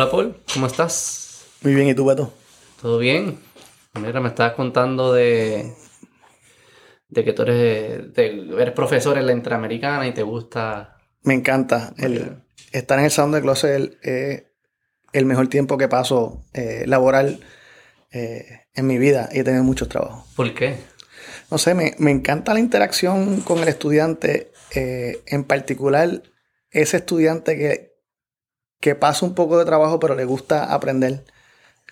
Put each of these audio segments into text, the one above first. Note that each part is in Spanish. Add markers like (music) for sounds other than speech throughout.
Hola Paul, ¿cómo estás? Muy bien, ¿y tú, Beto? ¿Todo bien? Mira, me estabas contando de, de que tú eres, de- eres profesor en la Interamericana y te gusta... Me encanta. El, estar en el Salón de Closet es el mejor tiempo que paso eh, laboral eh, en mi vida y he tenido muchos trabajos. ¿Por qué? No sé, me, me encanta la interacción con el estudiante, eh, en particular ese estudiante que, que pasa un poco de trabajo pero le gusta aprender,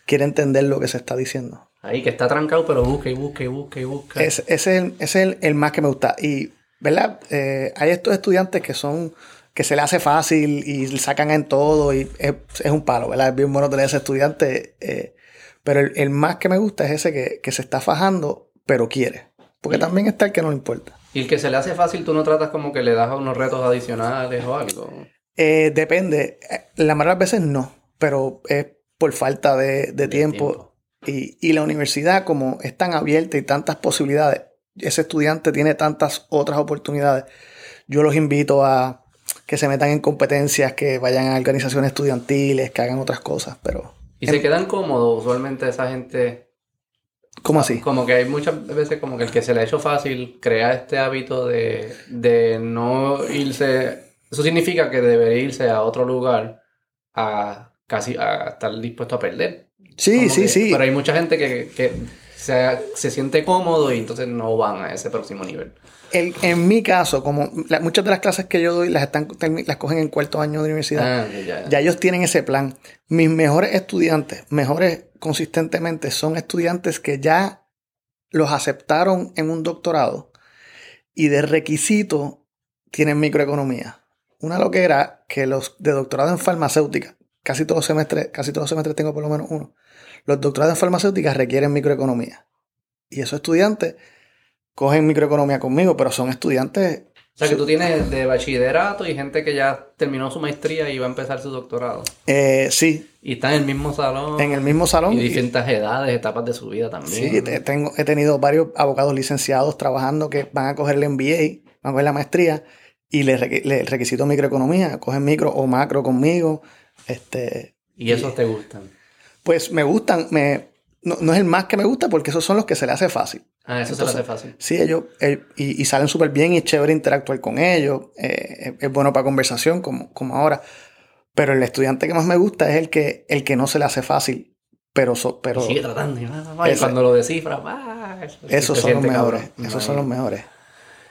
quiere entender lo que se está diciendo. Ahí que está trancado, pero busca y busca y busca y busca. Ese, ese es, el, ese es el, el más que me gusta. Y, ¿verdad? Eh, hay estos estudiantes que son, que se le hace fácil y sacan en todo y es, es un palo, ¿verdad? Es bien bueno tener ese estudiante. eh, pero el, el más que me gusta es ese que, que se está fajando, pero quiere. Porque también está el que no le importa. Y el que se le hace fácil, tú no tratas como que le das unos retos adicionales o algo. Eh, depende. Eh, La mayoría de veces no, pero es por falta de, de tiempo. Y, y la universidad, como es tan abierta y tantas posibilidades, ese estudiante tiene tantas otras oportunidades. Yo los invito a que se metan en competencias, que vayan a organizaciones estudiantiles, que hagan otras cosas, pero... Y se quedan cómodos usualmente esa gente. ¿Cómo así? Como que hay muchas veces como que el que se le ha hecho fácil crea este hábito de, de no irse. Eso significa que debería irse a otro lugar a casi a estar dispuesto a perder. Sí, Como sí, que- sí. Pero hay mucha gente que, que se, se siente cómodo y entonces no van a ese próximo nivel. El- en mi caso, como la- muchas de las clases que yo doy las, están, las cogen en cuarto año de universidad, Ah, ya, ya. Ya ellos tienen ese plan. Mis mejores estudiantes, mejores consistentemente, son estudiantes que ya los aceptaron en un doctorado y de requisito tienen microeconomía. Una loquera que los de doctorado en farmacéutica, casi todos los semestres, casi todos los semestres tengo por lo menos uno. Los doctorados en farmacéutica requieren microeconomía. Y esos estudiantes cogen microeconomía conmigo, pero son estudiantes O sea que tú tienes de bachillerato y gente que ya terminó su maestría y va a empezar su doctorado. eh, sí, Y están en el mismo salón. en el mismo salón. Y y- distintas edades, etapas de su vida también. Sí, te- tengo, he tenido varios abogados licenciados trabajando que van a coger el MBA, van a coger la maestría y requ- le requisito microeconomía, cogen micro o macro conmigo. Este, Y esos te gustan. pues me gustan, me, no, no es el más que me gusta porque esos son los que se le hace fácil. Ah, eso Entonces, se le hace fácil. Sí, ellos, eh, y, y salen súper bien y es chévere interactuar con ellos, eh, es, es bueno para conversación como, como ahora. Pero el estudiante que más me gusta es el que, el que no se le hace fácil, pero, so- pero Y sigue tratando. Y, ah, ah, y cuando lo descifra, ah, eso esos son los mejores. cabrón. Esos son los mejores.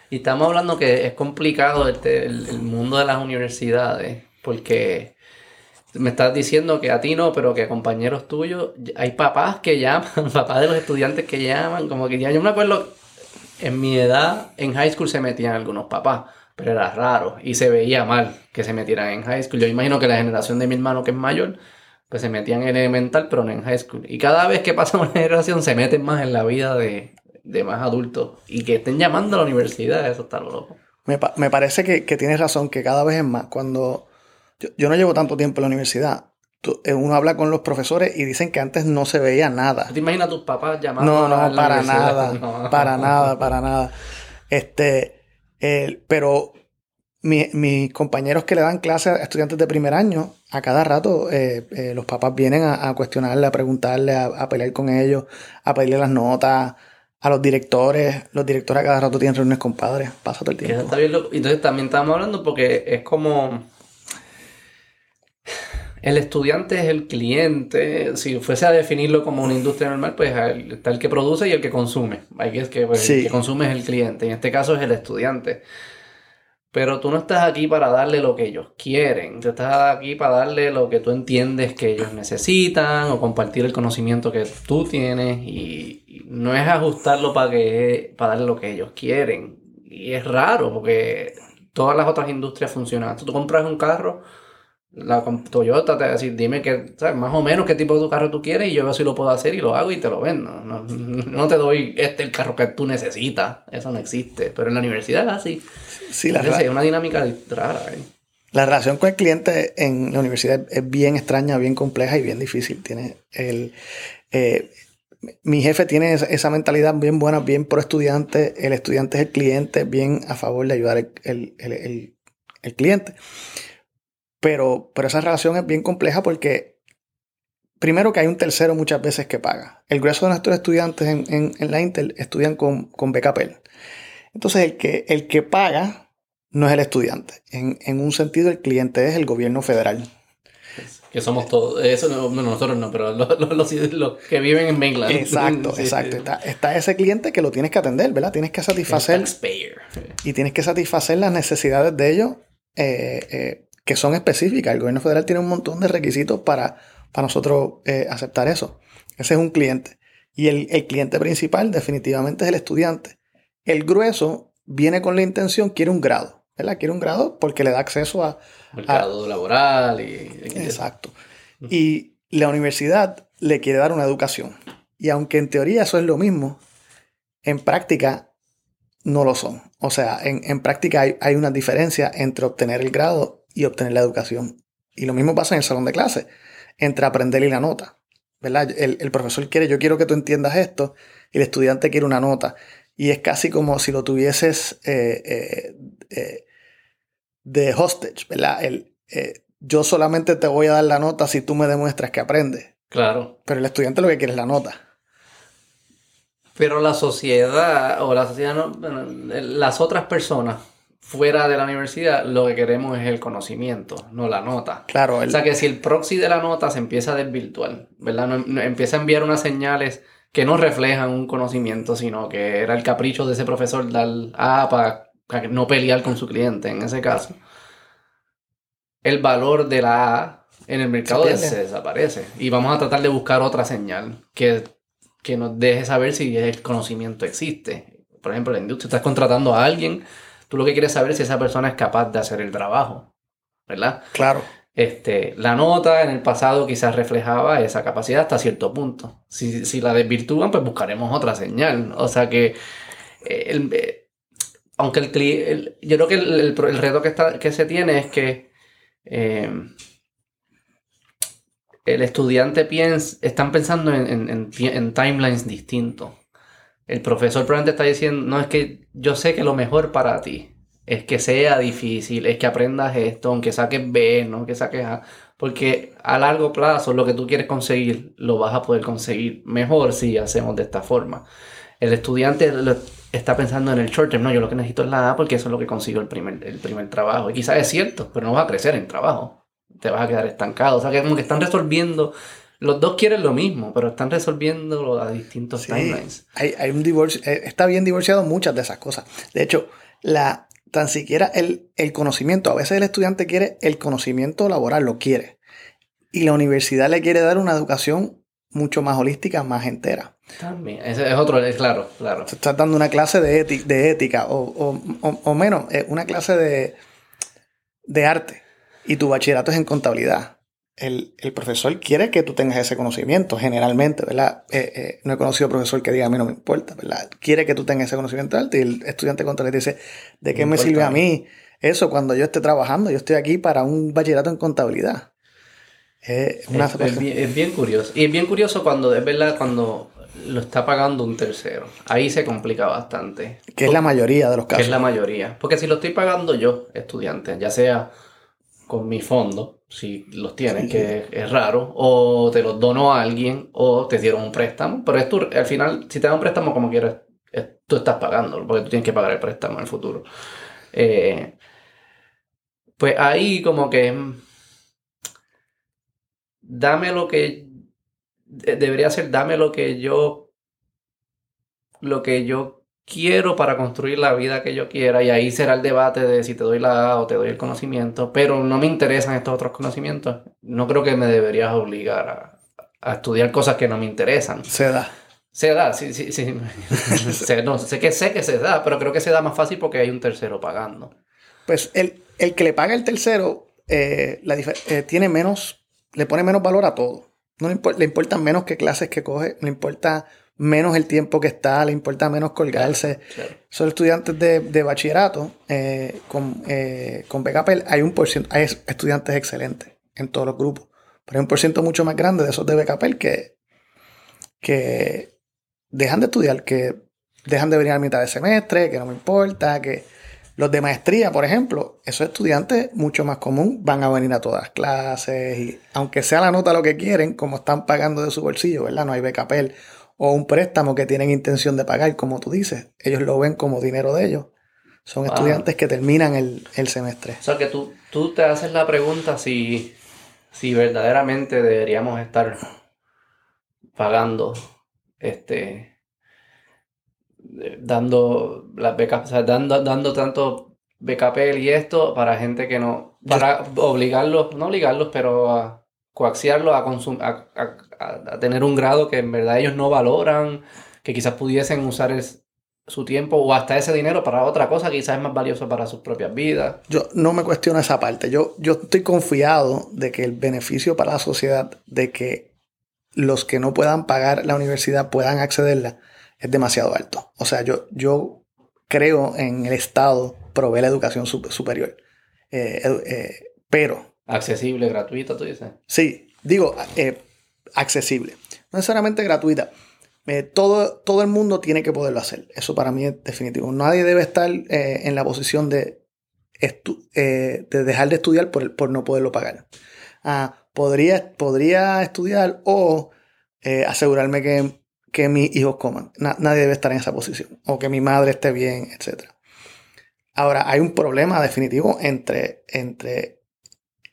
Y estamos hablando que es complicado este- el, el mundo de las universidades, porque me estás diciendo que a ti no, pero que a compañeros tuyos, hay papás que llaman, (laughs) papás de los estudiantes que llaman, como que ya yo me acuerdo, en mi edad, en high school se metían algunos papás, pero era raro y se veía mal que se metieran en high school. Yo imagino que la generación de mi hermano que es mayor, pues se metían en elemental, pero no en high school. Y cada vez que pasa una (laughs) generación se meten más en la vida de, de más adultos y que estén llamando a la universidad, eso está loco. Me, pa- me parece que, que tienes razón, que cada vez es más. Cuando yo, yo no llevo tanto tiempo en la universidad, tú- eh, uno habla con los profesores y dicen que antes no se veía nada. ¿Te imaginas a tus papás llamando No, a no, la para nada, (laughs) No. para nada, para nada. Este, eh, pero mi- mis compañeros que le dan clases a estudiantes de primer año, a cada rato eh, eh, los papás vienen a, a cuestionarle, a preguntarle, a, a pelear con ellos, a pedirle las notas, a los directores. Los directores a cada rato tienen reuniones con padres, pasa todo el tiempo. está bien loco. Entonces también estamos hablando porque es como el estudiante es el cliente. Si fuese a definirlo como una industria normal, pues está el que produce y el que consume. Hay que es que pues, el que consume es el cliente. En este caso es el estudiante. Pero tú no estás aquí para darle lo que ellos quieren. Tú estás aquí para darle lo que tú entiendes que ellos necesitan o compartir el conocimiento que tú tienes. Y no es ajustarlo para, que, para darle lo que ellos quieren. Y es raro porque todas las otras industrias funcionan. Tú compras un carro, la Toyota te va a decir, dime que, ¿sabes? más o menos qué tipo de carro tú quieres y yo veo si lo puedo hacer y lo hago y te lo vendo. No, (laughs) no te doy este el carro que tú necesitas. Eso no existe. Pero en la universidad es así. Sí, la, Entonces, es una dinámica rara. ¿eh? la relación con el cliente en la universidad es bien extraña, bien compleja y bien difícil. Tiene el, eh, mi jefe tiene esa, mentalidad bien buena, bien pro estudiante. El estudiante es el cliente, bien a favor de ayudar el, el- el- cliente. Pero, pero esa relación es bien compleja porque primero que hay un tercero muchas veces que paga. El grueso de nuestros estudiantes en, la Intel estudian con, con BKPL. Entonces el que, el que paga no es el estudiante. En, en un sentido el cliente es el gobierno federal. Que somos todos, eso no, nosotros no, pero los, que viven en mainland. Exacto, exacto. Está, ese cliente que lo tienes que atender, ¿verdad? Tienes que satisfacer. Y tienes que satisfacer las necesidades de ellos eh, eh, que son específicas. El gobierno federal tiene un montón de requisitos para, para nosotros eh, aceptar eso. Ese es un cliente. Y el, el cliente principal definitivamente es el estudiante. El grueso viene con la intención, quiere un grado. ¿Verdad? Quiere un grado porque le da acceso a... Mercado laboral y... Exacto. Y la universidad le quiere dar una educación. Y aunque en teoría eso es lo mismo, en práctica no lo son. O sea, en, práctica hay, una diferencia entre obtener el grado y obtener la educación. Y lo mismo pasa en el salón de clase, entre aprender y la nota. ¿verdad? El, el, profesor quiere, yo quiero que tú entiendas esto, y el estudiante quiere una nota. Y es casi como si lo tuvieses eh, eh, eh, de hostage, ¿verdad? El, eh, yo solamente te voy a dar la nota si tú me demuestras que aprendes. Claro. Pero el estudiante lo que quiere es la nota. Pero la sociedad, o la sociedad no, las otras personas fuera de la universidad, lo que queremos es el conocimiento, no la nota. Claro. O sea que si el proxy de la nota se empieza a desvirtuar, ¿verdad? No, empieza a enviar unas señales que no reflejan un conocimiento, sino que era el capricho de ese profesor dar A para para no pelear con su cliente en ese caso, el valor de la A en el mercado se, desaparece. Y vamos a tratar de buscar otra señal que, que nos deje saber si el conocimiento existe. Por ejemplo, en la industria estás contratando a alguien, tú lo que quieres saber es si esa persona es capaz de hacer el trabajo. ¿Verdad? Claro. Este, la nota en el pasado quizás reflejaba esa capacidad hasta cierto punto. Si, si la desvirtúan, pues buscaremos otra señal. O sea que eh, el, eh, aunque el, yo creo que el, reto que, está, que se tiene es que eh, el estudiante piensa, están pensando en, timelines distintos. El profesor probablemente está diciendo, no es que yo sé que lo mejor para ti es que sea difícil, es que aprendas esto, aunque saques B, no que saques A, porque a largo plazo lo que tú quieres conseguir lo vas a poder conseguir mejor si hacemos de esta forma. El estudiante está pensando en el short term, no, yo lo que necesito es la A porque eso es lo que consigo el primer, el primer trabajo. Y quizás es cierto, pero no vas a crecer en trabajo. Te vas a quedar estancado. O sea, que como que están resolviendo. Los dos quieren lo mismo, pero están resolviendo a distintos timelines. Hay, hay un divorcio, eh, está bien divorciado muchas de esas cosas. De hecho, la, tan siquiera el, el conocimiento, a veces el estudiante quiere el conocimiento laboral, lo quiere. Y la universidad le quiere dar una educación mucho más holística, más entera. También, ese es otro, es claro, claro. Estás dando una clase de, de ética o, o, menos, eh, una clase de, de arte y tu bachillerato es en contabilidad. El, profesor quiere que tú tengas ese conocimiento, generalmente, ¿verdad? Eh, eh, no he conocido profesor que diga a mí no me importa, ¿verdad? Quiere que tú tengas ese conocimiento de arte y el estudiante contabilidad dice, ¿de qué me, sirve a mí eso cuando yo esté trabajando? Yo estoy aquí para un bachillerato en contabilidad. Es, bien, curioso. Y es bien curioso cuando, es verdad, cuando lo está pagando un tercero. Ahí se complica bastante. Que es la mayoría de los casos. Que es la mayoría. Porque si lo estoy pagando yo, estudiante, ya sea con mi fondo, si los tienes, que es, raro, o te los dono a alguien, o te dieron un préstamo, pero es al final, si te dan un préstamo como quieras, tú estás pagando, porque tú tienes que pagar el préstamo en el futuro. Eh, pues ahí como que dame lo que debería ser dame lo que yo lo que yo quiero para construir la vida que yo quiera y ahí será el debate de si te doy la A o te doy el conocimiento, pero no me interesan estos otros conocimientos. No creo que me deberías obligar a, estudiar cosas que no me interesan. Se da. Se da, sí, sí, sí. (laughs) sé, no, sé que sé que se da, pero creo que se da más fácil porque hay un tercero pagando. Pues el, el que le paga el tercero eh, la eh, tiene menos, le pone menos valor a todo. No le, importa, le importan menos qué clases que coge, le importa menos el tiempo que está, le importa menos colgarse. Son estudiantes de, bachillerato eh, con, eh, con Hay un por hay estudiantes excelentes en todos los grupos. Pero hay un por ciento mucho más grande de esos de BKPL que, que dejan de estudiar, que dejan de venir a mitad de semestre, que no me importa, que Los de maestría, por ejemplo, esos estudiantes mucho más común van a venir a todas las clases y aunque sea la nota lo que quieren, como están pagando de su bolsillo, ¿verdad? No hay becapel o un préstamo que tienen intención de pagar, como tú dices, ellos lo ven como dinero de ellos. Son estudiantes que terminan el, semestre. O sea, que tú, tú te haces la pregunta si, si verdaderamente deberíamos estar pagando, este, dando las becas, o sea, dando, dando tanto becapel y esto para gente que no, para obligarlos, no obligarlos, pero a coaxiarlos a, consum a, a, tener un grado que en verdad ellos no valoran, que quizás pudiesen usar el, su tiempo o hasta ese dinero para otra cosa quizás es más valioso para sus propias vidas. Yo no me cuestiono esa parte. Yo, yo estoy confiado de que el beneficio para la sociedad de que los que no puedan pagar la universidad puedan accederla es demasiado alto. O sea, yo, yo creo en el Estado provee la educación superior. Eh, eh, pero... Accesible, gratuita, tú dices. Sí, digo, eh, accesible. No necesariamente gratuita todo, todo el mundo tiene que poderlo hacer. Eso para mí es definitivo. Nadie debe estar en la posición de, de, dejar de estudiar por, por no poderlo pagar. Ah, podría, podría estudiar o asegurarme que, que, mis hijos coman. nadie debe estar en esa posición. O que mi madre esté bien, etc. Ahora, hay un problema definitivo entre, entre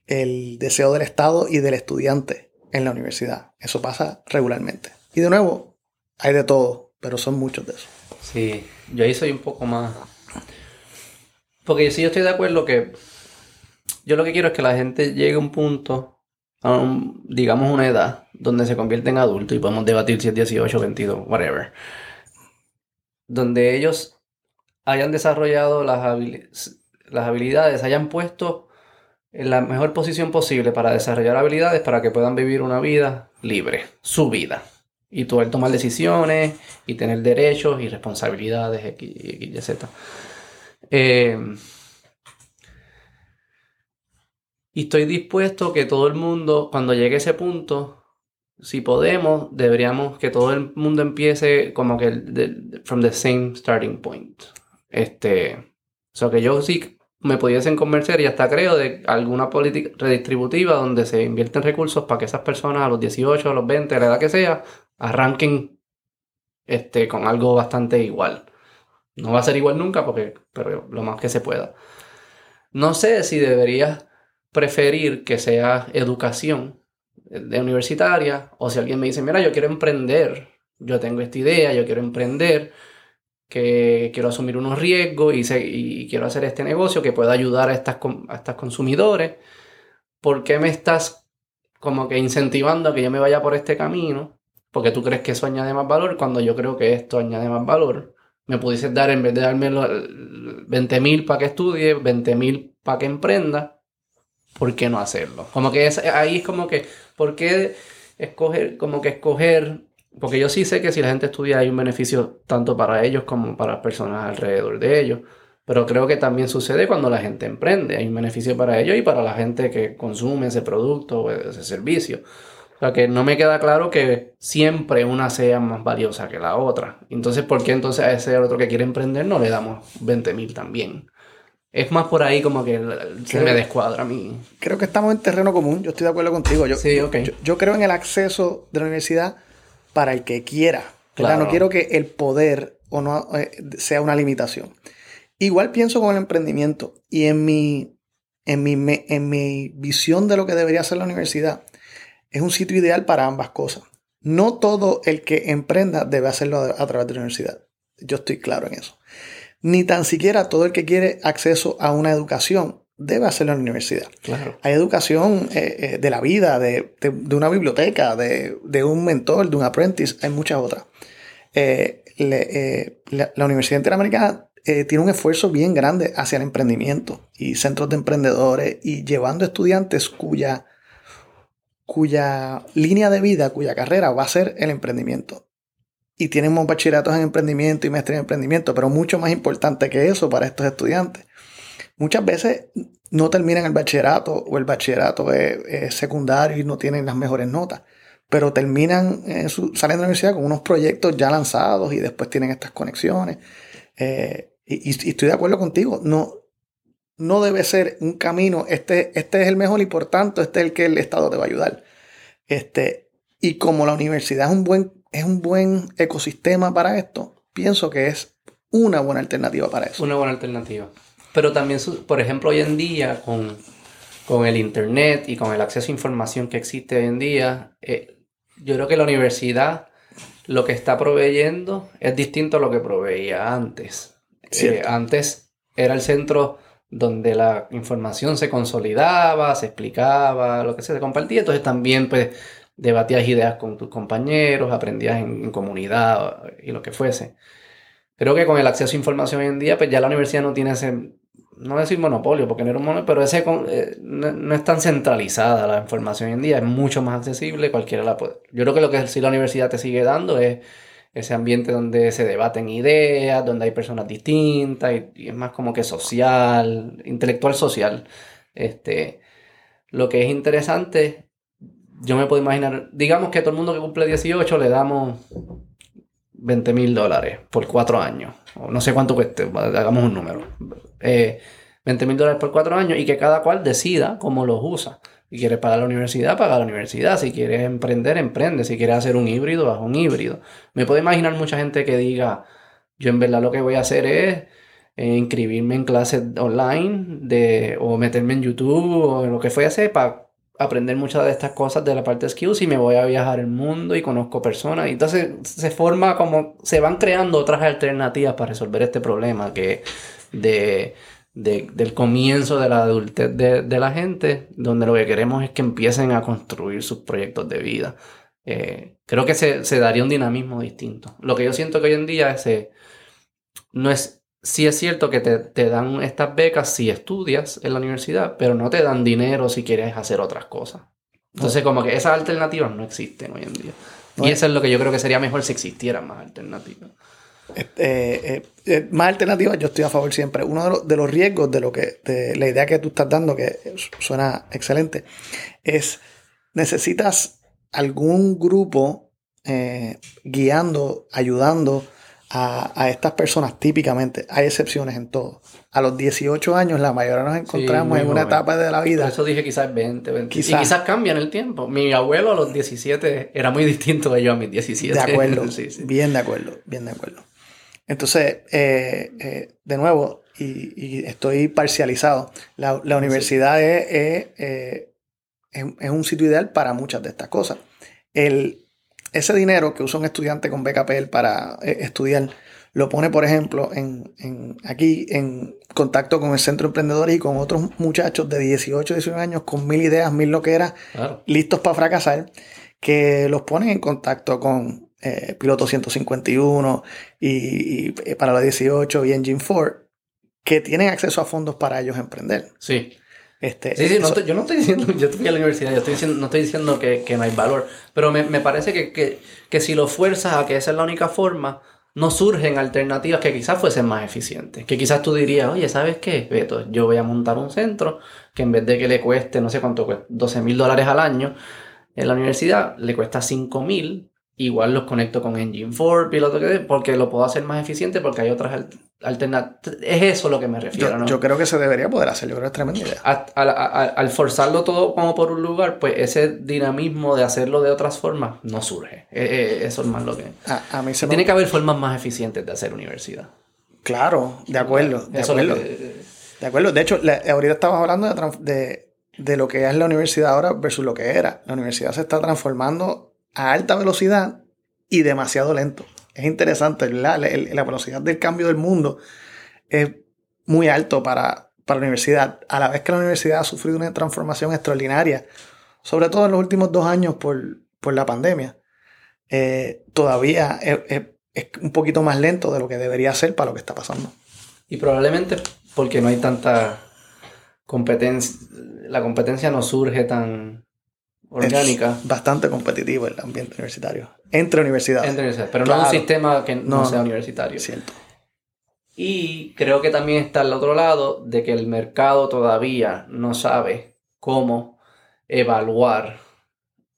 el deseo del Estado y del estudiante en la universidad. Eso pasa regularmente. Y de nuevo, hay de todo, pero son muchos de esos. Sí, yo ahí soy un poco más... Porque sí yo estoy de acuerdo que yo lo que quiero es que la gente llegue a un punto, a digamos una edad, donde se convierte en adulto y podemos debatir si es 18, 22, whatever. Donde ellos hayan desarrollado las, habilidades, hayan puesto en la mejor posición posible para desarrollar habilidades para que puedan vivir una vida libre, su vida y poder tomar decisiones y tener derechos y responsabilidades, y Z. Eh, y estoy dispuesto que todo el mundo, cuando llegue a ese punto, si podemos, deberíamos que todo el mundo empiece como que from the same starting point. Este, o sea, que yo sí me pudiesen convencer y hasta creo de alguna política redistributiva donde se invierten recursos para que esas personas a los 18, a los 20, a la edad que sea, arranquen este, con algo bastante igual. No va a ser igual nunca, porque, pero lo más que se pueda. No sé si deberías preferir que sea educación de universitaria o si alguien me dice, mira, yo quiero emprender, yo tengo esta idea, yo quiero emprender, que quiero asumir unos riesgos y, y quiero hacer este negocio que pueda ayudar a estas, a estas consumidores. ¿Por qué me estás como que incentivando a que yo me vaya por este camino? porque tú crees que eso añade más valor, cuando yo creo que esto añade más valor. Me pudieses dar, en vez de darme 20 mil para que estudie, 20 mil para que emprenda, ¿por qué no hacerlo? Como que es, ahí es como que, ¿por qué escoger, como que escoger, porque yo sí sé que si la gente estudia hay un beneficio tanto para ellos como para las personas alrededor de ellos, pero creo que también sucede cuando la gente emprende, hay un beneficio para ellos y para la gente que consume ese producto o ese servicio. O sea que no me queda claro que siempre una sea más valiosa que la otra. Entonces, ¿por qué entonces a ese otro que quiere emprender no le damos 20 mil también? Es más por ahí como que se me descuadra a mí. Creo que estamos en terreno común, yo estoy de acuerdo contigo. Yo, sí, yo, creo en el acceso de la universidad para el que quiera. Claro. No quiero que el poder o no eh, sea una limitación. Igual pienso con el emprendimiento y en mi, en mi, en mi visión de lo que debería ser la universidad es un sitio ideal para ambas cosas. No todo el que emprenda debe hacerlo a través de la universidad. Yo estoy claro en eso. Ni tan siquiera todo el que quiere acceso a una educación debe hacerlo en la universidad. Claro. Hay educación eh, eh, de la vida, de, una biblioteca, de, un mentor, de un apprentice, hay muchas otras. Eh, la, la, Universidad Interamericana tiene un esfuerzo bien grande hacia el emprendimiento y centros de emprendedores y llevando estudiantes cuya cuya línea de vida, cuya carrera va a ser el emprendimiento. Y tenemos bachilleratos en emprendimiento y maestría en emprendimiento, pero mucho más importante que eso para estos estudiantes. Muchas veces no terminan el bachillerato o el bachillerato es, secundario y no tienen las mejores notas, pero terminan, salen de la universidad con unos proyectos ya lanzados y después tienen estas conexiones. Eh, y- y estoy de acuerdo contigo. No, no debe ser un camino. Este, este es el mejor y por tanto este es el que el Estado te va a ayudar. Este, y como la universidad es un buen, es un buen ecosistema para esto, pienso que es una buena alternativa para eso. Una buena alternativa. Pero también, por ejemplo, hoy en día, con, con el Internet y con el acceso a información que existe hoy en día, eh, yo creo que la universidad lo que está proveyendo es distinto a lo que proveía antes. Eh, antes era el centro donde la información se consolidaba, se explicaba, lo que sea, se compartía. Entonces también pues debatías ideas con tus compañeros, aprendías en, comunidad y lo que fuese. Creo que con el acceso a información hoy en día, pues ya la universidad no tiene ese, no decir monopolio, porque no era un monopolio, pero ese eh, no, no es tan centralizada la información hoy en día, es mucho más accesible, cualquiera la puede. Yo creo que lo que sí la universidad te sigue dando es ese ambiente donde se debaten ideas, donde hay personas distintas, y, y es más como que social, intelectual social. Este, lo que es interesante, yo me puedo imaginar, digamos que a todo el mundo que cumple 18 le damos 20 mil dólares por cuatro años, o no sé cuánto cueste, hagamos un número. Eh, 20 mil dólares por cuatro años y que cada cual decida cómo los usa. Si quieres pagar la universidad, paga la universidad. Si quieres emprender, emprende. Si quieres hacer un híbrido, haz un híbrido. Me puedo imaginar mucha gente que diga, yo en verdad lo que voy a hacer es eh, inscribirme en clases online de, o meterme en YouTube o lo que fuese para aprender muchas de estas cosas de la parte de skills y me voy a viajar el mundo y conozco personas. Y entonces se forma como, se van creando otras alternativas para resolver este problema que de, de- del comienzo de la adultez de, de la gente, donde lo que queremos es que empiecen a construir sus proyectos de vida. Eh, creo que se, se daría un dinamismo distinto. Lo que yo siento que hoy en día es, eh, no es, sí es cierto que te, te dan estas becas si estudias en la universidad, pero no te dan dinero si quieres hacer otras cosas. Entonces, como que esas alternativas no existen hoy en día. No. Y eso es lo que yo creo que sería mejor si existieran más alternativas. Este, eh, eh, más alternativas, yo estoy a favor siempre. Uno de los, de los riesgos de lo que, de la idea que tú estás dando, que suena excelente, es necesitas algún grupo eh, guiando, ayudando a, a estas personas típicamente. Hay excepciones en todo. A los 18 años la mayoría nos encontramos muy en una joven. etapa de la Por vida. eso dije quizás 20, 20. Quizás. Y quizás cambia en el tiempo. Mi abuelo a los 17 era muy (laughs) distinto de yo a mis 17. De acuerdo, (laughs) Sí, sí. bien de acuerdo, bien de acuerdo. Entonces, eh, eh, de nuevo, y, y estoy parcializado, la, la universidad es, es, eh, es- es un sitio ideal para muchas de estas cosas. El, ese dinero que usa un estudiante con BKPL para eh, estudiar, lo pone, por ejemplo, en, en- aquí en contacto con el Centro de Emprendedores y con otros muchachos de 18, 19 años con mil ideas, mil loqueras, Claro. listos para fracasar, que los ponen en contacto con eh, Piloto 151 y, y, eh, para los 18 y Engine 4, que tienen acceso a fondos para ellos emprender. Sí. Este, Sí, sí, no estoy- yo no estoy diciendo, yo fui a la universidad, yo estoy diciendo, no estoy diciendo que, que no hay valor, pero me, me parece que, que, que si lo fuerzas a que esa es la única forma, no surgen alternativas que quizás fuesen más eficientes. Que quizás tú dirías, oye, ¿sabes qué? Beto, yo voy a montar un centro que en vez de que le cueste, no sé cuánto cuesta, 12 mil dólares al año, en la universidad le cuesta 5 mil, igual los conecto con Engine 4, piloto que porque lo puedo hacer más eficiente porque hay otras alternativas. Es eso lo que me refiero, yo, ¿no? yo creo que se debería poder hacer, yo creo que es tremenda idea. a- a- a- al forzarlo todo como por un lugar, pues ese dinamismo de hacerlo de otras formas no surge. Eh, eh, eso es más lo que... A, a mí se me... Tiene que haber formas más eficientes de hacer universidad. Claro, de acuerdo, de Eso acuerdo. que- De acuerdo. De hecho, la- ahorita estabas hablando de, de lo que es la universidad ahora versus lo que era. La universidad se está transformando a alta velocidad y demasiado lento. Es interesante. La, el- la velocidad del cambio del mundo es muy alto para, para la universidad. A la vez que la universidad ha sufrido una transformación extraordinaria, sobre todo en los últimos dos años por, por la pandemia, eh, todavía es, es- es un poquito más lento de lo que debería ser para lo que está pasando. Y probablemente porque no hay tanta competencia, la competencia no surge tan orgánica Es bastante competitivo el ambiente universitario. Entre universidades. entre universidades, pero no Claro. un sistema que no, No, sea no. universitario. Cierto. Y creo que también está al otro lado de que el mercado todavía no sabe cómo evaluar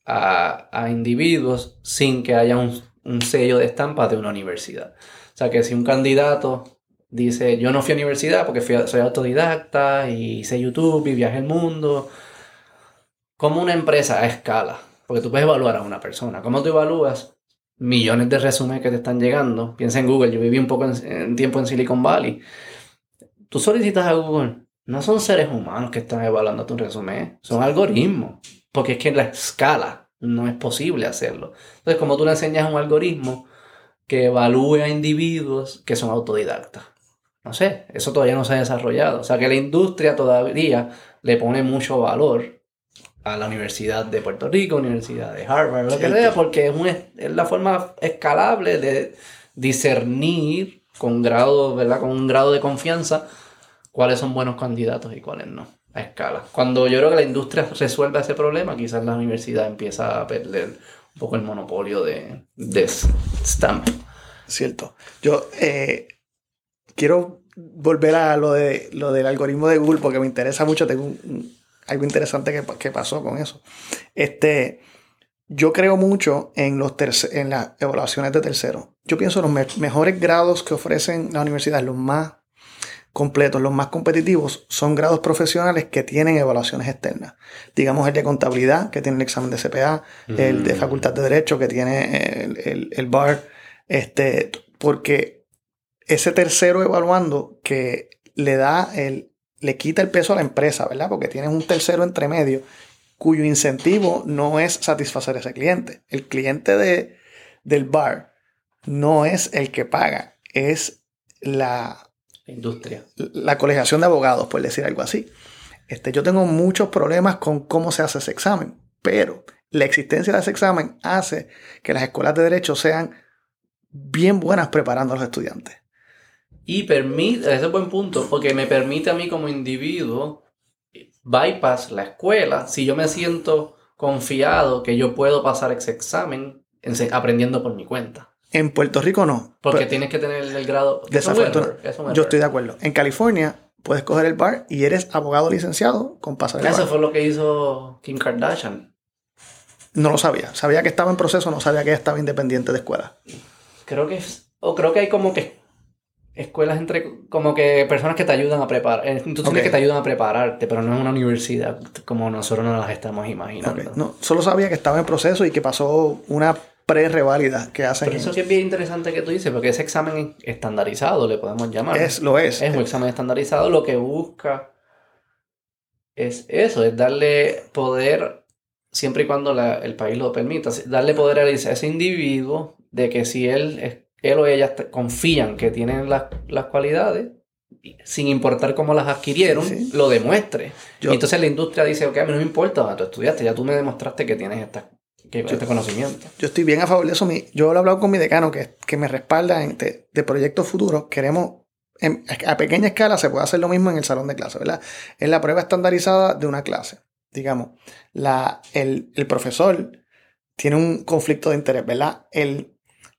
a, a individuos sin que haya un, un sello de estampa de una universidad. O sea que si un candidato dice, yo no fui a universidad porque soy autodidacta y hice YouTube y viajé el mundo. Como una empresa a escala, porque tú puedes evaluar a una persona. ¿Cómo tú evalúas millones de resúmenes que te están llegando? Piensa en Google, yo viví un poco en, tiempo en Silicon Valley. Tú solicitas a Google, no son seres humanos que están evaluando tu resumen, son algoritmos, porque es que en la escala no es posible hacerlo. Entonces, como tú le enseñas un algoritmo que evalúe a individuos que son autodidactas. No sé, eso todavía no se ha desarrollado. O sea que la industria todavía le pone mucho valor a la Universidad de Puerto Rico, Universidad de Harvard, lo que sea, porque es, la forma escalable de discernir con grado, ¿verdad? Con un grado de confianza cuáles son buenos candidatos y cuáles no, a escala. Cuando yo creo que la industria resuelva ese problema, quizás la universidad empieza a perder un poco el monopolio de, de Stamp. Cierto. Yo eh, quiero volver a lo, de, lo del algoritmo de Google porque me interesa mucho. Tengo un, algo interesante que, pasó con eso. Este, yo creo mucho en, los en las evaluaciones de terceros. Yo pienso los mejores grados que ofrecen las universidades, los más completos, los más competitivos, son grados profesionales que tienen evaluaciones externas. Digamos el de contabilidad, que tiene el examen de CPA, el de mm. facultad de derecho, que tiene el, el, BAR, este, porque ese tercero evaluando que le da el, le quita el peso a la empresa, ¿verdad? Porque tienes un tercero entre medio cuyo incentivo no es satisfacer a ese cliente. El cliente de, del bar no es el que paga, es la, industria. La colegiación de abogados, por decir algo así. Este, yo tengo muchos problemas con cómo se hace ese examen, pero la existencia de ese examen hace que las escuelas de derecho sean bien buenas preparando a los estudiantes. Y permite, ese es buen punto, porque me permite a mí como individuo bypass la escuela si yo me siento confiado que yo puedo pasar ese examen aprendiendo por mi cuenta. En Puerto Rico no. Porque tienes que tener el grado. Desafortunadamente. Yo estoy de acuerdo. En California puedes coger el bar y eres abogado licenciado con pasar el Eso fue lo que hizo Kim Kardashian. No lo sabía. Sabía que estaba en proceso, no sabía que estaba independiente de escuela. Creo que es. O creo que hay como que escuelas entre como que personas que te ayudan a preparar, eh, instituciones que te ayudan a prepararte, pero no es una universidad como nosotros nos las estamos imaginando. No, solo sabía que estaba en proceso y que pasó una pre-reválida que hacen. Pero eso sí es bien interesante que tú dices, porque ese examen estandarizado, le podemos llamar. Es, lo es. Es un examen estandarizado, lo que busca es eso, es darle poder, siempre y cuando el país lo permita, darle poder a ese individuo de que si él es él o ella confían que tienen las, cualidades, sin importar cómo las adquirieron, lo demuestre. y entonces la industria dice, ok, a mí no me importa, tú estudiaste, ya tú me demostraste que tienes esta, que, este conocimiento. Yo estoy bien a favor de eso. Yo lo he hablado con mi decano, que, que me respalda en, de, proyectos futuros. Queremos, a pequeña escala se puede hacer lo mismo en el salón de clase, ¿verdad? Es la prueba estandarizada de una clase. Digamos, la, el, el profesor tiene un conflicto de interés, ¿verdad? El,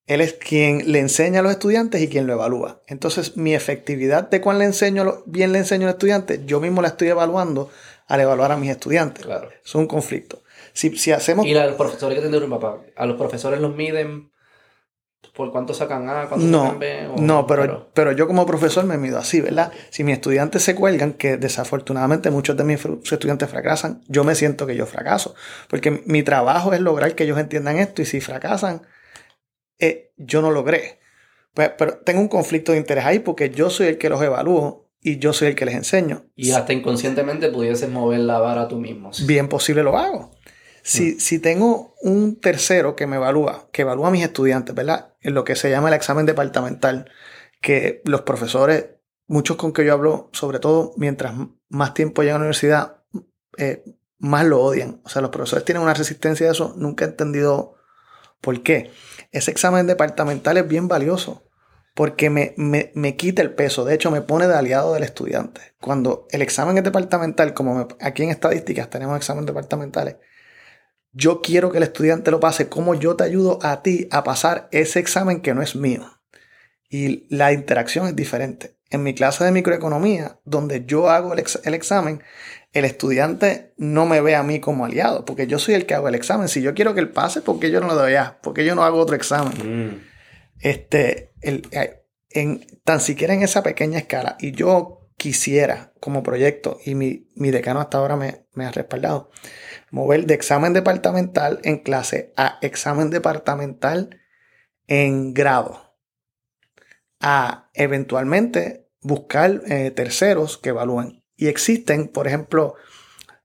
él es quien le enseña a los estudiantes y quien lo evalúa. Entonces, mi efectividad de cuán le enseño, bien le enseño al estudiante, yo mismo la estoy evaluando al evaluar a mis estudiantes. Claro. Es un conflicto. Si, si hacemos... Y a los profesores que un papá, a los profesores los miden por cuánto sacan A, cuánto no, sacan B. no, pero, pero, yo como profesor me mido así, ¿verdad? Si mis estudiantes se cuelgan, que desafortunadamente muchos de mis estudiantes fracasan, yo me siento que yo fracaso. Porque mi trabajo es lograr que ellos entiendan esto y si fracasan eh, yo no logré. Pues, pero tengo un conflicto de interés ahí porque yo soy el que los evalúo y yo soy el que les enseño. Y hasta inconscientemente pudieses mover la vara tú mismo. Bien posible lo hago. Si, mm. si, tengo un tercero que me evalúa, que evalúa a mis estudiantes, ¿verdad? En lo que se llama el examen departamental, que los profesores, muchos con que yo hablo, sobre todo mientras más tiempo llegan a la universidad, eh, más lo odian. O sea, los profesores tienen una resistencia a eso. Nunca he entendido por qué ese examen departamental es bien valioso porque me, me, quita el peso, de hecho me pone de aliado del estudiante. Cuando el examen es departamental, como aquí en estadísticas tenemos exámenes departamentales, yo quiero que el estudiante lo pase, como yo te ayudo a ti a pasar ese examen que no es mío. Y la interacción es diferente. En mi clase de microeconomía, donde yo hago el, el examen, el estudiante no me ve a mí como aliado, porque yo soy el que hago el examen. Si yo quiero que él pase, ¿por qué yo no lo doy a? ¿Por qué yo no hago otro examen? Mm. Este, el, eh, en, tan siquiera en esa pequeña escala, y yo quisiera como proyecto, y mi, mi decano hasta ahora me, me ha respaldado, mover de examen departamental en clase a examen departamental en grado, a eventualmente buscar eh, terceros que evalúen. Y existen, por ejemplo,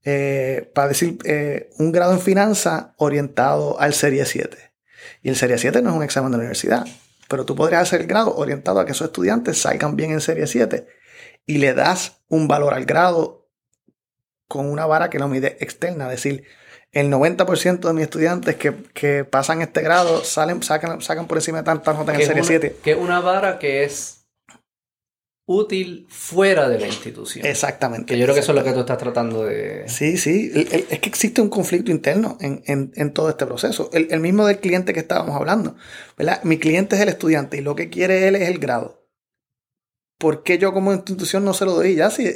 eh, para decir, eh, un grado en finanzas orientado al Serie 7. Y el Serie 7 no es un examen de la universidad, pero tú podrías hacer el grado orientado a que esos estudiantes salgan bien en Serie 7 y le das un valor al grado con una vara que lo mide externa, es decir, el 90% de mis estudiantes que, pasan este grado salen, sacan, sacan por encima de tantas notas en el Serie 7. Que es una vara que es útil fuera de la institución. Exactamente. Que yo creo que eso es lo que tú estás tratando de... Sí, sí. es que existe un conflicto interno en, todo este proceso. El, mismo del cliente que estábamos hablando. ¿verdad? Mi cliente es el estudiante y lo que quiere él es el grado. ¿Por qué yo como institución no se lo doy? Ya sí.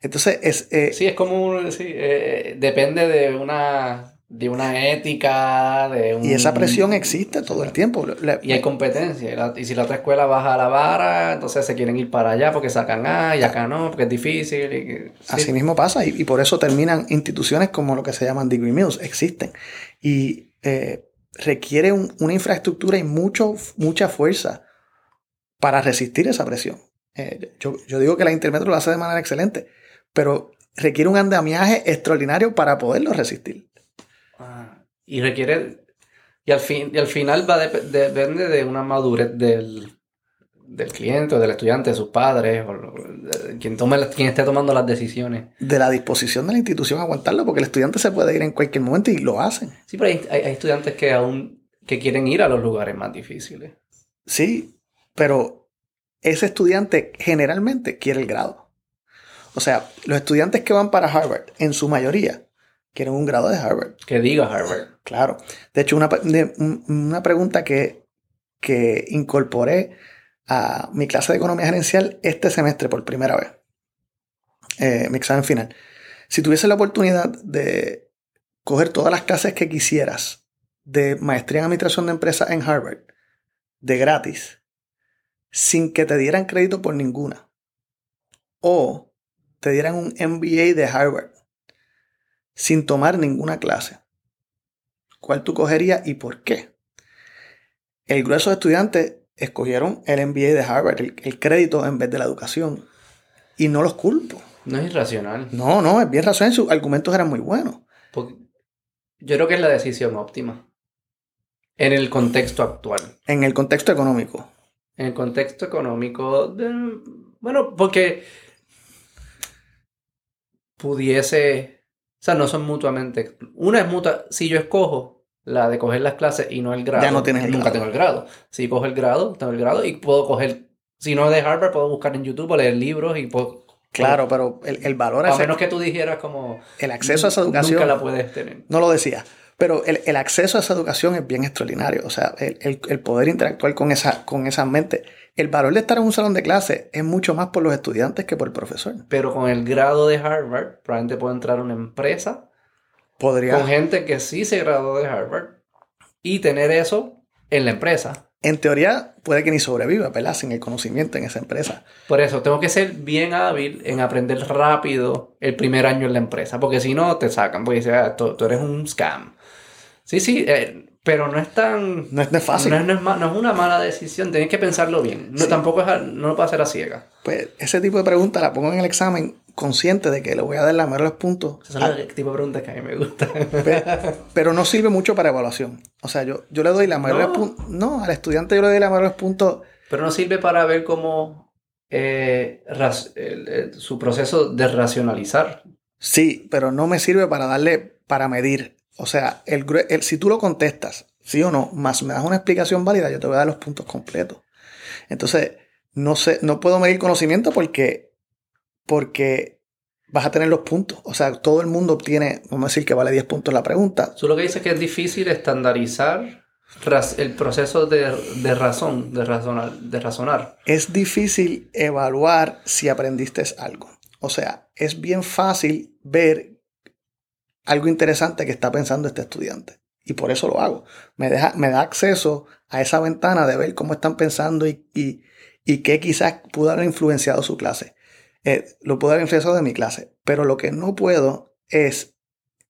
Entonces es... Eh, sí, es como... Sí, eh, depende de una de una ética, de un... Y esa presión existe todo el tiempo. y hay competencia. Y si la otra escuela baja la vara, entonces se quieren ir para allá porque sacan A y acá no, porque es difícil. Así mismo pasa. Y, por eso terminan instituciones como lo que se llaman degree mills. Existen. Y eh, requiere una infraestructura y mucho, mucha fuerza para resistir esa presión. Eh, yo, yo digo que la Intermetro lo hace de manera excelente, pero requiere un andamiaje extraordinario para poderlo resistir. Y requiere. Y al, fin, y al final va depende de una madurez del, del cliente o del estudiante, de sus padres, o quien, tome, quien esté tomando las decisiones. De la disposición de la institución a aguantarlo, porque el estudiante se puede ir en cualquier momento y lo hacen. Sí, pero hay, hay, estudiantes que aún que quieren ir a los lugares más difíciles. Sí, pero ese estudiante generalmente quiere el grado. O sea, los estudiantes que van para Harvard, en su mayoría, quieren un grado de Harvard. Que diga Harvard. Claro. De hecho, una, una pregunta que, que incorporé a mi clase de economía gerencial este semestre por primera vez. Eh, mi examen final. Si tuviese la oportunidad de coger todas las clases que quisieras de maestría en administración de empresas en Harvard, de gratis, sin que te dieran crédito por ninguna, o te dieran un MBA de Harvard, sin tomar ninguna clase. ¿Cuál tú cogerías y por qué? El grueso de estudiantes escogieron el MBA de Harvard, el, crédito en vez de la educación. Y no los culpo. No es irracional. No, no, es bien racional. Sus argumentos eran muy buenos. yo creo que es la decisión óptima. En el contexto actual. En el contexto económico. En el contexto económico. bueno, porque pudiese sea, no son mutuamente. Una es mutua. Si yo escojo la de coger las clases y no el grado, ya no tienes el nunca tengo el grado. Si cojo el grado, tengo el grado y puedo coger. Si no es de Harvard, puedo buscar en YouTube o leer libros y puedo. Claro, pero el, valor es. A menos que tú dijeras como. El acceso a esa educación. Nunca la puedes tener. No lo decía. Pero el, acceso a esa educación es bien extraordinario. O sea, el, poder interactuar con esa, con esa mente. El valor de estar en un salón de clase es mucho más por los estudiantes que por el profesor. Pero con el grado de Harvard, probablemente puedo entrar a una empresa Podría... con gente que sí se graduó de Harvard y tener eso en la empresa. En teoría, puede que ni sobreviva, ¿verdad? Sin el conocimiento en esa empresa. Por eso, tengo que ser bien hábil en aprender rápido el primer año en la empresa, porque si no, te sacan, porque dicen, ah, tú, eres un scam. Sí, sí, eh, pero no es tan... No es, fácil. No es, no es, una mala decisión, tienes que pensarlo bien. No, Tampoco es, no lo puedes hacer a ciega. Pues ese tipo de preguntas la pongo en el examen consciente de que le voy a dar la mayoría de los puntos. Ese es el tipo de preguntas que a mí me gusta. (laughs) Pero, no sirve mucho para evaluación. O sea, yo, yo le doy la mayoría de los puntos... No, al estudiante yo le doy la mayoría de los puntos... Pero no sirve para ver cómo... Eh, su proceso de racionalizar. Sí, pero no me sirve para darle, para medir o sea, el, si tú lo contestas, sí o no, más me das una explicación válida, yo te voy a dar los puntos completos. Entonces, no sé, no puedo medir conocimiento porque, porque vas a tener los puntos. O sea, todo el mundo obtiene, vamos a decir que vale 10 puntos la pregunta. Tú lo que dices es que es difícil estandarizar el proceso de, razón, de razonar, de razonar. Es difícil evaluar si aprendiste algo. O sea, es bien fácil ver algo interesante que está pensando este estudiante. Y por eso lo hago. Me, deja, me da acceso a esa ventana de ver cómo están pensando y, y qué quizás pudo haber influenciado su clase. Eh, lo pudo haber influenciado de mi clase, pero lo que no puedo es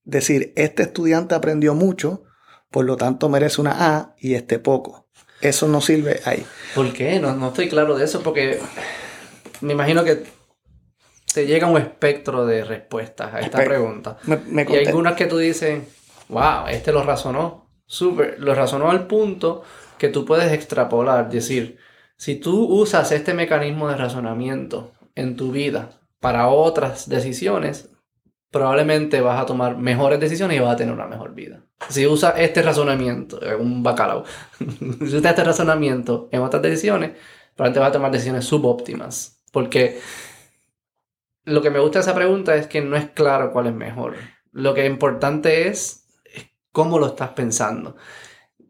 decir, este estudiante aprendió mucho, por lo tanto merece una A y este poco. Eso no sirve ahí. ¿Por qué? No, no estoy claro de eso porque me imagino que te llega un espectro de respuestas a esta pregunta. Me, me Y conté- algunas que tú dices, wow, este lo razonó. Súper, lo razonó al punto que tú puedes extrapolar. Decir, si tú usas este mecanismo de razonamiento en tu vida para otras decisiones, probablemente vas a tomar mejores decisiones y vas a tener una mejor vida. Si usas este razonamiento, eh, un bacalao, (laughs) si usas este razonamiento en otras decisiones, probablemente vas a tomar decisiones subóptimas. Porque lo que me gusta de esa pregunta es que no es claro cuál es mejor. Lo que es importante es, cómo lo estás pensando.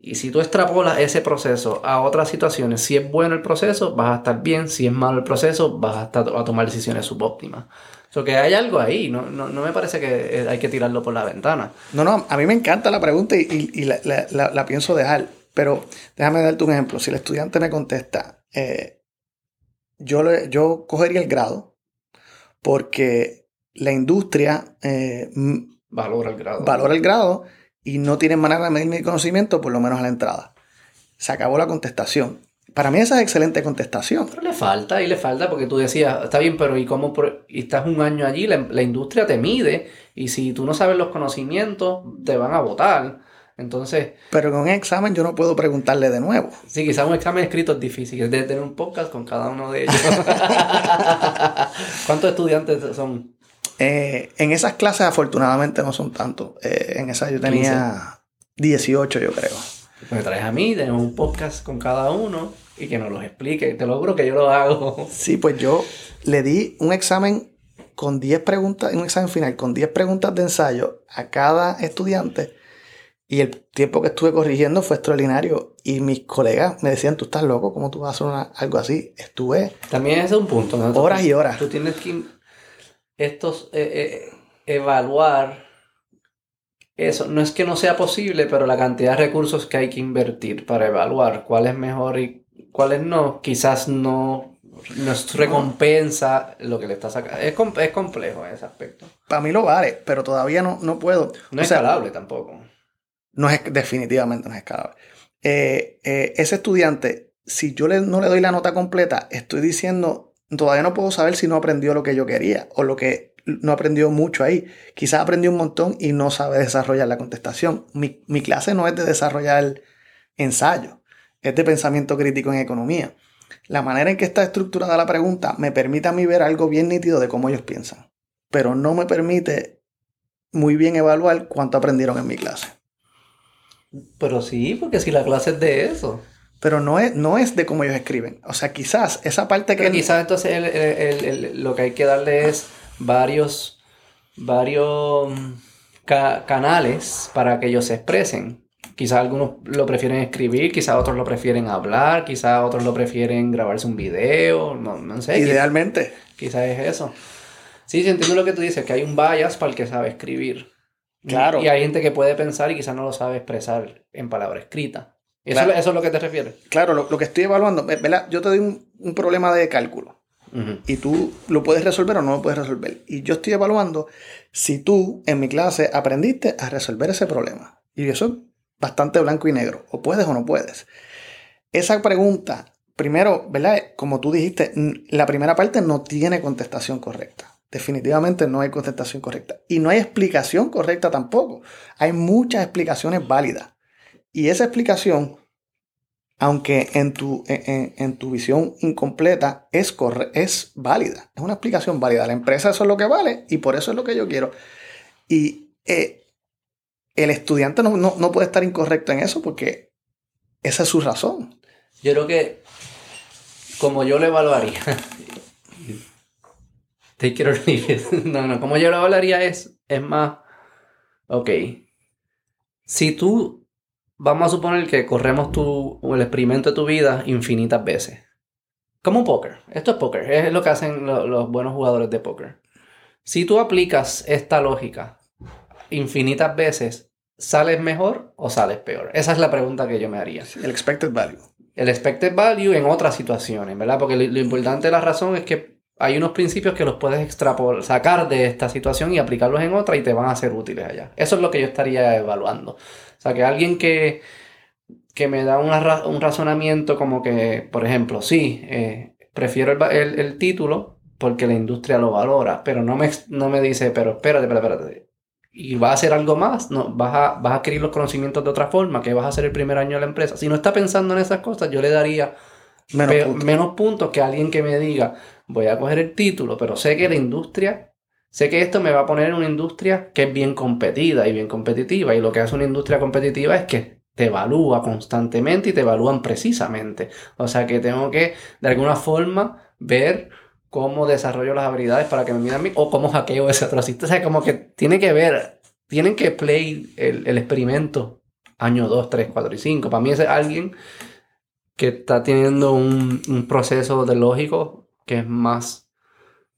Y si tú extrapolas ese proceso a otras situaciones, si es bueno el proceso, vas a estar bien. Si es malo el proceso, vas a, estar, a tomar decisiones subóptimas. O sea, que hay algo ahí. No, no, no me parece que eh, hay que tirarlo por la ventana. No, no, a mí me encanta la pregunta y, la, la- la- la pienso dejar, pero déjame darte un ejemplo. Si el estudiante me contesta, eh, yo, yo cogería el grado porque la industria eh, Valora el grado. valora el grado y no tiene manera de medir mi conocimiento, por lo menos a la entrada. Se acabó la contestación. Para mí esa es excelente contestación. Pero le falta, y le falta, porque tú decías, está bien, pero ¿y cómo? Y estás un año allí, la, la industria te mide, y si tú no sabes los conocimientos, te van a votar. Entonces, Pero en un examen yo no puedo preguntarle de nuevo. sí, quizás un examen escrito es difícil, es de tener un podcast con cada uno de ellos. (laughs) ¿Cuántos estudiantes son? Eh, en esas clases afortunadamente no son tantos. Eh, en esa yo tenía 18 yo creo. Me traes a mí, tenemos un podcast con cada uno, y que nos los explique. Te lo juro que yo lo hago. Sí, pues yo le di un examen con 10 preguntas, un examen final con 10 preguntas de ensayo a cada estudiante y el tiempo que estuve corrigiendo fue extraordinario y mis colegas me decían, tú estás loco, ¿cómo tú vas a hacer una- algo así? Estuve También ese es un punto. ¿no? horas y horas. Tú tienes que estos eh, eh, evaluar eso. No es que no sea posible, pero la cantidad de recursos que hay que invertir para evaluar cuál es mejor y cuáles no, quizás no, no es recompensa lo que le está sacando. Es, com- es complejo en ese aspecto. Para mí lo vale, pero todavía no, no puedo. No O es sea, escalable tampoco. No es definitivamente no es escalable. Eh, eh, ese estudiante, si yo le- no le doy la nota completa, estoy diciendo, todavía no puedo saber si no aprendió lo que yo quería o lo que no aprendió mucho ahí. Quizás aprendió un montón y no sabe desarrollar la contestación. Mi, mi clase no es de desarrollar ensayo, es de pensamiento crítico en economía. La manera en que está estructurada la pregunta me permite a mí ver algo bien nítido de cómo ellos piensan, pero no me permite muy bien evaluar cuánto aprendieron en mi clase. Pero sí, porque si la clase es de eso. pero no es, no es de cómo ellos escriben. O sea, quizás esa parte que... Quizás entonces el- el- lo que hay que darle es varios, varios ca- canales para que ellos se expresen. Quizás algunos lo prefieren escribir, quizás otros lo prefieren hablar, quizás otros lo prefieren grabarse un video, no, no sé. Idealmente. Quizás es eso. Sí, sí, entiendo lo que tú dices, que hay un bias para el que sabe escribir. Claro. Y hay gente que puede pensar y quizás no lo sabe expresar en palabra escrita. ¿Eso, Claro. eso es lo que te refieres? Claro, lo, lo que estoy evaluando, ¿verdad? Yo te doy un, un problema de cálculo y tú lo puedes resolver o no lo puedes resolver. Y yo estoy evaluando si tú en mi clase aprendiste a resolver ese problema. Y eso es bastante blanco y negro. O puedes o no puedes. Esa pregunta, primero, ¿verdad? Como tú dijiste, la primera parte no tiene contestación correcta. Definitivamente no hay contestación correcta. Y no hay explicación correcta tampoco. Hay muchas explicaciones válidas. Y esa explicación, aunque en tu, en, en- tu visión incompleta, es, corre- es válida. Es una explicación válida. La empresa eso es lo que vale y por eso es lo que yo quiero. Y eh, el estudiante no, no- no puede estar incorrecto en eso porque esa es su razón. Yo creo que como yo lo evaluaría. Take it or leave it. (laughs) No, no, como yo lo evaluaría es, es más, ok, si tú, vamos a suponer que corremos tu, el experimento de tu vida infinitas veces. Como un póker. Esto es póker. Es lo que hacen lo- los buenos jugadores de póker. Si tú aplicas esta lógica infinitas veces, ¿sales mejor o sales peor? Esa es la pregunta que yo me haría. El expected value. el expected value en otras situaciones, ¿verdad? Porque lo, lo importante de la razón es que hay unos principios que los puedes extrapolar, sacar de esta situación y aplicarlos en otra y te van a ser útiles allá. Eso es lo que yo estaría evaluando. O sea, que alguien que, que me da una un razonamiento como que, por ejemplo, sí, eh, prefiero el, el, título porque la industria lo valora, pero no me, no me dice, pero espérate, espérate, espérate. Y vas a hacer algo más, no, vas a, vas a adquirir los conocimientos de otra forma, que vas a hacer el primer año de la empresa. Si no está pensando en esas cosas, yo le daría menos puntos que alguien que me diga, voy a coger el título, pero sé que la industria, sé que esto me va a poner en una industria que es bien competida y bien competitiva. Y lo que hace una industria competitiva es que te evalúa constantemente y te evalúan precisamente. O sea que tengo que, de alguna forma, ver cómo desarrollo las habilidades para que me miren a mí o cómo hackeo ese otro O sea, como que tiene que ver, tienen que play el, el experimento año 2, 3, 4 y 5. Para mí es alguien que está teniendo un, un proceso de lógico que es más,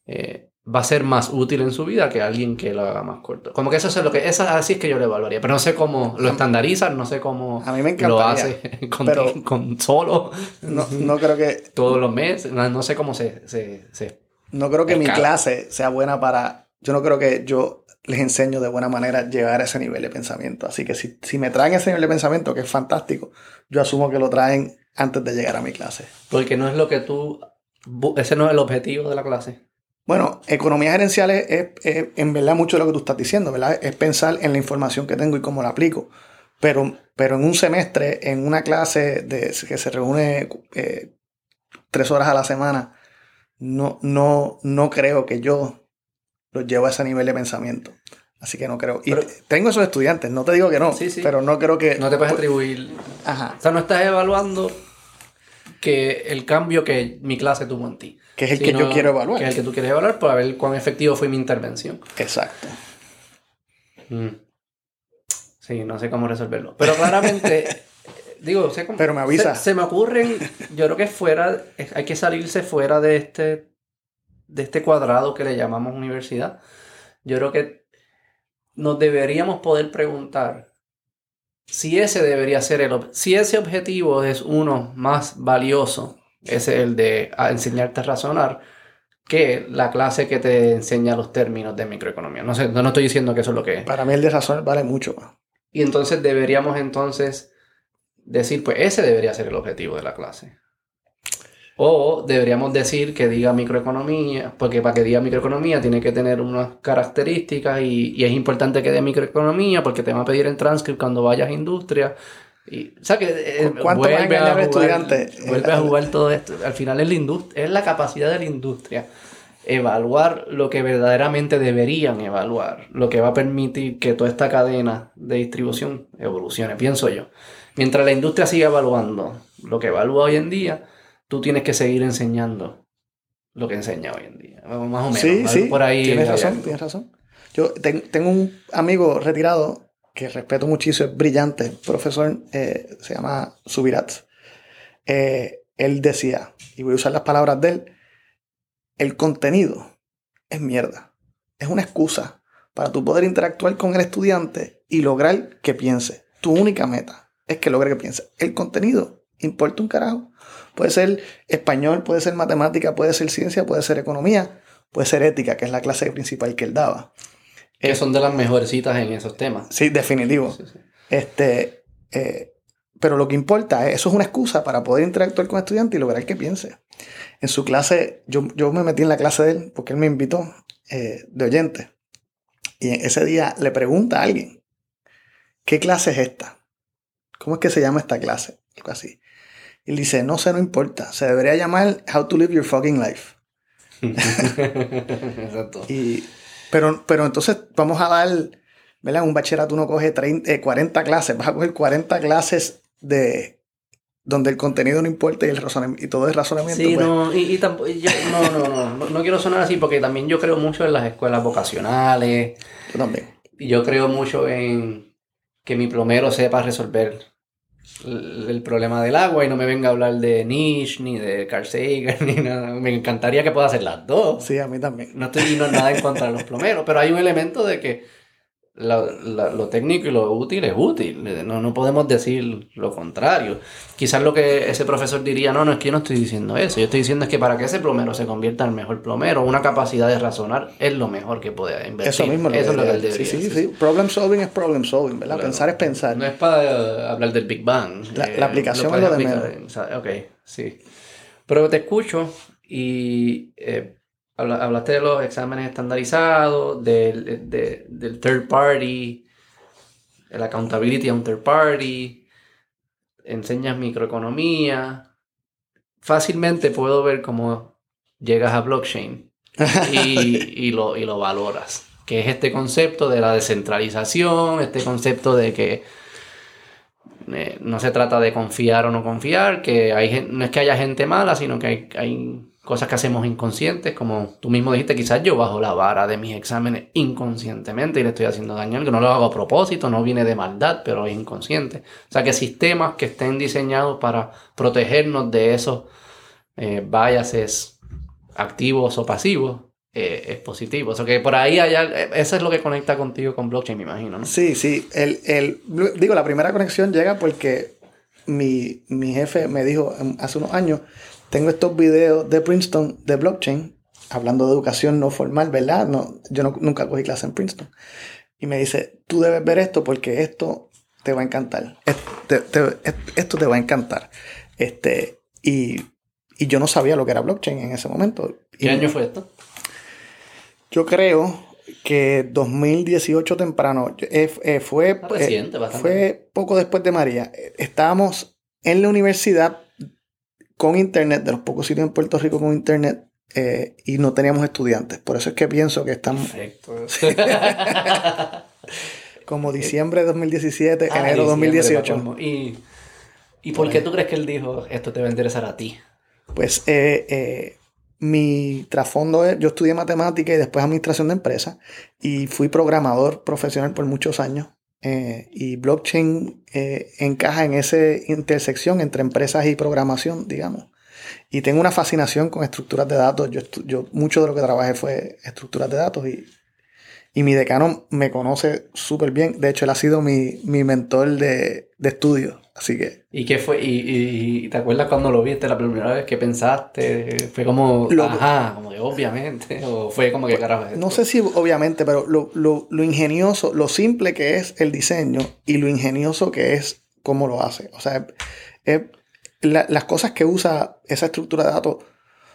eh, va a ser más útil en su vida que alguien que lo haga más corto. Como que eso es lo que, eso, así es que yo le evaluaría, pero no sé cómo lo estandarizan, no sé cómo a mí me lo hace (laughs) con, pero con solo, no, no, creo que... (laughs) Todos los meses, no, sé cómo se... se, se no creo que mi clase sea buena para... Yo no creo que yo les enseño de buena manera llegar a ese nivel de pensamiento. Así que si, si me traen ese nivel de pensamiento, que es fantástico, yo asumo que lo traen antes de llegar a mi clase. Porque no es lo que tú ese no es el objetivo de la clase. Bueno, economía gerencial es, en verdad mucho de lo que tú estás diciendo, ¿verdad? Es pensar en la información que tengo y cómo la aplico. Pero, pero en un semestre, en una clase de, que se reúne eh, tres horas a la semana, no, no, no creo que yo los llevo a ese nivel de pensamiento. Así que no creo. Y tengo esos estudiantes, no te digo que no, sí, sí. pero no creo que... No te puedes atribuir... Ajá. O sea, no estás evaluando que el cambio que mi clase tuvo en ti. Que es el que yo quiero evaluar. Que es el que tú quieres evaluar para ver cuán efectivo fue mi intervención. Exacto. Mm. Sí, no sé cómo resolverlo. Pero claramente, (laughs) digo, sé cómo, Pero me avisa. Se, me ocurren, yo creo que fuera, hay que salirse fuera de este, de este cuadrado que le llamamos universidad. Yo creo que nos deberíamos poder preguntar si ese debería ser el si ese objetivo es uno más valioso, es el de enseñarte a razonar, que la clase que te enseña los términos de microeconomía. No sé, no, estoy diciendo que eso es lo que es. Para mí el de razonar vale mucho. Y entonces deberíamos entonces decir, pues ese debería ser el objetivo de la clase. O deberíamos decir que diga microeconomía, porque para que diga microeconomía tiene que tener unas características y, es importante que dé microeconomía porque te va a pedir en transcript cuando vayas a industria. Y, o sea que eh, vuelve, a jugar, estudiantes? vuelve a jugar todo esto. Al final es la, industria, es la capacidad de la industria evaluar lo que verdaderamente deberían evaluar, lo que va a permitir que toda esta cadena de distribución evolucione, pienso yo. Mientras la industria siga evaluando lo que evalúa hoy en día, tú tienes que seguir enseñando lo que enseña hoy en día. Más o menos. Sí, sí. Por ahí. Tienes razón, tienes razón. Yo tengo un amigo retirado que respeto muchísimo, es brillante, profesor, eh, se llama Subirat. Eh, él decía, y voy a usar las palabras de él, el contenido es mierda. Es una excusa para tú poder interactuar con el estudiante y lograr que piense. Tu única meta es que logre que piense. El contenido importa un carajo. Puede ser español, puede ser matemática, puede ser ciencia, puede ser economía, puede ser ética, que es la clase principal que él daba. Que son de las mejores citas en esos temas. Sí, definitivo. Este, eh, pero lo que importa es, eso es una excusa para poder interactuar con el estudiante y lograr que piense. En su clase, yo, yo me metí en la clase de él porque él me invitó eh, de oyente. Y ese día le pregunta a alguien, ¿qué clase es esta? ¿Cómo es que se llama esta clase? Algo así. Y dice, no sé, no importa. Se debería llamar How to Live Your Fucking Life. (laughs) Exacto. Y, pero, pero entonces vamos a dar, ¿verdad? Un bachillerato uno coge 30, 40 eh, clases, vas a coger 40 clases de donde el contenido no importa y, el y todo es razonamiento. Sí, pues. no, y, no, no, no, no, no, quiero sonar así porque también yo creo mucho en las escuelas vocacionales. Yo también. Y yo creo mucho en que mi plomero sepa resolver el problema del agua y no me venga a hablar de Nietzsche ni de Carl Sagan (laughs) ni nada. Me encantaría que pueda hacer las dos. Sí, a mí también. No estoy diciendo nada en contra de los plomeros, pero hay un elemento de que lo técnico y lo útil es útil. No, no podemos decir lo contrario. Quizás lo que ese profesor diría, no, no es que yo no estoy diciendo eso. Yo estoy diciendo es que para que ese plomero se convierta en el mejor plomero, una capacidad de razonar es lo mejor que puede invertir. Eso mismo eso es lo que él debería. Sí, sí, sí. Problem solving es problem solving, ¿verdad? Pensar es pensar. No es para hablar del Big Bang. La, la eh, aplicación es lo de menos. Ok, sí. Pero te escucho y eh, hablaste de los exámenes estandarizados, del, del third party, el accountability a un third party, enseñas microeconomía. Fácilmente puedo ver cómo llegas a blockchain (laughs) y, lo, y lo valoras. Que es este concepto de la descentralización, este concepto de que eh, no se trata de confiar o no confiar, que hay, no es que haya gente mala, sino que hay, hay cosas que hacemos inconscientes, como tú mismo dijiste, quizás yo bajo la vara de mis exámenes inconscientemente y le estoy haciendo daño, que no lo hago a propósito, no viene de maldad, pero es inconsciente. O sea que sistemas que estén diseñados para protegernos de esos eh, biases activos o pasivos, eh, es positivo. O sea que por ahí hay, eso es lo que conecta contigo con blockchain, me imagino, ¿no? Sí, sí. El, el, digo, la primera conexión llega porque mi, mi jefe me dijo hace unos años, tengo estos videos de Princeton de blockchain, hablando de educación no formal, ¿verdad? No, yo no, nunca cogí clase en Princeton. Y me dice, tú debes ver esto porque esto te va a encantar. esto te va a encantar. Este, y, y, yo no sabía lo que era blockchain en ese momento. ¿Qué año fue esto? Yo creo que 2018 temprano eh, eh, fue, eh, fue poco después de María. Estábamos en la universidad con internet, de los pocos sitios en Puerto Rico con internet, y no teníamos estudiantes. Por eso es que pienso que estamos... Perfecto. (laughs) Como diciembre de 2017, ah, enero de 2018. ¿Y, ¿Y por qué tú crees que él dijo esto te va a interesar a ti? Pues eh, mi trasfondo es, yo estudié matemática y después administración de empresas y fui programador profesional por muchos años. Eh, y blockchain eh, encaja en esa intersección entre empresas y programación, digamos. Y tengo una fascinación con estructuras de datos. Yo, yo mucho de lo que trabajé fue estructuras de datos y y mi decano me conoce súper bien. De hecho, él ha sido mi, mentor de, estudio. Así que. ¿Y qué fue? ¿Y, te acuerdas cuando lo viste la primera vez? ¿Qué pensaste? ¿Fue como. ajá, como que obviamente? ¿O fue como que carajo? No sé si obviamente, pero lo, ingenioso, lo simple que es el diseño y lo ingenioso que es cómo lo hace. O sea, las cosas que usa esa estructura de datos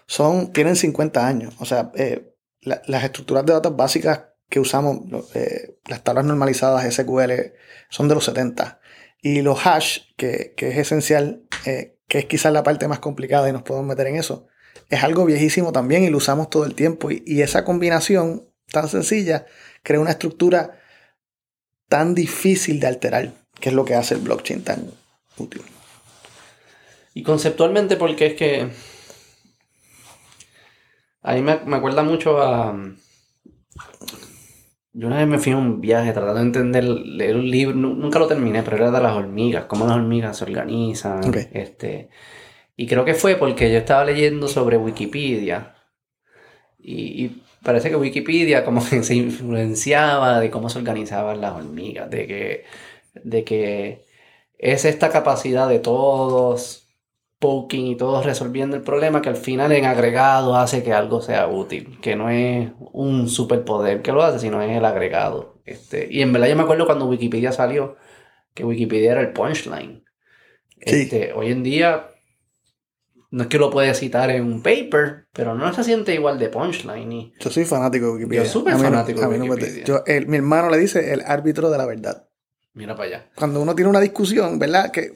son, tienen 50 años. O sea, eh, las estructuras de datos básicas que usamos, eh, las tablas normalizadas SQL, son de los 70. Y los hash, que, es esencial, eh, que es quizás la parte más complicada y nos podemos meter en eso, es algo viejísimo también y lo usamos todo el tiempo. Y, esa combinación tan sencilla crea una estructura tan difícil de alterar, que es lo que hace el blockchain tan útil. Y conceptualmente, porque es que a mí me, me acuerda mucho a yo una vez me fui a un viaje tratando de entender, leer un libro, nunca lo terminé, pero era de las hormigas, cómo las hormigas se organizan. Este, y creo que fue porque yo estaba leyendo sobre Wikipedia. Y, parece que Wikipedia como que se influenciaba de cómo se organizaban las hormigas, de que, de que es esta capacidad de todos poking y todos resolviendo el problema que al final en agregado hace que algo sea útil, que no es un superpoder que lo hace, sino es el agregado. Este, y en verdad yo me acuerdo cuando Wikipedia salió, que Wikipedia era el punchline. Este, hoy en día no es que lo puedes citar en un paper, pero no se siente igual de punchline. Yo soy fanático de Wikipedia. Yo súper fanático de Wikipedia. mi hermano le dice el árbitro de la verdad. Mira para allá. Cuando uno tiene una discusión, ¿verdad? Que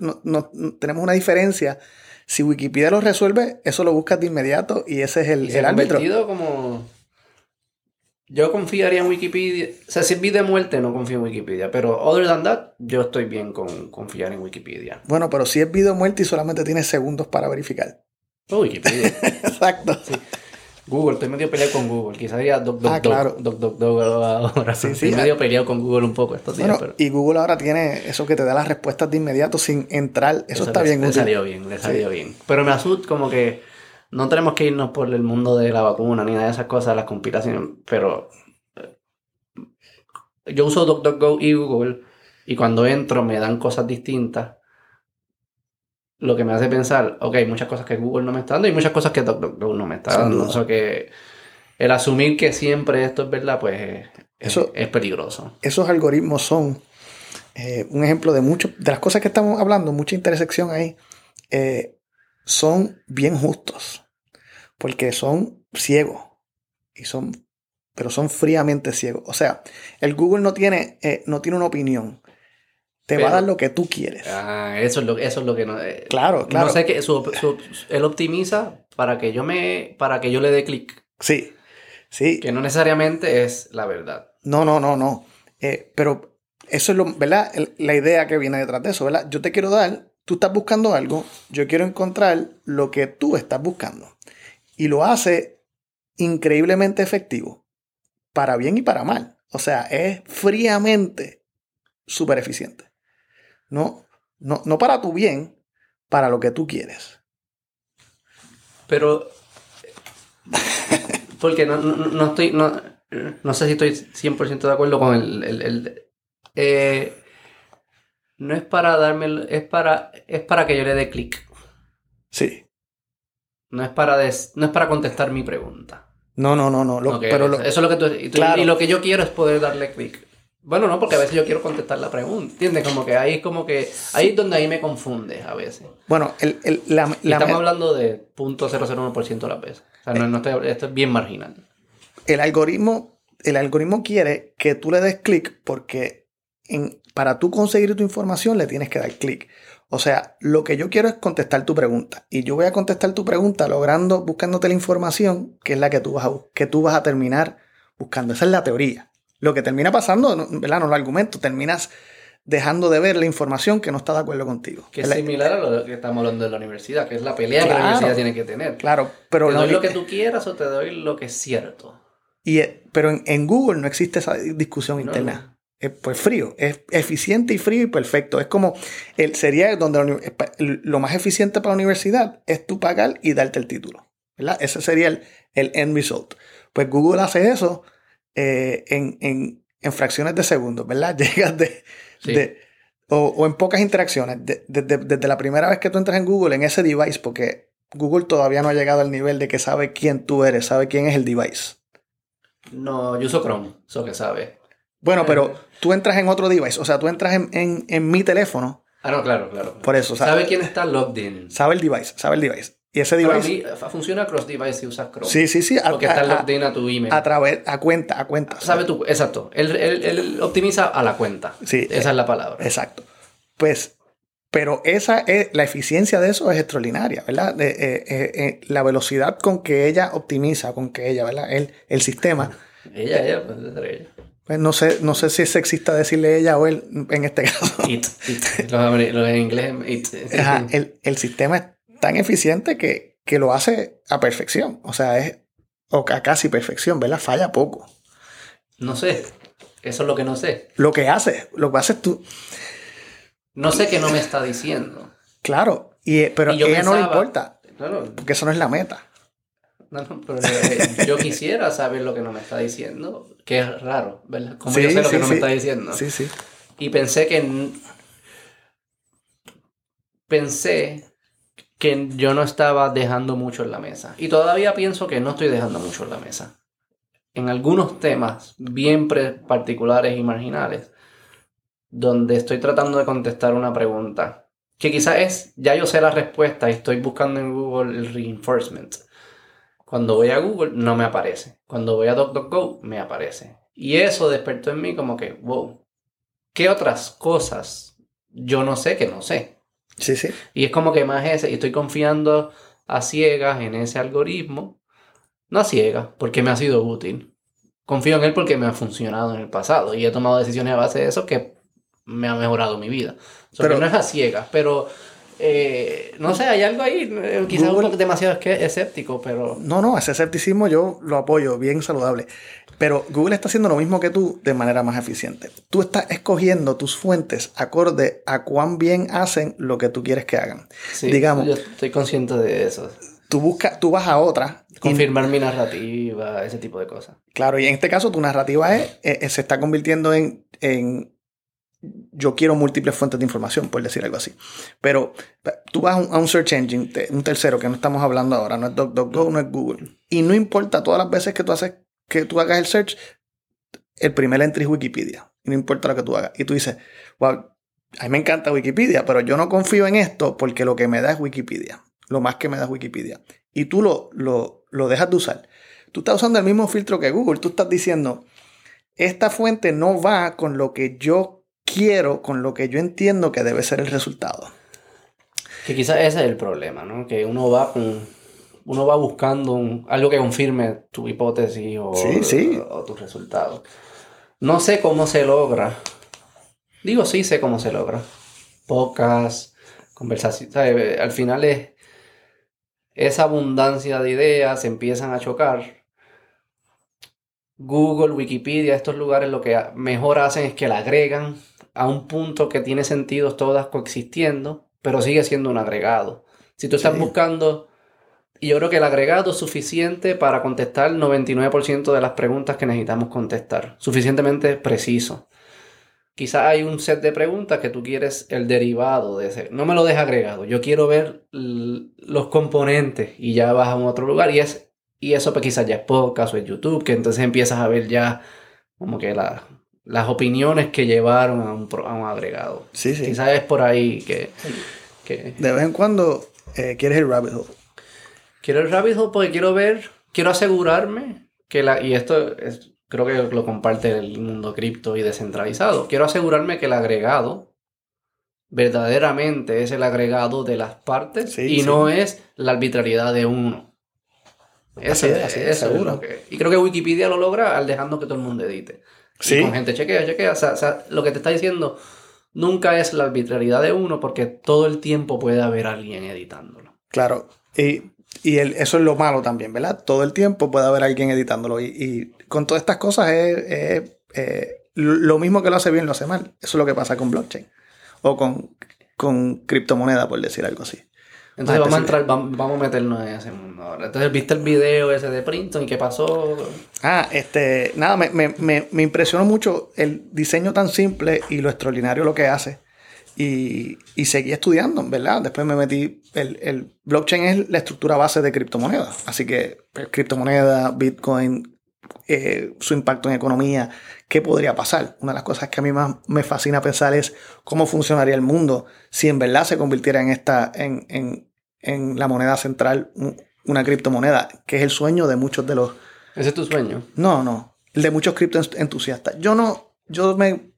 no, tenemos una diferencia. Si Wikipedia lo resuelve, eso lo buscas de inmediato y ese es el, el árbitro. como... Yo confiaría en Wikipedia. O sea, si es de muerte, no confío en Wikipedia. Pero other than that, yo estoy bien con confiar en Wikipedia. Bueno, pero si es vida de muerte y solamente tienes segundos para verificar. Oh, Wikipedia. (laughs) Exacto. Google, estoy medio peleado con Google. Quizás diría Doc, ah, claro. ahora. Sí, sí, estoy medio peleado con Google un poco estos días. Y Google ahora tiene eso que te da las respuestas de inmediato sin entrar. Eso, está bien. Le salió bien, le salió bien. Pero me asusta como que no tenemos que irnos por el mundo de la vacuna ni nada de esas cosas, las conspiraciones. Pero yo uso DuckDuckGo y Google y cuando entro me dan cosas distintas. Lo que me hace pensar, ok, hay muchas cosas que Google no me está dando y muchas cosas que DuckDuckGo no me está dando. O sea que el asumir que siempre esto es verdad, pues Eso- es, es peligroso. Esos algoritmos son eh, un ejemplo de mucho, de las cosas que estamos hablando, mucha intersección ahí, eh, son bien justos, porque son ciegos, y son, pero son fríamente ciegos. O sea, el Google no tiene, eh, no tiene una opinión, te va a dar lo que tú quieres. Ah, eso es lo, eso es lo que no. eh, Claro, claro. No sé qué. su- su- él optimiza para que yo me. para que yo le dé clic. Sí, sí. Que no necesariamente es la verdad. No, no, no, no. Eh, pero eso es lo, ¿verdad? La idea que viene detrás de eso, ¿verdad? Yo te quiero dar, tú estás buscando algo, yo quiero encontrar lo que tú estás buscando. Y lo hace increíblemente efectivo, para bien y para mal. O sea, es fríamente súper eficiente. No, no, no para tu bien, para lo que tú quieres. Pero. Porque no, no, no estoy. No, no sé si estoy 100% de acuerdo con el. el- el- eh, no es para darme. Es para, es para que yo le dé clic. Sí. No es para des- no es para contestar mi pregunta. No, no, no, no. lo- pero lo- eso es lo que tú, y, tú- Claro. y lo que yo quiero es poder darle clic. Bueno, no, porque a veces yo quiero contestar la pregunta. ¿Entiendes? Como que ahí es como que. Ahí es donde ahí me confunde a veces. bueno, el, el- la, la- estamos hablando de 0.001% de las veces. O sea, no, no estoy- esto es bien marginal. el algoritmo, el algoritmo quiere que tú le des clic porque en- para tú conseguir tu información le tienes que dar clic. O sea, lo que yo quiero es contestar tu pregunta. Y yo voy a contestar tu pregunta logrando, buscándote la información que es la que tú vas a, que tú vas a terminar buscando. Esa es la teoría. Lo que termina pasando, no- ¿verdad? No lo argumento, terminas dejando de ver la información que no está de acuerdo contigo. Que es La- similar a lo que estamos hablando de la universidad, que es la pelea que la universidad tiene que tener. Claro, pero, ¿Te no- doy lo que tú quieras o te doy lo que es cierto? y, eh, pero en, en Google no existe esa discusión No, interna. Es pues frío, es eficiente y frío y perfecto. Es como, el, sería donde la lo más eficiente para la universidad es tú pagar y darte el título. ¿verdad? Ese sería el, el end result. Pues Google hace eso eh, en, en- en fracciones de segundos, ¿verdad? (laughs) Llegas de... Sí. de- o, o en pocas interacciones. De- de- de- desde la primera vez que tú entras en Google, en ese device, porque Google todavía no ha llegado al nivel de que sabe quién tú eres, sabe quién es el device. No, yo uso Chrome, eso que sabe. Bueno, pero tú entras en otro device, o sea, tú entras en, en- en mi teléfono, Ah, no, claro, claro. por eso, sabe, ¿Sabe quién está logged in? sabe el device, sabe el device. Y ese Para device, mí, funciona cross device si usas Chrome. sí, sí, sí, a, Porque está a- logged in a tu email. a través, a cuenta, a cuenta. Sabe tú, exacto. Él, él- él optimiza a la cuenta. Sí, Esa es la palabra. Exacto. Pues, pero esa es, la eficiencia de eso es extraordinaria, ¿verdad? De, eh, eh, eh, la velocidad con que ella optimiza, con que ella, ¿verdad? El, el sistema. Ella, ella, pues ser ella. Pues no sé, no sé si es sexista decirle ella o él en este caso. It, it. Los, los en inglés, it. Ajá, el, el sistema es tan eficiente que, que lo hace a perfección. O sea, es o a casi perfección, ¿verdad? Falla poco. No sé. Eso es lo que no sé. Lo que hace, lo que haces tú, No sé qué no me está diciendo. claro, y, eh, pero a ella no le importa, Claro, porque eso no es la meta. no, no, pero eh, yo quisiera saber lo que no me está diciendo, que es raro, ¿verdad? Como Sí, yo sé lo sí, que no sí. me está diciendo. Sí, sí. Y pensé que. Pensé que yo no estaba dejando mucho en la mesa. Y todavía pienso que no estoy dejando mucho en la mesa. En algunos temas bien particulares y marginales, donde estoy tratando de contestar una pregunta, que quizás es, ya yo sé la respuesta y estoy buscando en Google el reinforcement. Cuando voy a Google no me aparece. Cuando voy a DuckDuckGo me aparece. Y eso despertó en mí como que, wow, ¿qué otras cosas yo no sé que no sé? Sí, sí. Y es como que más ese, y estoy confiando a ciegas en ese algoritmo. No a ciegas, porque me ha sido útil. Confío en él porque me ha funcionado en el pasado y he tomado decisiones a base de eso que me ha mejorado mi vida. Pero- que no es a ciegas, pero eh, no sé, hay algo ahí, eh, quizás un Google- poco demasiado escéptico, pero No, no, ese escepticismo yo lo apoyo, bien saludable. Pero Google está haciendo lo mismo que tú de manera más eficiente. Tú estás escogiendo tus fuentes acorde a cuán bien hacen lo que tú quieres que hagan. sí, Digamos. yo estoy consciente de eso. tú, buscas, tú vas a otra. Confirmar mi narrativa, ese tipo de cosas. Claro, y en este caso tu narrativa es, eh, eh, se está convirtiendo en, en yo quiero múltiples fuentes de información, por decir algo así. Pero tú vas a un, search engine, un tercero que no estamos hablando ahora, no es DuckDuckGo, no es Google. Y no importa todas las veces que tú hagas el search, el primer entry es Wikipedia. Y no importa lo que tú hagas. Y tú dices, wow, a mí me encanta Wikipedia, pero yo no confío en esto porque lo que me da es Wikipedia. Lo más que me da es Wikipedia. Y tú lo, lo, lo dejas de usar. Tú estás usando el mismo filtro que Google. Tú estás diciendo, esta fuente no va con lo que yo quiero con lo que yo entiendo que debe ser el resultado. Que quizás ese es el problema, ¿no? Que uno va uno va buscando algo que confirme tu hipótesis o, o tus resultados. No sé cómo se logra. Digo, sí sé cómo se logra. Pocas conversaciones. Al final es esa abundancia de ideas se empiezan a chocar. Google, Wikipedia, estos lugares lo que mejor hacen es que la agregan a un punto que tiene sentido todas coexistiendo, pero sigue siendo un agregado. Si tú estás buscando, y yo creo que el agregado es suficiente para contestar el 99% de las preguntas que necesitamos contestar, suficientemente preciso. Quizás hay un set de preguntas que tú quieres el derivado de ese. No me lo dejes agregado. Yo quiero ver los componentes y ya vas a un otro lugar. Y, es, y eso pues quizás ya es podcast o es YouTube, que entonces empiezas a ver ya como que la, las opiniones que llevaron a un, a un agregado. Sí, sí. Quizás es por ahí que... De vez en cuando eh, quieres el rabbit hole. Quiero el rabbit hole porque quiero ver, quiero asegurarme que la... Y esto es, creo que lo comparte el mundo cripto y descentralizado. Quiero asegurarme que el agregado verdaderamente es el agregado de las partes y no es la arbitrariedad de uno. Eso, así es, seguro. y creo que Wikipedia lo logra al dejando que todo el mundo edite. Sí. con gente chequea, chequea. O sea, lo que te está diciendo nunca es la arbitrariedad de uno porque todo el tiempo puede haber alguien editándolo. Claro. Y, y eso es lo malo también, ¿verdad? Todo el tiempo puede haber alguien editándolo. Y, con todas estas cosas es, lo mismo que lo hace bien lo hace mal. Eso es lo que pasa con blockchain. O con, con criptomoneda, por decir algo así. Entonces vamos a entrar, vamos, a meternos en ese mundo ahora. Entonces, ¿viste el video ese de Princeton y qué pasó? Ah, este, nada, me, me, me, me impresionó mucho el diseño tan simple y lo extraordinario lo que hace. Y, y seguí estudiando, ¿verdad? Después me metí, el, el blockchain es la estructura base de criptomonedas. Así que pues, criptomoneda, Bitcoin, eh, su impacto en economía, qué podría pasar. Una de las cosas que a mí más me fascina pensar es cómo funcionaría el mundo si en verdad se convirtiera en esta, en, en, en la moneda central, una criptomoneda, que es el sueño de muchos de los... ¿Ese es tu sueño? No, no, el de muchos criptoentusiastas. Yo no, yo me...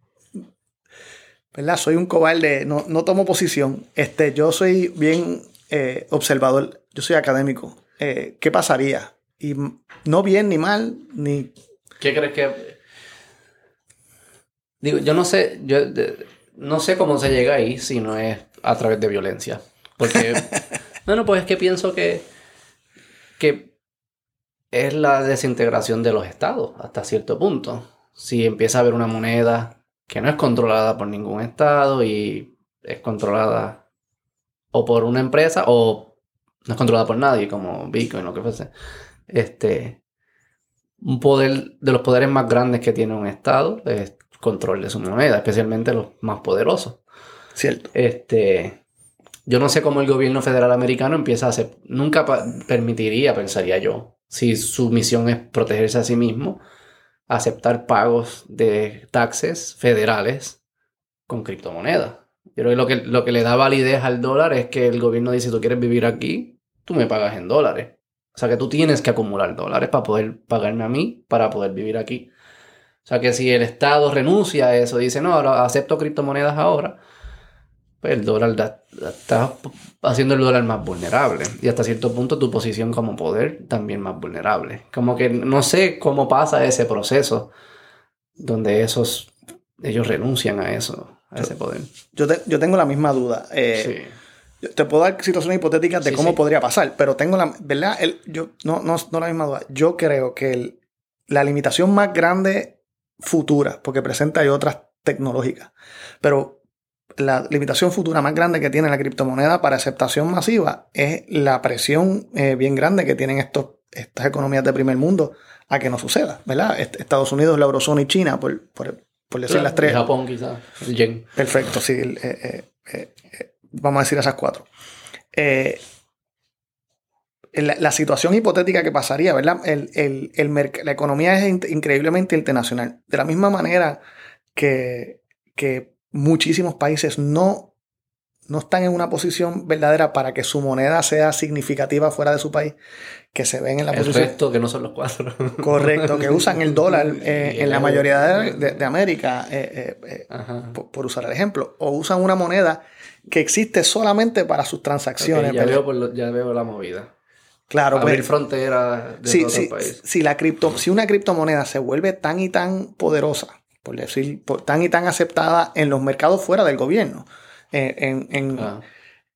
¿Verdad? Soy un cobarde, no, no tomo posición. Este, yo soy bien eh, observador, yo soy académico. Eh, ¿Qué pasaría? Y no bien ni mal, ni... ¿Qué crees que Digo, yo no sé, yo no sé cómo se llega ahí si no es a través de violencia. Porque, (laughs) bueno, pues es que pienso que, que es la desintegración de los estados hasta cierto punto. Si empieza a haber una moneda que no es controlada por ningún estado y es controlada o por una empresa o no es controlada por nadie, como Bitcoin o lo que fuese. Este, un poder de los poderes más grandes que tiene un estado es control de su moneda, especialmente los más poderosos. Cierto. Este, yo no sé cómo el gobierno federal americano empieza a hacer, nunca permitiría, pensaría yo, si su misión es protegerse a sí mismo, aceptar pagos de taxes federales con criptomonedas. Yo creo que lo, que lo que le da validez al dólar es que el gobierno dice, tú quieres vivir aquí, tú me pagas en dólares. O sea que tú tienes que acumular dólares para poder pagarme a mí, para poder vivir aquí. O sea que si el Estado renuncia a eso, dice, no, ahora acepto criptomonedas ahora, pues el dólar está haciendo el dólar más vulnerable. Y hasta cierto punto tu posición como poder también más vulnerable. Como que no sé cómo pasa ese proceso donde esos, ellos renuncian a eso, a ese poder. Yo, yo tengo la misma duda. Eh, te puedo dar situaciones hipotéticas de cómo podría pasar, pero tengo la, ¿verdad? El, yo, no, no, no la misma duda. Yo creo que la limitación más grande futuras, porque presenta hay otras tecnológicas. Pero la limitación futura más grande que tiene la criptomoneda para aceptación masiva es la presión eh, bien grande que tienen estos, estas economías de primer mundo a que no suceda, ¿verdad? Estados Unidos, la eurozona y China, por, por, por decir las tres. Japón quizás, el yen. Perfecto, sí. Eh, eh, vamos a decir esas cuatro. La, la, situación hipotética que pasaría, ¿verdad? El, el, el la economía es increíblemente internacional. De la misma manera que, que muchísimos países no, no están en una posición verdadera para que su moneda sea significativa fuera de su país, que se ven en la el posición. Resto, que no son los cuatro. Correcto, que usan el dólar (laughs) eh, en la mayoría de, de, América, eh, eh, por, por, usar el ejemplo, o usan una moneda que existe solamente para sus transacciones. Okay, ya, veo lo, ya, veo la movida. Claro, abrir pues, fronteras de sí, otro sí, país. Si, la cripto, si una criptomoneda se vuelve tan y tan poderosa, por decir, por, tan y tan aceptada en los mercados fuera del gobierno. Eh, en, en, ah.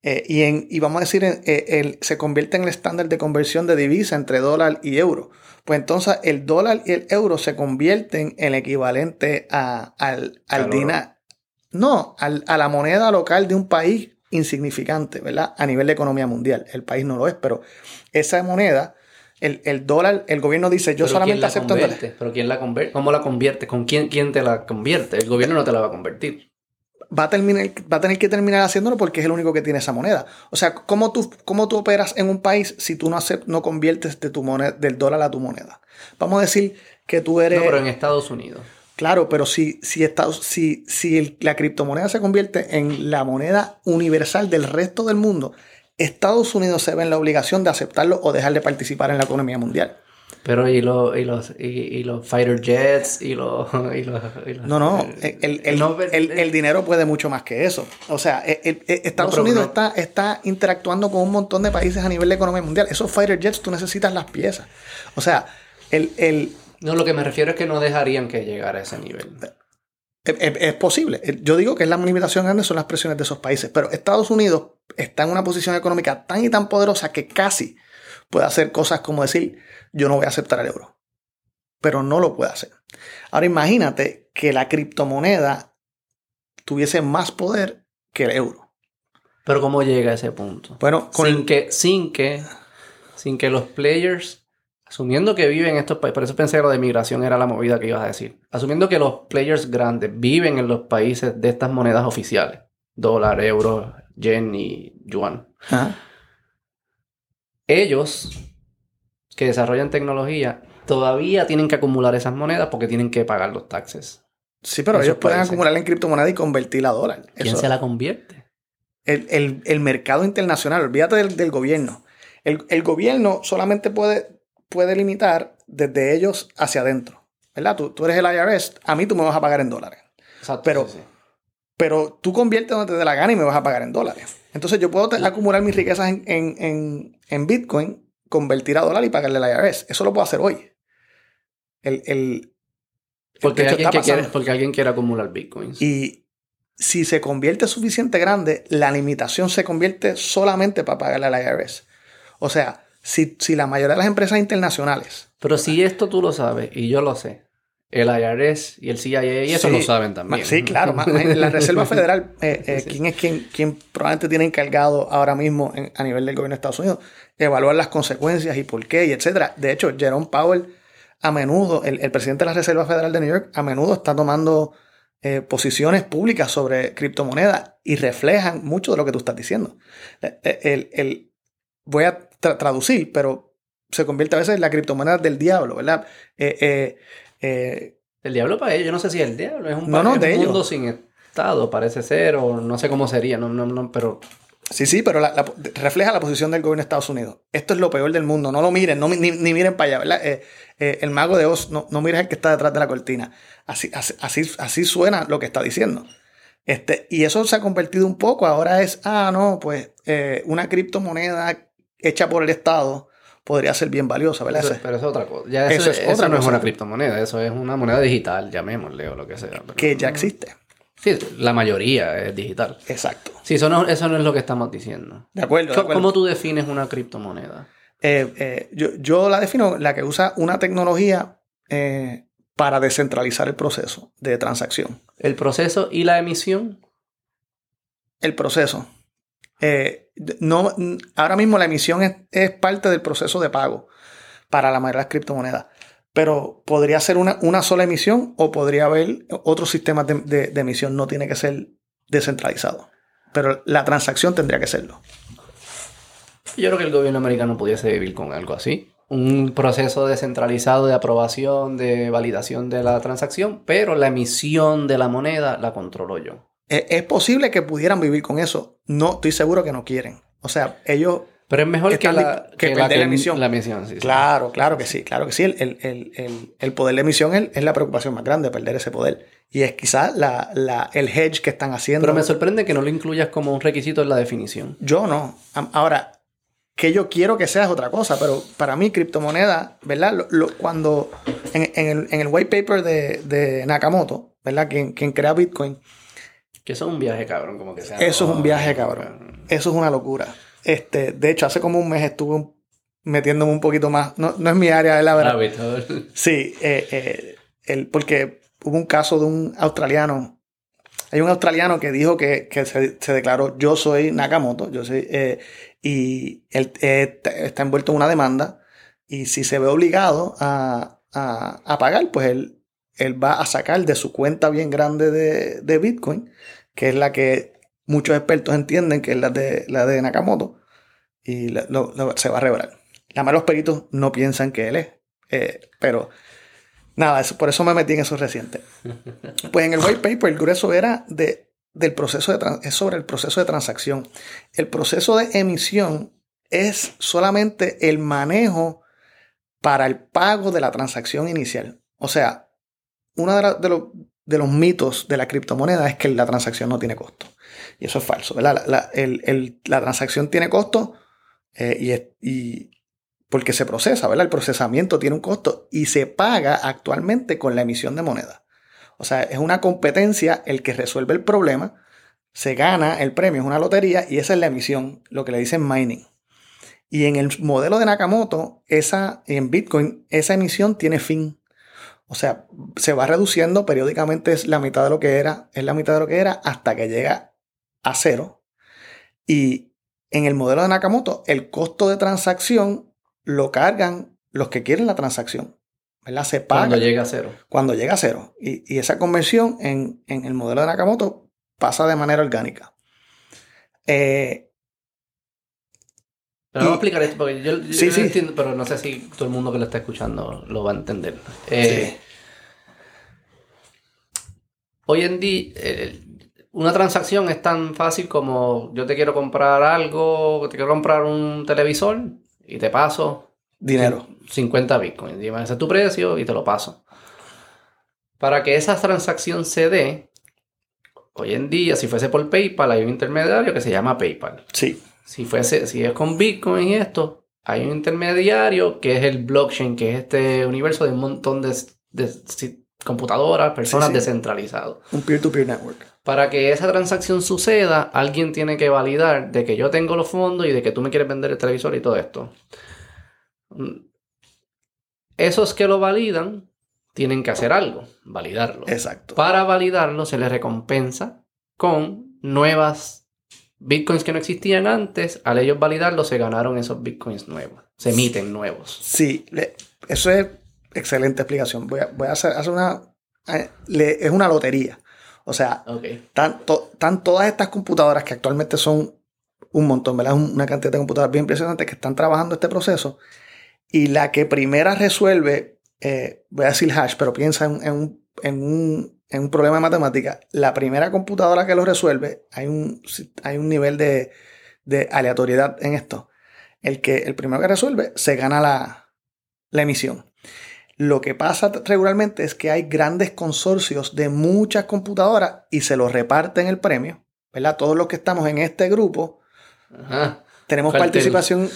eh, y, en, y vamos a decir, eh, el, se convierte en el estándar de conversión de divisa entre dólar y euro. Pues entonces el dólar y el euro se convierten en el equivalente a, al, al dinar. No, al, a la moneda local de un país insignificante, ¿verdad? A nivel de economía mundial. El país no lo es, pero esa moneda el, el, dólar, el gobierno dice, yo ¿Pero solamente acepto convierte? ¿Pero quién la convierte? ¿Cómo la convierte? ¿Con quién, quién te la convierte? El gobierno no te la va a convertir. Va a, terminar, va a tener que terminar haciéndolo porque es el único que tiene esa moneda. O sea, ¿cómo tú, cómo tú operas en un país si tú no, acept, no conviertes de tu moneda, del dólar a tu moneda? Vamos a decir que tú eres... No, pero en Estados Unidos. Claro, pero si, si, Estados, si, si el, la criptomoneda se convierte en la moneda universal del resto del mundo, Estados Unidos se ve en la obligación de aceptarlo o dejar de participar en la economía mundial. Pero y, lo, y, los, y, y, los fighter jets y los... (laughs) Y los, no, no, el, el, el, el, dinero puede mucho más que eso. O sea, Estados no, Unidos no. está, está interactuando con un montón de países a nivel de economía mundial. Esos fighter jets tú necesitas las piezas. O sea, el... el no, lo que me refiero es que no dejarían que llegara a ese nivel. Es, es, es, posible. Yo digo que la limitación grande son las presiones de esos países, pero Estados Unidos está en una posición económica tan y tan poderosa que casi puede hacer cosas como decir, yo no voy a aceptar el euro. Pero no lo puede hacer. Ahora imagínate que la criptomoneda tuviese más poder que el euro. Pero ¿cómo llega a ese punto? Bueno, sin, el... que, sin, que, sin que los players, asumiendo que viven en estos países, por eso pensé que lo de migración era la movida que ibas a decir, asumiendo que los players grandes viven en los países de estas monedas oficiales, dólar, euro, yen y yuan. Ajá. Ellos que desarrollan tecnología todavía tienen que acumular esas monedas porque tienen que pagar los taxes. Sí, pero ellos pueden acumular en criptomoneda y convertirla a dólar. ¿Quién Eso. se la convierte? El, el, el, mercado internacional, olvídate del, del gobierno. El, el, gobierno solamente puede, puede limitar desde ellos hacia adentro. ¿Verdad? Tú, tú eres el IRS, a mí tú me vas a pagar en dólares. Exacto, pero, sí, sí. pero tú conviertes donde te dé la gana y me vas a pagar en dólares. Entonces yo puedo acumular mis riquezas en, en, en, en, Bitcoin, convertir a dólar y pagarle al IRS. Eso lo puedo hacer hoy. El, el, porque, el alguien que quiere, porque alguien quiere acumular Bitcoins. Y si se convierte suficiente grande, la limitación se convierte solamente para pagarle al IRS. O sea, si, si la mayoría de las empresas internacionales... Pero si esto tú lo sabes y yo lo sé, el IRS y el CIA y eso sí, lo saben también. Sí, claro. la Reserva (laughs) Federal, eh, eh. ¿quién es quien, quien probablemente tiene encargado ahora mismo en, a nivel del gobierno de Estados Unidos? Evaluar las consecuencias y por qué y etcétera. De hecho, Jerome Powell a menudo, el, el presidente de la Reserva Federal de New York, a menudo está tomando eh, posiciones públicas sobre criptomonedas y reflejan mucho de lo que tú estás diciendo. El, el, voy a tra traducir, pero se convierte a veces en la criptomoneda del diablo, ¿verdad? Eh, eh, el diablo para ellos, yo no sé si es el diablo, es un, no, no, es de un mundo sin estado, parece ser, o no sé cómo sería, no, no, no, pero... Sí, sí, pero la, la, refleja la posición del gobierno de Estados Unidos. Esto es lo peor del mundo, no lo miren, no, ni, ni miren para allá, ¿verdad? Eh, eh, el mago de Oz, no, no mires el que está detrás de la cortina. Así, así, así, así suena lo que está diciendo. Este, y eso se ha convertido un poco, ahora es, ah, no, pues eh, una criptomoneda hecha por el Estado podría ser bien valiosa, ¿verdad? Eso, pero eso es otra cosa. Ya eso, eso, es eso otra no cosa. es una criptomoneda, eso es una moneda digital, llamémosle o lo que sea. Pero que ya existe. Sí, la mayoría es digital. Exacto. Sí, eso no, eso no es lo que estamos diciendo. De acuerdo. De acuerdo. ¿Cómo tú defines una criptomoneda? Eh, eh, yo, yo, la defino la que usa una tecnología eh, para descentralizar el proceso de transacción. ¿El proceso y la emisión? el proceso. Eh, no, ahora mismo la emisión es, parte del proceso de pago para la mayoría de las criptomonedas. Pero podría ser una, sola emisión o podría haber otros sistemas de, emisión. No tiene que ser descentralizado. Pero la transacción tendría que serlo. Yo creo que el gobierno americano pudiese vivir con algo así. Un proceso descentralizado de aprobación, de validación de la transacción, pero la emisión de la moneda la controlo yo. Es, posible que pudieran vivir con eso. No, estoy seguro que no quieren. O sea, ellos. Pero es mejor que la, que, la, emisión. La emisión sí, claro, claro que sí, claro que sí. El, poder de emisión es, la preocupación más grande, perder ese poder. Y es quizás la, el hedge que están haciendo. Pero me sorprende que no lo incluyas como un requisito en la definición. Yo no. Ahora, que yo quiero que sea es otra cosa, pero para mí criptomoneda, ¿verdad? cuando en, el, white paper de, Nakamoto, ¿verdad? Quien, quien crea Bitcoin, que eso es un viaje, cabrón, como que sea. Eso es un viaje, cabrón. Eso es una locura. Este, de hecho, hace como un mes estuve metiéndome un poquito más. No, es mi área, de la verdad. Sí, eh, eh, el, porque hubo un caso de un australiano. Hay un australiano que dijo que, se, declaró yo soy Nakamoto, yo soy, eh, y él está envuelto en una demanda. Y si se ve obligado a, a, pagar, pues él, él va a sacar de su cuenta bien grande de, de Bitcoin que es la que muchos expertos entienden que es la de, la de Nakamoto, y se va a revelar. La más los peritos no piensan que él es, eh, pero nada, eso, por eso me metí en eso reciente. (laughs) Pues en el white paper el grueso era de, del proceso de, es sobre el proceso de transacción. El proceso de emisión es solamente el manejo para el pago de la transacción inicial. O sea, uno de, de, los de los mitos de la criptomoneda es que la transacción no tiene costo. Y eso es falso, ¿verdad? La, transacción tiene costo eh, y, porque se procesa, ¿verdad? El procesamiento tiene un costo y se paga actualmente con la emisión de moneda. O sea, es una competencia el que resuelve el problema, se gana el premio, es una lotería y esa es la emisión, lo que le dicen mining. Y en el modelo de Nakamoto, en Bitcoin, esa emisión tiene fin. O sea, se va reduciendo periódicamente, es la mitad de lo que era, es la mitad de lo que era, hasta que llega a cero. Y en el modelo de Nakamoto, el costo de transacción lo cargan los que quieren la transacción. ¿verdad? Se paga. Cuando llega a cero. Cuando llega a cero. Y, esa conversión en, el modelo de Nakamoto pasa de manera orgánica. Eh, pero vamos a explicar esto porque yo, sí, sí. entiendo, pero no sé si todo el mundo que lo está escuchando lo va a entender. Eh, hoy en día, eh, una transacción es tan fácil como yo te quiero comprar algo, te quiero comprar un televisor y te paso dinero. 50 bitcoins. Dime ese es tu precio y te lo paso. Para que esa transacción se dé, hoy en día, si fuese por PayPal, hay un intermediario que se llama PayPal. Sí. Si, fuese, si es con Bitcoin y esto, hay un intermediario que es el blockchain, que es este universo de un montón de, computadoras, personas descentralizadas. Un peer-to-peer network. Para que esa transacción suceda, alguien tiene que validar de que yo tengo los fondos y de que tú me quieres vender el televisor y todo esto. Esos que lo validan tienen que hacer algo, validarlo. Exacto. Para validarlo se les recompensa con nuevas bitcoins que no existían antes, al ellos validarlo, se ganaron esos bitcoins nuevos. Se emiten nuevos. Sí, eso es excelente explicación. Voy a, voy a hacer, una. Eh, es una lotería. O sea, están, todas estas computadoras que actualmente son un montón, ¿verdad? Una cantidad de computadoras bien impresionantes que están trabajando este proceso. Y la que primera resuelve, eh, voy a decir hash, pero piensa en un en un problema de matemática, la primera computadora que lo resuelve, hay un, hay un nivel de, aleatoriedad en esto. El, que, el primero que resuelve se gana la, la emisión. Lo que pasa regularmente es que hay grandes consorcios de muchas computadoras y se los reparten el premio. ¿verdad? Todos los que estamos en este grupo tenemos participación,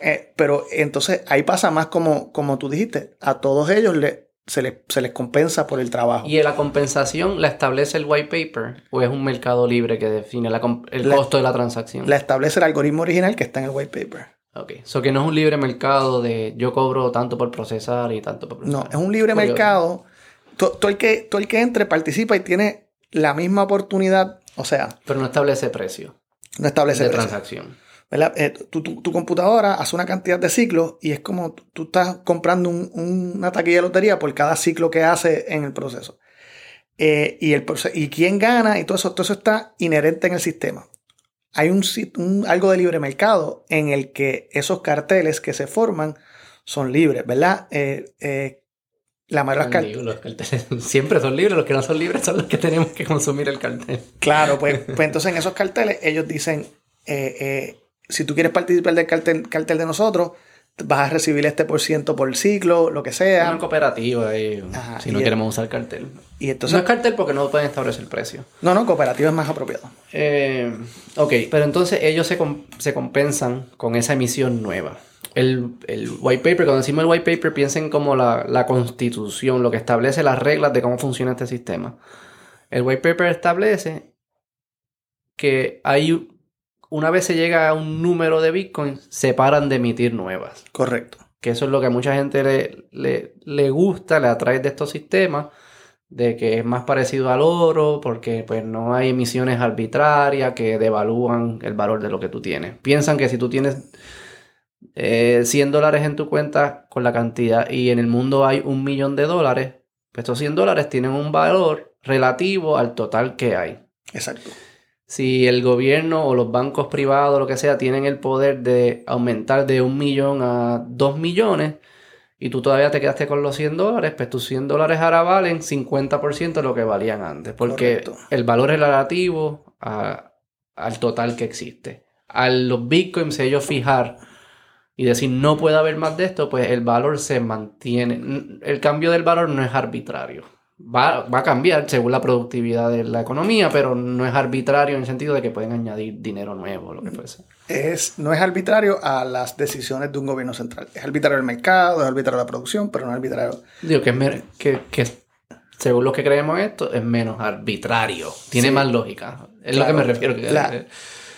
eh, pero entonces ahí pasa más como, como tú dijiste, a todos ellos le, se, les compensa por el trabajo. ¿Y la compensación la establece el white paper o es un mercado libre que define el costo de la transacción? La establece el algoritmo original que está en el white paper. Ok, so que no es un libre mercado de yo cobro tanto por procesar y tanto por procesar. No, es un libre mercado. Todo, el que, todo el que entre participa y tiene la misma oportunidad O sea, Pero no establece precio no establece de precio. transacción. ¿Verdad? Eh, tu, tu- tu computadora hace una cantidad de ciclos y es como tú- estás comprando un- un- una taquilla de lotería por cada ciclo que hace en el proceso. Eh, y, el, y quién gana y todo eso, todo eso está inherente en el sistema. Hay un, un- algo de libre mercado en el que esos carteles que se forman son libres, ¿verdad? Eh, eh, la mayoría de carteles. los carteles (laughs) siempre son libres, los que no son libres son los que tenemos que consumir el cartel. Claro, pues, (laughs) pues entonces en esos carteles ellos dicen, eh, eh, si tú quieres participar del cartel, cartel de nosotros, vas a recibir este por ciento por ciclo, lo que Una sea. cooperativa eh, Ajá, si no el- queremos usar cartel. Y no entonces, es cartel porque no pueden establecer precio. no, no, cooperativa es más apropiado. Eh, ok, pero entonces ellos se, se compensan con esa emisión nueva. El, el white paper, cuando decimos el white paper, piensen como la, la constitución, lo que establece las reglas de cómo funciona este sistema. El white paper establece que hay, una vez se llega a un número de bitcoins, se paran de emitir nuevas. Correcto. Que eso es lo que a mucha gente le, le, le gusta, le atrae de estos sistemas, de que es más parecido al oro, porque pues no hay emisiones arbitrarias que devalúan el valor de lo que tú tienes. Piensan que si tú tienes eh, 100 dólares en tu cuenta con la cantidad y en el mundo hay un millón de dólares, pues estos 100 dólares tienen un valor relativo al total que hay. Exacto. Si el gobierno o los bancos privados, lo que sea, tienen el poder de aumentar de un millón a dos millones y tú todavía te quedaste con los 100 dólares, pues tus 100 dólares ahora valen 50% de lo que valían antes, porque Correcto. el valor es relativo a- al total que existe. A los bitcoins, ellos fijar y decir no puede haber más de esto, pues el valor se mantiene. El cambio del valor no es arbitrario. Va, va a cambiar según la productividad de la economía, pero no es arbitrario en el sentido de que pueden añadir dinero nuevo lo que fuese. Es, no es arbitrario a las decisiones de un gobierno central. Es arbitrario el mercado, es arbitrario la producción, pero no es arbitrario. Digo que, es que, que según lo que creemos esto, es menos arbitrario. Tiene Sí. más lógica. Es Claro. lo que me refiero. que- La-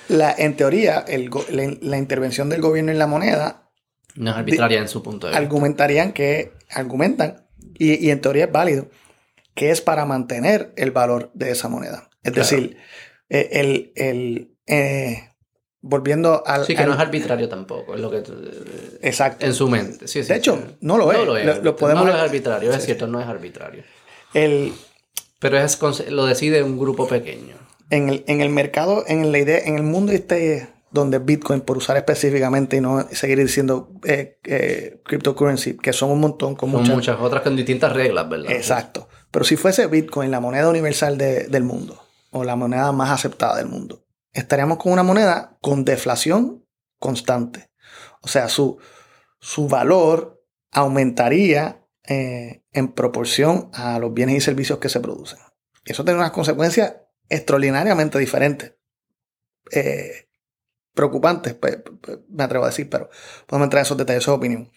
La, en teoría, el la, la intervención del gobierno en la moneda no es arbitraria en su punto de vista. argumentarían que, argumentan, y, y en teoría es válido, que es para mantener el valor de esa moneda. Es Claro. decir, eh, el, el, eh, volviendo al... Sí, que al- no es arbitrario tampoco, es lo que tú- Exacto. en su mente. Sí, sí, De hecho, sí. no lo es. No lo es. Lo- lo podemos- No lo es arbitrario, es cierto, no es arbitrario. El, Pero es, lo decide un grupo pequeño. en, el, en el mercado, en la idea, en el mundo este donde Bitcoin, por usar específicamente y no seguir diciendo eh, eh, cryptocurrency, que son un montón con Con muchas... muchas otras con distintas reglas, ¿verdad? Exacto. Pero si fuese Bitcoin la moneda universal de- del mundo, o la moneda más aceptada del mundo, estaríamos con una moneda con deflación constante. O sea, su, su valor aumentaría eh, en proporción a los bienes y servicios que se producen. Y eso tiene unas consecuencias extraordinariamente diferentes. Eh, preocupantes, pues, pues, me atrevo a decir, pero podemos entrar en esos detalles, eso es opinión.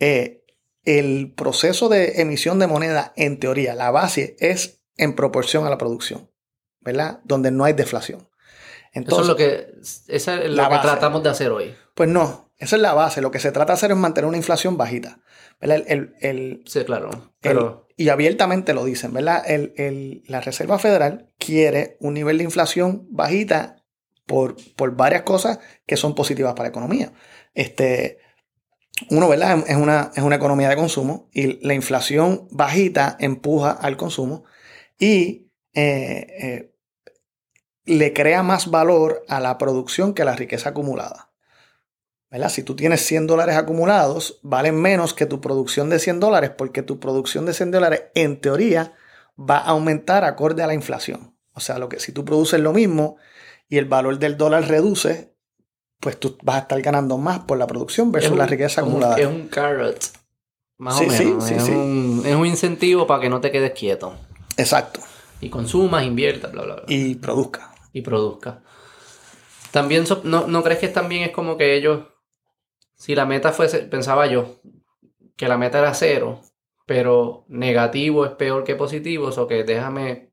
Eh, el proceso de emisión de moneda, en teoría, la base es en proporción a la producción, ¿verdad? Donde no hay deflación. Eso Entonces, es lo que, esa es lo La que base. tratamos de hacer hoy. pues no, esa es la base. Lo que se trata de hacer es mantener una inflación bajita, ¿verdad? El- el- el, Sí, claro. Pero y abiertamente lo dicen, ¿verdad? La Reserva Federal quiere un nivel de inflación bajita por, por varias cosas que son positivas para la economía. Este, uno, ¿verdad? Es una, es una economía de consumo y la inflación bajita empuja al consumo y eh, eh, le crea más valor a la producción que a la riqueza acumulada. ¿verdad? Si tú tienes 100 dólares acumulados, valen menos que tu producción de 100 dólares porque tu producción de 100 dólares, en teoría, va a aumentar acorde a la inflación. O sea, lo que si tú produces lo mismo y el valor del dólar reduce, pues tú vas a estar ganando más por la producción versus es la un- riqueza acumulada. Es un carrot. Más Sí, o menos. sí, es, sí. Un, es un incentivo para que no te quedes quieto. Exacto. Y consumas, inviertas, bla, bla, bla. Y produzca. y produzca. También, so- no, ¿no crees que también es como que ellos, si la meta fuese, pensaba yo, que la meta era cero, pero negativo es peor que positivo, o que déjame,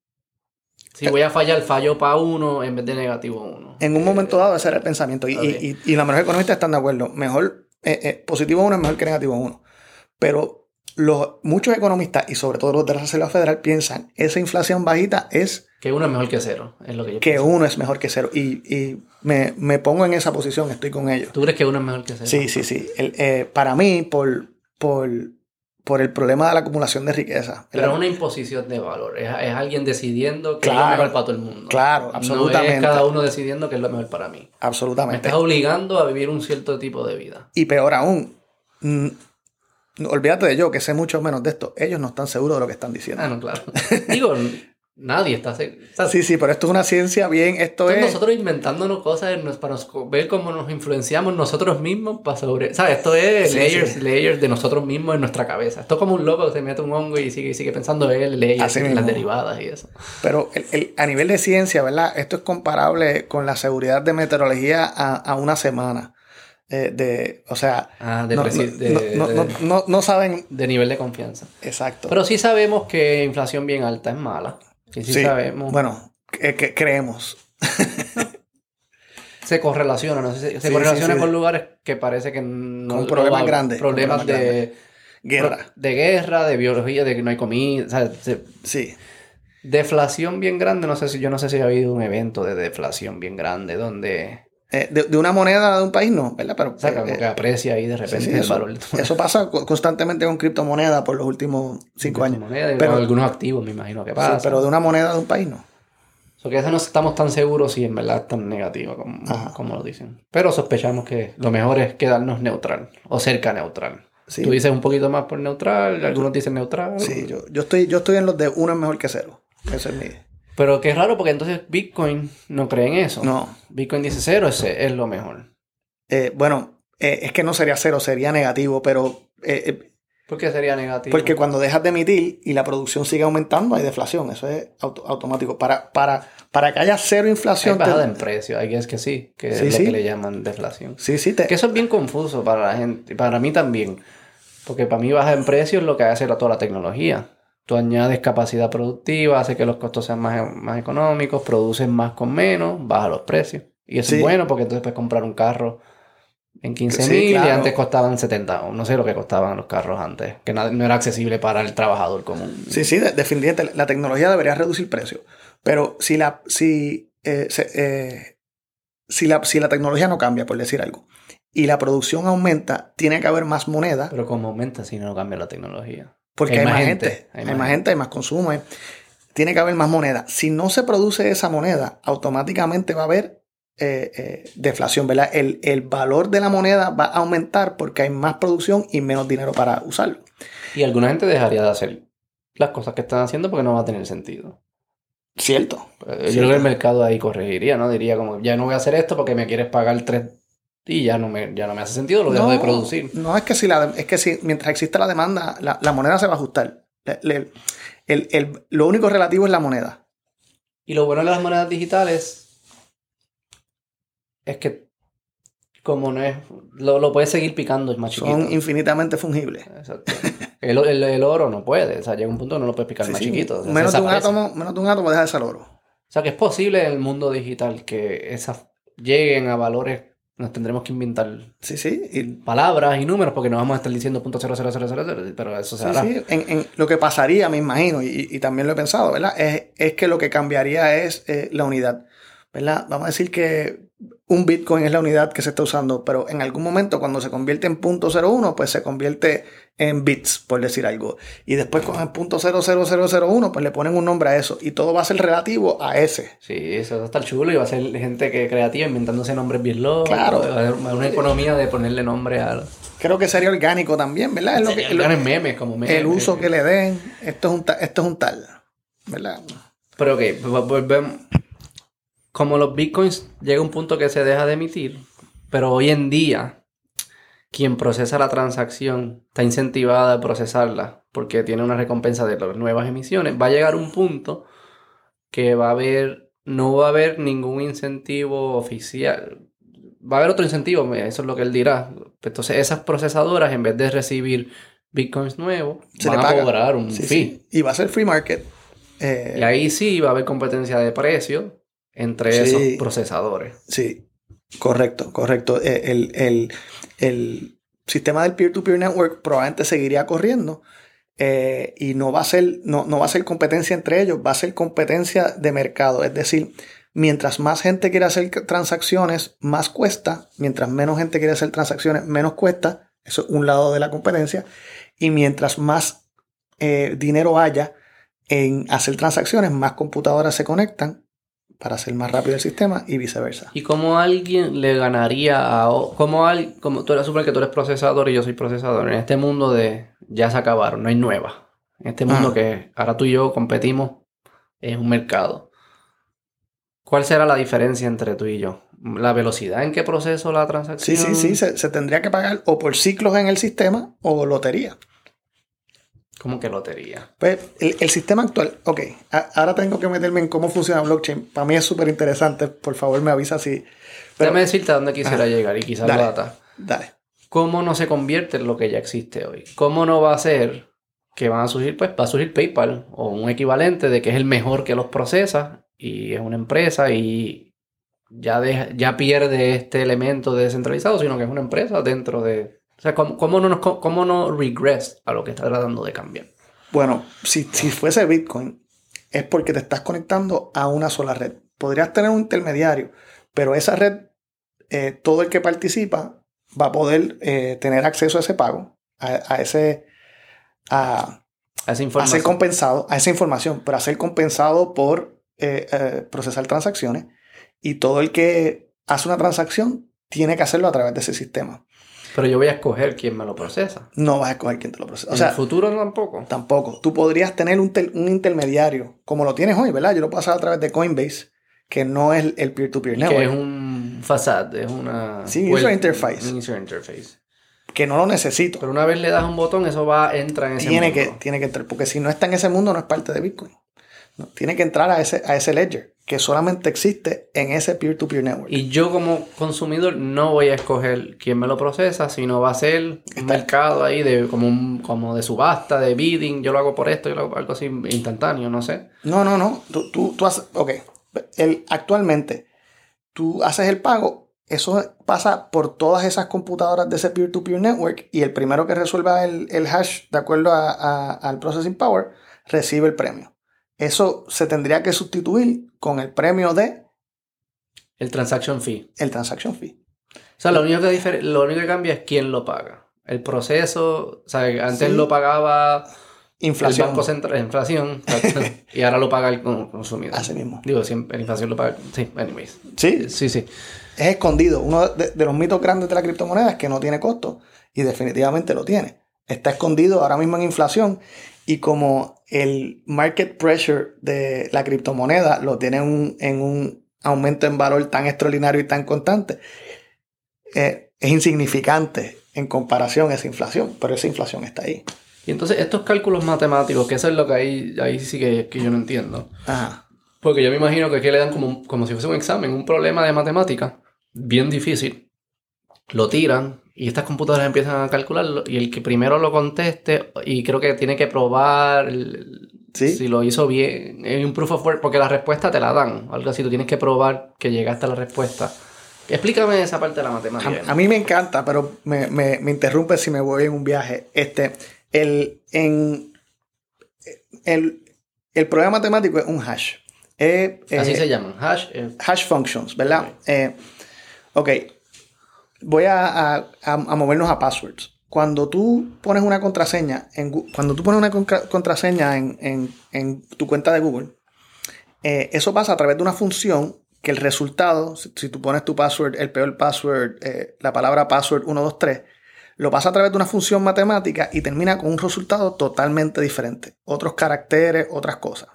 si voy a fallar, fallo para uno en vez de negativo uno. En un momento dado ese era el pensamiento. Y, Ok. y, y, y la mejor economistas están de acuerdo. Mejor, eh, eh, positivo uno es mejor que negativo uno. Pero los, muchos economistas y sobre todo los de la Reserva Federal piensan esa inflación bajita es Que uno es mejor que cero, es lo que yo que pienso. uno es mejor que cero. Y, y me, me pongo en esa posición, estoy con ellos. ¿Tú crees que uno es mejor que cero? Sí, sí, sí. El, eh, para mí, por, por, por el problema de la acumulación de riqueza. Pero es una imposición de valor. Es, es alguien decidiendo que es Claro, lo mejor para todo el mundo. claro, No absolutamente. es cada uno decidiendo que es lo mejor para mí. Me Absolutamente. estás obligando a vivir un cierto tipo de vida. Y peor aún, olvídate de yo, que sé mucho menos de esto. Ellos no están seguros de lo que están diciendo. Ah, no, claro. (laughs) Digo, nadie está seguro. Sea, Sí, sí, pero esto es una ciencia bien, esto es... nosotros inventándonos cosas para ver cómo nos influenciamos nosotros mismos para sobre... ¿Sabes? Esto es Sí, layers, sí. layers de nosotros mismos en nuestra cabeza. Esto es como un loco que se mete un hongo y sigue, y sigue pensando él, layers, en las derivadas y eso. Pero el- el- a nivel de ciencia, ¿verdad? Esto es comparable con la seguridad de meteorología a, a una semana. Eh, de, o sea, Ah, de, no saben de nivel de confianza. exacto. Pero sí sabemos que inflación bien alta es mala. Que sí, Sí, sabemos. Bueno, que, que creemos. (laughs) se correlaciona, no sé si- se Sí, correlaciona sí, con lugares que parece que no... Con problemas no- grandes, con Problemas de... Guerra. De guerra, de biología, de que no hay comida. o sea, se- Sí. deflación bien grande, no sé si yo no sé si ha habido un evento de deflación bien grande donde Eh, de, de una moneda de un país no, ¿verdad? Pero o sea, como eh, que aprecia ahí de sí, repente sí, el eso, valor de eso pasa co- constantemente con criptomonedas por los últimos cinco años. y Pero- con algunos activos, me imagino que Sí, pasa. pero de una moneda de un país no. So que eso no estamos tan seguros si en verdad es tan negativo como, como lo dicen. Pero sospechamos que lo mejor es quedarnos neutral o cerca neutral. Sí. Tú dices un poquito más por neutral, algunos dicen neutral. Sí, yo, yo, estoy, yo estoy en los de uno es mejor que cero. Ese es mi. Pero qué raro porque entonces Bitcoin no cree en eso. No. Bitcoin dice cero es, es lo mejor. Eh, bueno, eh, es que no sería cero, sería negativo, pero eh, eh, ¿Por qué sería negativo? porque cuando dejas de emitir y la producción sigue aumentando, hay deflación. Eso es auto- automático. Para, para, para que haya cero Hay inflación. te- bajada en precio, hay que es que sí, que Sí, es lo que le llaman deflación. Sí, sí, te, Que eso es bien confuso para la gente, para mí también. Porque para mí baja en precio es lo que hace la- toda la tecnología. Tú añades capacidad productiva, hace que los costos sean más, más económicos, produces más con menos, baja los precios. Y eso Sí. es bueno porque entonces puedes comprar un carro en 15 Sí, mil y antes costaban 70, o no sé lo que costaban los carros antes, que no era accesible para el trabajador común. Sí, sí, de- definitivamente la tecnología debería reducir precios. Pero si la, si, eh, se- eh, si, la, si la tecnología no cambia, por decir algo, y la producción aumenta, tiene que haber más moneda, Pero como aumenta si no cambia la tecnología. Porque hay, más gente, hay, más gente, hay más consumo, hay- tiene que haber más moneda. Si no se produce esa moneda, automáticamente va a haber eh, eh, deflación, ¿verdad? El, el valor de la moneda va a aumentar porque hay más producción y menos dinero para usarlo. Y alguna gente dejaría de hacer las cosas que están haciendo porque no va a tener sentido. Cierto. Eh, Yo creo que el mercado ahí corregiría, ¿no? Diría como, ya no voy a hacer esto porque me quieres pagar tres y ya no me, ya no me hace sentido, lo dejo de producir. No es que si la es que si mientras exista la demanda, la, la moneda se va a ajustar. Le- le- el- el- lo único relativo es la moneda. Y lo bueno de las monedas digitales es que como no es, lo, lo puedes seguir picando, es más chiquito. Son infinitamente fungibles. Exacto. El, el- el oro no puede, o sea, llega un punto que no lo puedes picar Sí, más sí. chiquito. o sea, menos, de un átomo, menos de un átomo deja de ser oro. O sea, que es posible en el mundo digital que esas lleguen a valores, nos tendremos que inventar Sí, sí. y- palabras y números porque no vamos a estar diciendo punto cero, cero, cero, cero, cero, pero eso se hará. sí. En, en lo que pasaría, me imagino, y, y también lo he pensado, ¿verdad? Es, es que lo que cambiaría es eh, la unidad. ¿Verdad? Vamos a decir que un Bitcoin es la unidad que se está usando, pero en algún momento cuando se convierte en .01, pues se convierte en bits, por decir algo. Y después con el .00001, pues le ponen un nombre a eso. Y todo va a ser relativo a ese. Sí, eso va a estar chulo y va a ser gente que creativa inventándose nombres bien locos. Claro. Va a haber una economía de ponerle nombre a... Creo que sería orgánico también, ¿verdad? Es lo que, lo- memes como memes. el uso que le den. Esto es un, ta- esto es un tal. ¿Verdad? Pero ok, vol- volvemos. Como los bitcoins llega un punto que se deja de emitir, pero hoy en día quien procesa la transacción está incentivada a procesarla porque tiene una recompensa de las nuevas emisiones, va a llegar un punto que va a haber, no va a haber ningún incentivo oficial. Va a haber otro incentivo, eso es lo que él dirá. Entonces esas procesadoras en vez de recibir bitcoins nuevos, Se van le a paga. cobrar un Sí, fee. sí. Y va a ser free market. Eh, Y ahí sí va a haber competencia de precio entre Sí. esos procesadores. Sí, correcto, correcto. Eh, El, el, el- sistema del peer-to-peer network probablemente seguiría corriendo eh, y no va, a ser, no, no va a ser competencia entre ellos, va a ser competencia de mercado. Es decir, mientras más gente quiere hacer transacciones, más cuesta. Mientras menos gente quiere hacer transacciones, menos cuesta. Eso es un lado de la competencia. Y mientras más eh, dinero haya en hacer transacciones, más computadoras se conectan para hacer más rápido el sistema y viceversa. ¿Y cómo alguien le ganaría a... Como, al, como tú eres super que tú eres procesador y yo soy procesador, en este mundo de ya se acabaron, no hay nuevas. En este mundo que ahora tú y yo competimos es un mercado. ¿Cuál será la diferencia entre tú y yo? ¿La velocidad en qué proceso la transacción? Sí, sí, sí, se, se tendría que pagar o por ciclos en el sistema o lotería. ¿Cómo que lotería? Pues el, sistema actual, ok, ahora tengo que meterme en cómo funciona blockchain. Para mí es súper interesante, por favor me avisa si... Pero, Déjame decirte a dónde quisiera llegar y quizás dale, lo data. Dale. ¿Cómo no se convierte en lo que ya existe hoy? ¿Cómo no va a ser que van a surgir? Pues va a surgir PayPal o un equivalente de que es el mejor que los procesa y es una empresa y ya, ya pierde este elemento de descentralizado, sino que es una empresa dentro de, o sea, ¿cómo, no, cómo no regress a lo que está tratando de cambiar? Bueno, si, si fuese Bitcoin, es porque te estás conectando a una sola red. Podrías tener un intermediario, pero esa red, eh, todo el que participa va a poder eh, tener acceso a ese pago, a, ese... A, a, esa información. a ser compensado, a esa información, pero a ser compensado por eh, procesar transacciones. Y todo el que hace una transacción tiene que hacerlo a través de ese sistema. Pero yo voy a escoger quién me lo procesa. No vas a escoger quién te lo procesa. O sea, ¿En el futuro tampoco? Tampoco. Tú podrías tener un, intermediario, como lo tienes hoy, ¿verdad? Yo lo puedo hacer a través de Coinbase, que no es el peer-to-peer network. Que es un facade, es una... Sí, user interface. User interface. Que no lo necesito. Pero una vez le das un botón, eso va, entra en ese tiene mundo. Que, tiene que entrar, porque si no está en ese mundo, no es parte de Bitcoin. tiene que entrar a ese, a ese ledger que solamente existe en ese peer-to-peer network. Y yo como consumidor no voy a escoger quién me lo procesa, sino va a ser un mercado ahí de como, un, como de subasta, de bidding, yo lo hago por esto, yo lo hago algo así instantáneo, no sé. No, no, no, tú, tú, tú haces, ok, el, actualmente tú haces el pago, eso pasa por todas esas computadoras de ese peer-to-peer network y el primero que resuelva el, el hash de acuerdo a, al processing power recibe el premio. Eso se tendría que sustituir con el premio de... El transaction fee. El transaction fee. O sea, lo único que, lo único que cambia es quién lo paga. El proceso, o sea, antes lo pagaba inflación. el Banco Central, inflación, (laughs) y ahora lo paga el consumidor. Así mismo. Digo, siempre, la inflación lo paga. Sí, anyways. Sí. Sí, sí. Es escondido. Uno de, de los mitos grandes de la criptomoneda es que no tiene costo. Y definitivamente lo tiene. Está escondido ahora mismo en inflación. Y como el market pressure de la criptomoneda lo tiene en un aumento en valor tan extraordinario y tan constante, eh, es insignificante en comparación a esa inflación, pero esa inflación está ahí. Y entonces estos cálculos matemáticos, que eso es lo que ahí, ahí sí que, que yo no entiendo. Porque yo me imagino que aquí le dan como, como si fuese un examen, un problema de matemática, bien difícil, lo tiran, y estas computadoras empiezan a calcularlo y el que primero lo conteste y creo que tiene que probar si lo hizo bien. Es un proof of work porque la respuesta te la dan. Algo así, tú tienes que probar que llegaste a la respuesta. Explícame esa parte de la matemática. A, mí me encanta, pero me, me, me, interrumpe si me voy en un viaje. Este, el, en, el, el problema matemático es un hash. así se llaman, hash. Hash functions, ¿verdad? Eh, ok, voy a, movernos a passwords. Cuando tú pones una contraseña, en, cuando tú pones una contraseña en, tu cuenta de Google, eh, eso pasa a través de una función que el resultado, si, tú pones tu password, el peor password, eh, la palabra password 123, lo pasa a través de una función matemática y termina con un resultado totalmente diferente. Otros caracteres, otras cosas.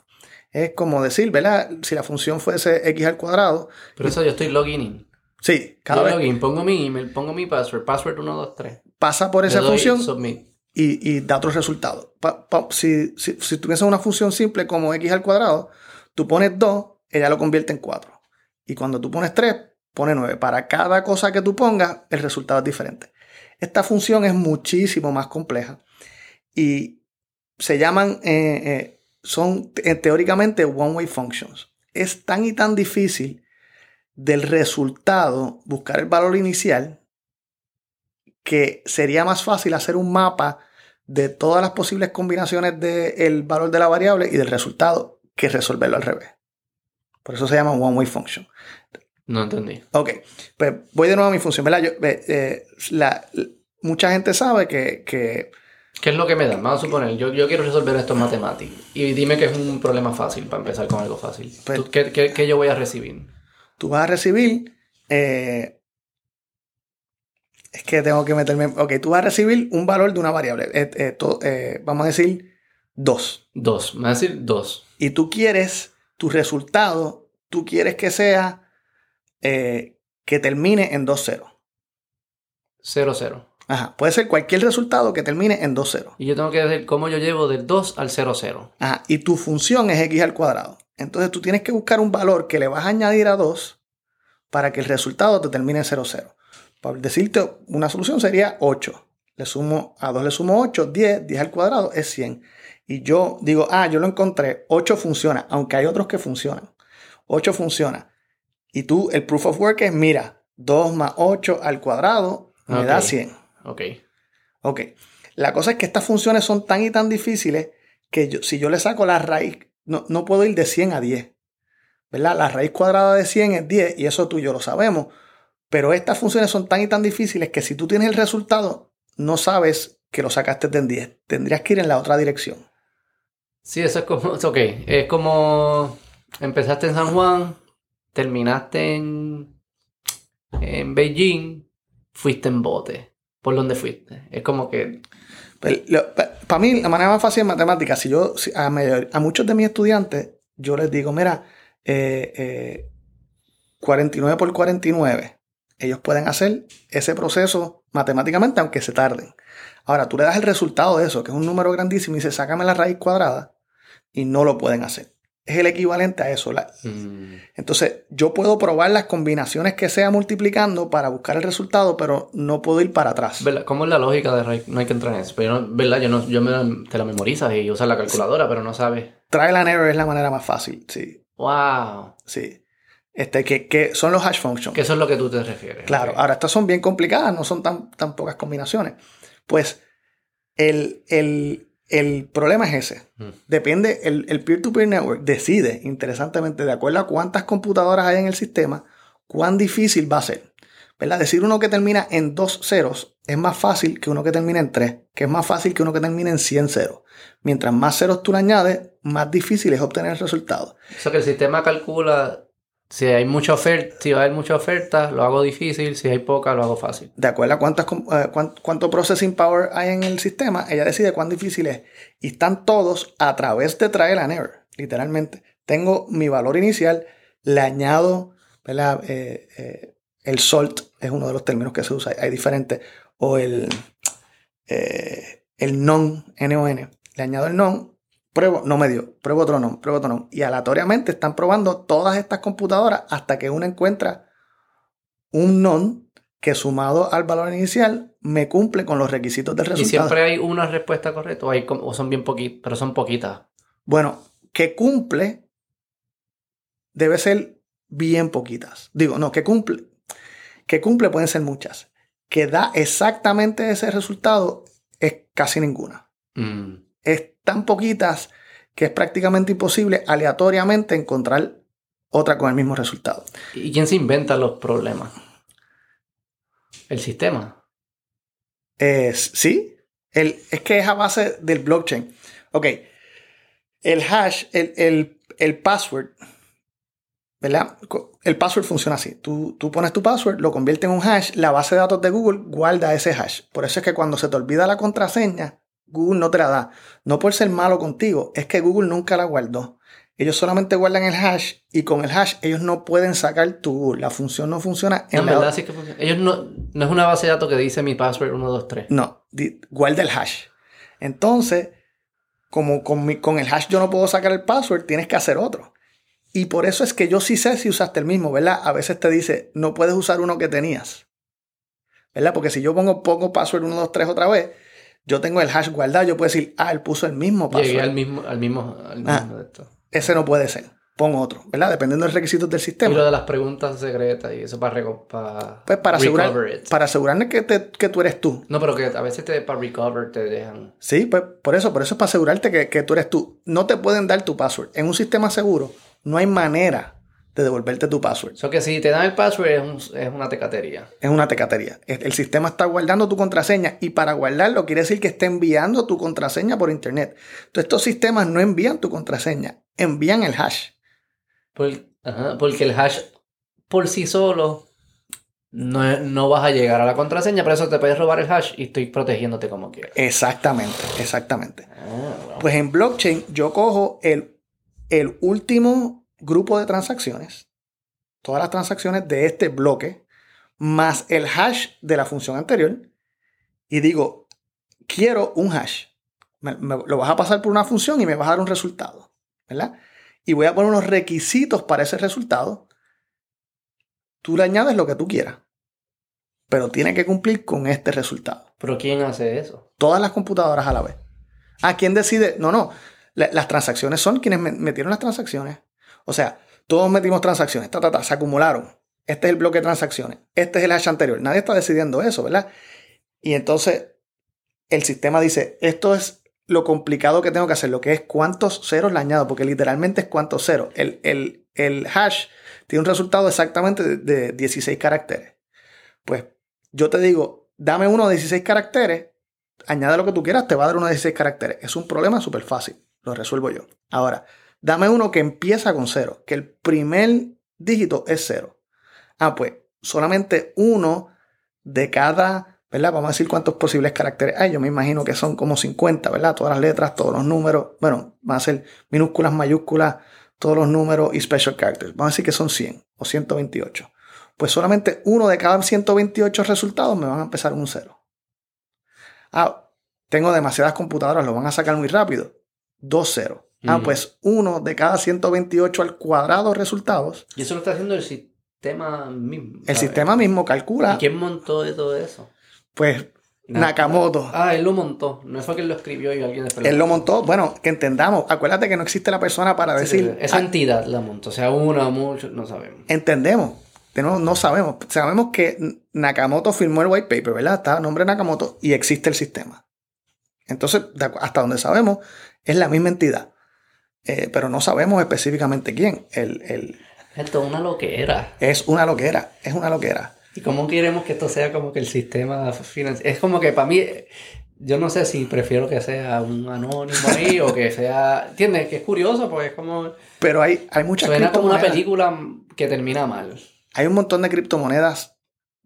Es como decir, ¿verdad? Si la función fuese x al cuadrado. Pero eso yo estoy logging in. Sí, cada vez. Login, pongo mi email, pongo mi password, password 123. Pasa por esa función y, y, da otro resultado. si, si, si tuviese una función simple como x al cuadrado, tú pones 2, ella lo convierte en 4. Y cuando tú pones 3, pone 9. Para cada cosa que tú pongas, el resultado es diferente. Esta función es muchísimo más compleja y se llaman, eh, eh, son eh, teóricamente one-way functions. Es tan y tan difícil del resultado buscar el valor inicial que sería más fácil hacer un mapa de todas las posibles combinaciones del valor de la variable y del resultado que resolverlo al revés. Por eso se llama one way function. No entendí. Ok, pues voy de nuevo a mi función. ¿verdad? Yo, eh, la, mucha gente sabe que, que, ¿Qué es lo que me da? Vamos a suponer, yo, yo quiero resolver esto en matemáticas. Y dime que es un problema fácil para empezar con algo fácil. Pues- ¿Tú- ¿Qué, qué, qué yo voy a recibir? Tú vas a recibir. eh, es que tengo que meterme. Ok, tú vas a recibir un valor de una variable. eh, eh, to- eh, vamos a decir 2. Dos. Me va a decir dos. Y tú quieres tu resultado, tú quieres que sea eh, que termine en 2-0. Cero, cero. Ajá, puede ser cualquier resultado que termine en 2-0. Y yo tengo que decir cómo yo llevo del 2 al 0, 0. Ajá, y tu función es x al cuadrado. Entonces tú tienes que buscar un valor que le vas a añadir a 2 para que el resultado te termine en 0, 0. Para decirte una solución sería 8. Le sumo, a 2 le sumo 8, 10, 10 al cuadrado es 100. Y yo digo, ah, yo lo encontré, 8 funciona, aunque hay otros que funcionan. 8 funciona. Y tú, el proof of work es, mira, 2 más 8 al cuadrado me da Ok. 100. Ok. Ok. La cosa es que estas funciones son tan y tan difíciles que yo- si yo le saco la raíz, no, no puedo ir de 100 a 10. ¿Verdad? La raíz cuadrada de 100 es 10 y eso tú y yo lo sabemos. Pero estas funciones son tan y tan difíciles que si tú tienes el resultado, no sabes que lo sacaste de 10. Tendrías que ir en la otra dirección. Sí, eso es como. (laughs) Ok. Es como. Empezaste en San Juan, terminaste en. En Beijing, fuiste en bote. ¿Por dónde fuiste? Es como que. Para mí, la manera más fácil en matemáticas, si yo a, muchos de mis estudiantes, yo les digo, mira, eh, eh, 49 por 49, ellos pueden hacer ese proceso matemáticamente, aunque se tarden. Ahora, tú le das el resultado de eso, que es un número grandísimo, y dices, sácame la raíz cuadrada, y no lo pueden hacer. Es el equivalente a eso. La- mm, entonces, yo puedo probar las combinaciones que sea multiplicando para buscar el resultado, pero no puedo ir para atrás. ¿verdad? ¿Cómo es la lógica de raíz? No hay que entrar en eso. Pero yo no- ¿verdad? Yo, no, yo me, te la memorizas y usas la calculadora, pero no sabes. Trial and error es la manera más fácil, sí. ¡Wow! Sí. Este, que, que son los hash functions. Que eso es lo que tú te refieres. Claro, ahora estas son bien complicadas, no son tan, tan pocas combinaciones. Pues el, el- el problema es ese. Mm. Depende, el, el peer-to-peer network decide, interesantemente, de acuerdo a cuántas computadoras hay en el sistema, cuán difícil va a ser. ¿Verdad? Decir uno que termina en dos ceros es más fácil que uno que termina en tres, que es más fácil que uno que termina en 100 ceros. Mientras más ceros tú le añades, más difícil es obtener el resultado. O sea que el sistema calcula si hay mucha oferta, si va a haber mucha oferta, lo hago difícil, si hay poca, lo hago fácil. de acuerdo a cuántas, eh, cuán- cuánto processing power hay en el sistema, ella decide cuán difícil es. Y están todos a través de trial and error, literalmente. Tengo mi valor inicial, le añado. Eh, eh, el salt es uno de los términos que se usa, hay diferentes, o el, eh, el non, N-O-N, le añado el non, pruebo, no me dio, pruebo otro non, pruebo otro non. Y aleatoriamente están probando todas estas computadoras hasta que uno encuentra un non que sumado al valor inicial me cumple con los requisitos del Y resultado. siempre hay una respuesta correcta o, hay, o son bien poquitas, pero son poquitas. Bueno, que cumple debe ser bien poquitas. Digo, no, que cumple. Que cumple pueden ser muchas. Que da exactamente ese resultado es casi ninguna. Mm. Es tan poquitas que es prácticamente imposible aleatoriamente encontrar otra con el mismo resultado. ¿Y quién se inventa los problemas? El sistema. Es, sí, el, es que es a base del blockchain. Ok, el hash, el, el, el password, ¿verdad? El password funciona así. Tú, tú pones tu password, lo convierte en un hash, la base de datos de Google guarda ese hash. Por eso es que cuando se te olvida la contraseña, Google no te la da. No por ser malo contigo, es que Google nunca la guardó. Ellos solamente guardan el hash y con el hash ellos no pueden sacar tu Google. La función no funciona No, en en la verdad sí que funciona. Ellos no, no es una base de datos que dice mi password 123. No, guarda el hash. Entonces, como con, mi- con el hash yo no puedo sacar el password, tienes que hacer otro. Y por eso es que yo sí sé si usaste el mismo, ¿verdad? A veces te dice, no puedes usar uno que tenías. ¿Verdad? Porque si yo pongo poco password 1, 2, 3 otra vez, yo tengo el hash guardado, yo puedo decir, ah, él puso el mismo password. Llegué al mismo, al mismo, al mismo Ah. de esto. Ese no puede ser. pon otro, ¿verdad? Dependiendo de los requisitos del sistema. Y lo de las preguntas secretas y eso para, para, pues para, asegurar, para asegurarme que, que tú eres tú. No, pero que a veces te, para recover te dejan. Sí, pues por eso, por eso es para asegurarte que, que tú eres tú. No te pueden dar tu password. En un sistema seguro no hay manera de devolverte tu password. Eso que si te dan el password es, es, una tecatería. Es una tecatería. El sistema está guardando tu contraseña y para guardarlo quiere decir que está enviando tu contraseña por internet. Entonces estos sistemas no envían tu contraseña, envían el hash. porque el hash por sí solo no, no, vas a llegar a la contraseña, por eso te puedes robar el hash y estoy protegiéndote como quieras. Exactamente, exactamente. Ah, pues en blockchain yo cojo el, el último grupo de transacciones, todas las transacciones de este bloque, más el hash de la función anterior, y digo, quiero un hash. lo vas a pasar por una función y me vas a dar un resultado, ¿verdad? Y voy a poner unos requisitos para ese resultado. Tú le añades lo que tú quieras, pero tiene que cumplir con este resultado. ¿Pero quién hace eso? Todas las computadoras a la vez. ¿A quién decide? No, no. las transacciones son quienes metieron las transacciones. O sea, todos metimos transacciones, se acumularon. Este es el bloque de transacciones. Este es el hash anterior. Nadie está decidiendo eso, ¿verdad? Y entonces el sistema dice, esto es lo complicado que tengo que hacer, lo que es cuántos ceros le añado, porque literalmente es cuántos ceros. El, el, hash tiene un resultado exactamente de, de 16 caracteres. Pues yo te digo, dame uno de 16 caracteres, añade lo que tú quieras, te va a dar uno de 16 caracteres. Es un problema súper fácil, lo resuelvo yo. Ahora, Dame uno que empieza con cero, que el primer dígito es cero. Ah, pues solamente uno de cada, ¿verdad? Vamos a decir cuántos posibles caracteres hay. Yo me imagino que son como 50, ¿verdad? Todas las letras, todos los números. Bueno, van a ser minúsculas, mayúsculas, todos los números y special characters. Vamos a decir que son 100 o 128. Pues solamente uno de cada 128 resultados me van a empezar un cero. Ah, tengo demasiadas computadoras, lo van a sacar muy rápido. Dos ceros. Ah, pues uno de cada 128 al cuadrado resultados. Y eso lo está haciendo el sistema mismo. El sistema mismo calcula. ¿Y quién montó de todo eso? Pues Nakamoto. Ah, él lo montó. No fue que él lo escribió y alguien después Él lo montó. Bueno, que entendamos. Acuérdate que no existe la persona para decir. esa entidad la montó. O sea, uno o muchos, no sabemos. Entendemos. No, no sabemos. Sabemos que Nakamoto firmó el white paper, ¿verdad? Está el nombre Nakamoto y existe el sistema. Entonces, hasta donde sabemos, es la misma entidad. Eh, pero no sabemos específicamente quién. El, Esto es una loquera. Es una loquera, es una loquera. ¿Y cómo queremos que esto sea como que el sistema financiero? Es como que para mí, yo no sé si prefiero que sea un anónimo ahí o que sea... ¿Entiendes? Que es curioso porque es como... Pero hay, hay muchas Suena como una película que termina mal. Hay un montón de criptomonedas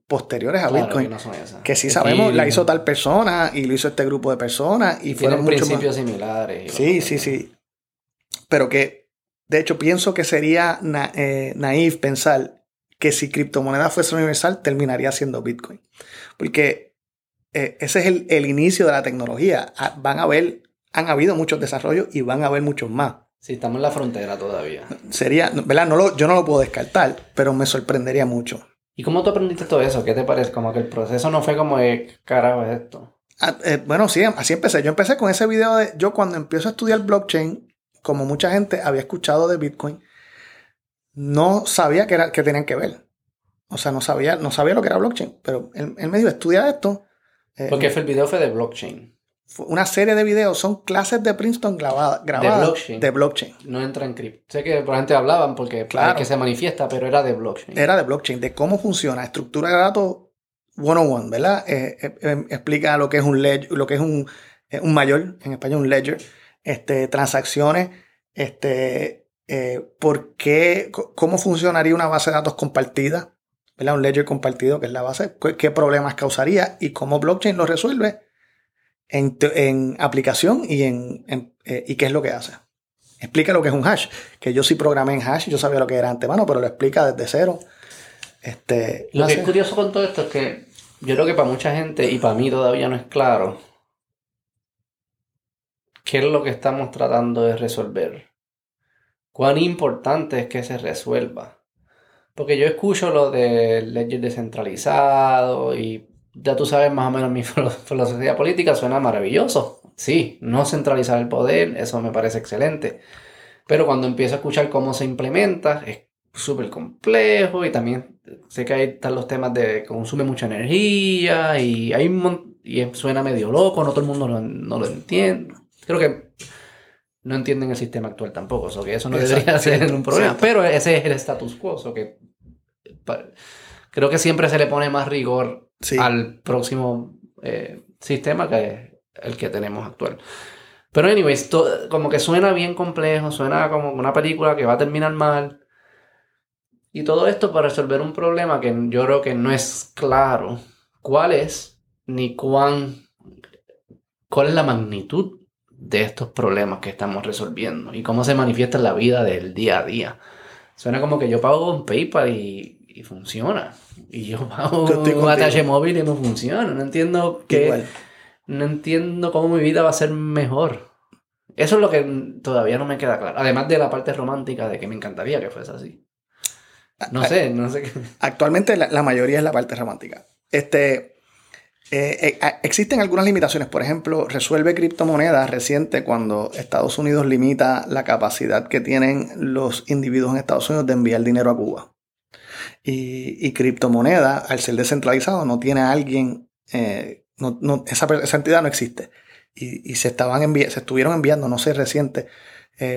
posteriores a Bitcoin. Que, sí sabemos, la hizo tal persona y lo hizo este grupo de personas y fueron principios similares. Sí, sí, sí pero que de hecho pienso que sería na, eh, naif pensar que si criptomoneda fuese universal terminaría siendo Bitcoin. Porque eh, ese es el, inicio de la tecnología. Ah, van a haber, han habido muchos desarrollos y van a haber muchos más. Sí, estamos en la frontera todavía. Sería, ¿verdad? No lo, yo no lo puedo descartar, pero me sorprendería mucho. ¿Y cómo tú aprendiste todo eso? ¿Qué te parece? Como que el proceso no fue como de carajo esto. Ah, eh, bueno, sí, así empecé. Yo empecé con ese video de yo cuando empiezo a estudiar blockchain, como mucha gente había escuchado de Bitcoin, no sabía que, era, que tenían que ver. O sea, no sabía, no sabía lo que era blockchain, pero él, me dijo, estudia esto. Eh, Porque el video fue de blockchain. una serie de videos, son clases de Princeton grabadas, de, blockchain. No entra en cripto. Sé que por gente hablaban porque claro, que se manifiesta, pero era de blockchain. Era de blockchain, de cómo funciona, estructura de datos 101, ¿verdad? Eh, eh, explica lo que es un ledger, lo que es un, un mayor, en español un ledger este, transacciones, este, eh, por qué, cómo funcionaría una base de datos compartida, ¿verdad? un ledger compartido, que es la base, qué problemas causaría y cómo blockchain lo resuelve en, aplicación y, en, eh, y qué es lo que hace. Explica lo que es un hash, que yo sí programé en hash, yo sabía lo que era antemano, pero lo explica desde cero. Este, lo que es curioso con todo esto es que yo creo que para mucha gente y para mí todavía no es claro ¿Qué es lo que estamos tratando de resolver? ¿Cuán importante es que se resuelva? Porque yo escucho lo de leyes descentralizado y ya tú sabes más o menos mi (laughs) filosofía política, suena maravilloso. Sí, no centralizar el poder, eso me parece excelente. Pero cuando empiezo a escuchar cómo se implementa, es súper complejo y también sé que ahí están los temas de consume mucha energía y hay y suena medio loco, no todo el mundo no lo entiende. Creo que no entienden el sistema actual tampoco, o que eso no debería (laughs) ser un problema. Pero ese es el status quo, o que creo que siempre se le pone más rigor al próximo eh, sistema que el que tenemos actual. Pero anyways, como que suena bien complejo, suena como una película que va a terminar mal. Y todo esto para resolver un problema que yo creo que no es claro cuál es, ni cuán, cuál es la magnitud de estos problemas que estamos resolviendo y cómo se manifiesta en la vida del día a día. Suena como que yo pago con PayPal y, y funciona. Y yo (laughs) pago con ATH móvil y no funciona. No entiendo qué. No entiendo cómo mi vida va a ser mejor. Eso es lo que todavía no me queda claro. Además de la parte romántica de que me encantaría que fuese así. No sé, no sé qué. Actualmente la, la mayoría es la parte romántica. Este, eh, eh, existen algunas limitaciones. Por ejemplo, resuelve criptomonedas reciente cuando Estados Unidos limita la capacidad que tienen los individuos en Estados Unidos de enviar dinero a Cuba. Y, y criptomoneda, al ser descentralizado, no tiene a alguien, eh, esa, entidad no existe. Y, se, estaban se estuvieron enviando, no sé, reciente,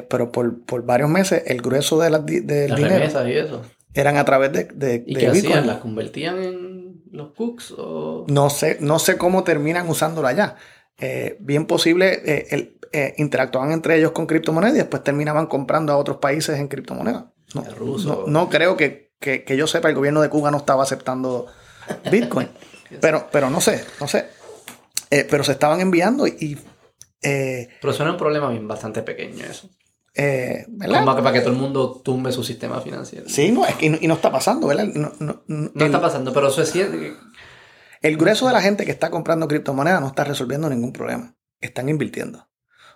pero por, varios meses el grueso de las, del dinero y eso. eran a través de, de, ¿Y qué hacían? ¿Las convertían en los cooks? O... No, sé, no sé cómo terminan usándolo allá. Eh, bien posible, eh, el, eh, interactuaban entre ellos con criptomonedas y después terminaban comprando a otros países en criptomonedas. No, no, creo que, yo sepa, el gobierno de Cuba no estaba aceptando Bitcoin. (laughs) pero, pero no sé, no sé. pero se estaban enviando y... pero suena un problema bien bastante pequeño eso. Eh, Como para que todo el mundo tumbe su sistema financiero. Sí, no, es que y no, está pasando, ¿verdad? No, está pasando, pero eso es cierto. El grueso de la gente que está comprando criptomonedas no está resolviendo ningún problema. Están invirtiendo.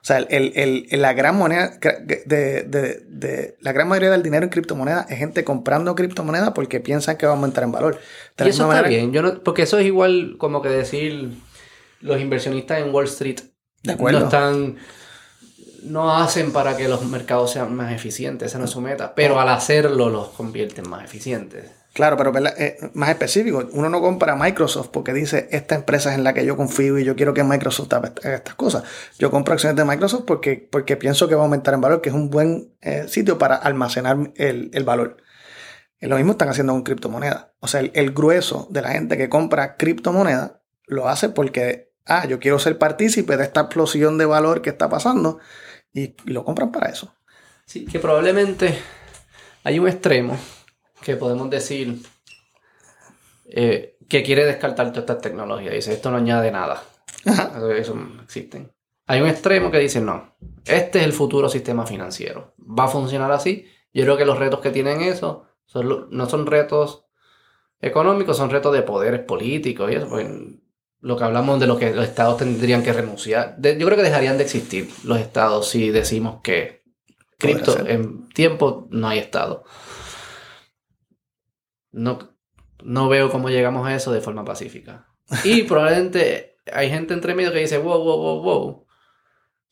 O sea, el, la gran moneda de, la gran mayoría del dinero en criptomonedas es gente comprando criptomonedas porque piensan que va a aumentar en valor. y eso está bien, yo no, porque eso es igual como que decir los inversionistas en Wall Street de acuerdo. no están no hacen para que los mercados sean más eficientes, esa no es su meta, pero al hacerlo los convierten más eficientes. Claro, pero eh, más específico, uno no compra Microsoft porque dice, esta empresa es en la que yo confío y yo quiero que Microsoft haga estas cosas. Yo compro acciones de Microsoft porque, porque pienso que va a aumentar en valor, que es un buen eh, sitio para almacenar el, valor. lo mismo están haciendo con criptomonedas. O sea, el, el, grueso de la gente que compra criptomonedas lo hace porque, ah, yo quiero ser partícipe de esta explosión de valor que está pasando y, lo compran para eso. Sí, que probablemente hay un extremo que podemos decir eh, que quiere descartar toda esta tecnología. Dice, esto no añade nada. Eso, eso existen. Hay un extremo que dice, no, este es el futuro sistema financiero. Va a funcionar así. Yo creo que los retos que tienen eso no son retos económicos, son retos de poderes políticos y eso. Pues, lo que hablamos de lo que los estados tendrían que renunciar. yo creo que dejarían de existir los estados si decimos que cripto en tiempo no hay estado. No, no veo cómo llegamos a eso de forma pacífica. Y (laughs) probablemente hay gente entre medio que dice, wow, wow, wow, wow.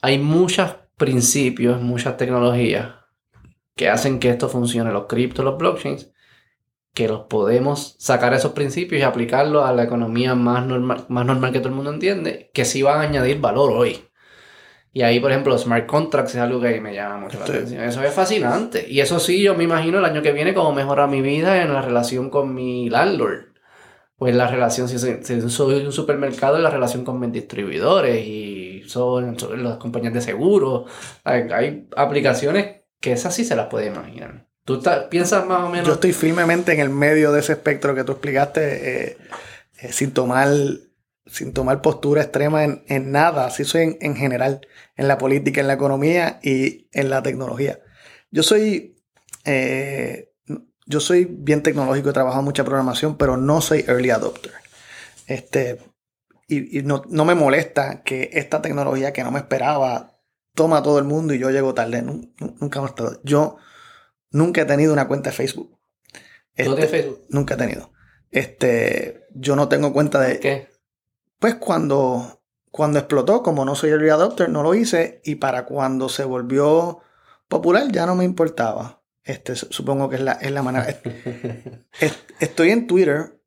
Hay muchos principios, muchas tecnologías que hacen que esto funcione, los criptos, los blockchains, que los podemos sacar esos principios y aplicarlos a la economía más normal, más normal que todo el mundo entiende, que sí van a añadir valor hoy. Y ahí, por ejemplo, smart contracts es algo que me llama mucho la atención. Eso es fascinante. Y eso sí, yo me imagino el año que viene cómo mejora mi vida en la relación con mi landlord. Pues la relación, si, soy un supermercado, la relación con mis distribuidores y son, las compañías de seguros. Hay, hay aplicaciones que esas sí se las puede imaginar. ¿Tú piensas más o menos? Yo estoy firmemente en el medio de ese espectro que tú explicaste, eh, eh, sin, tomar, sin tomar postura extrema en, nada, así soy en, general, en la política, en la economía y en la tecnología. Yo soy, eh, yo soy bien tecnológico, he trabajado mucha programación, pero no soy early adopter. Este, y, no, me molesta que esta tecnología que no me esperaba toma a todo el mundo y yo llego tarde. Nunca me Yo Nunca he tenido una cuenta de Facebook. ¿No tienes este, Facebook? Nunca he tenido. Este, yo no tengo cuenta de. ¿Qué? Pues cuando, cuando explotó, como no soy early adopter, no lo hice. Y para cuando se volvió popular ya no me importaba. Este, supongo que es la, es la manera. (laughs) Estoy en Twitter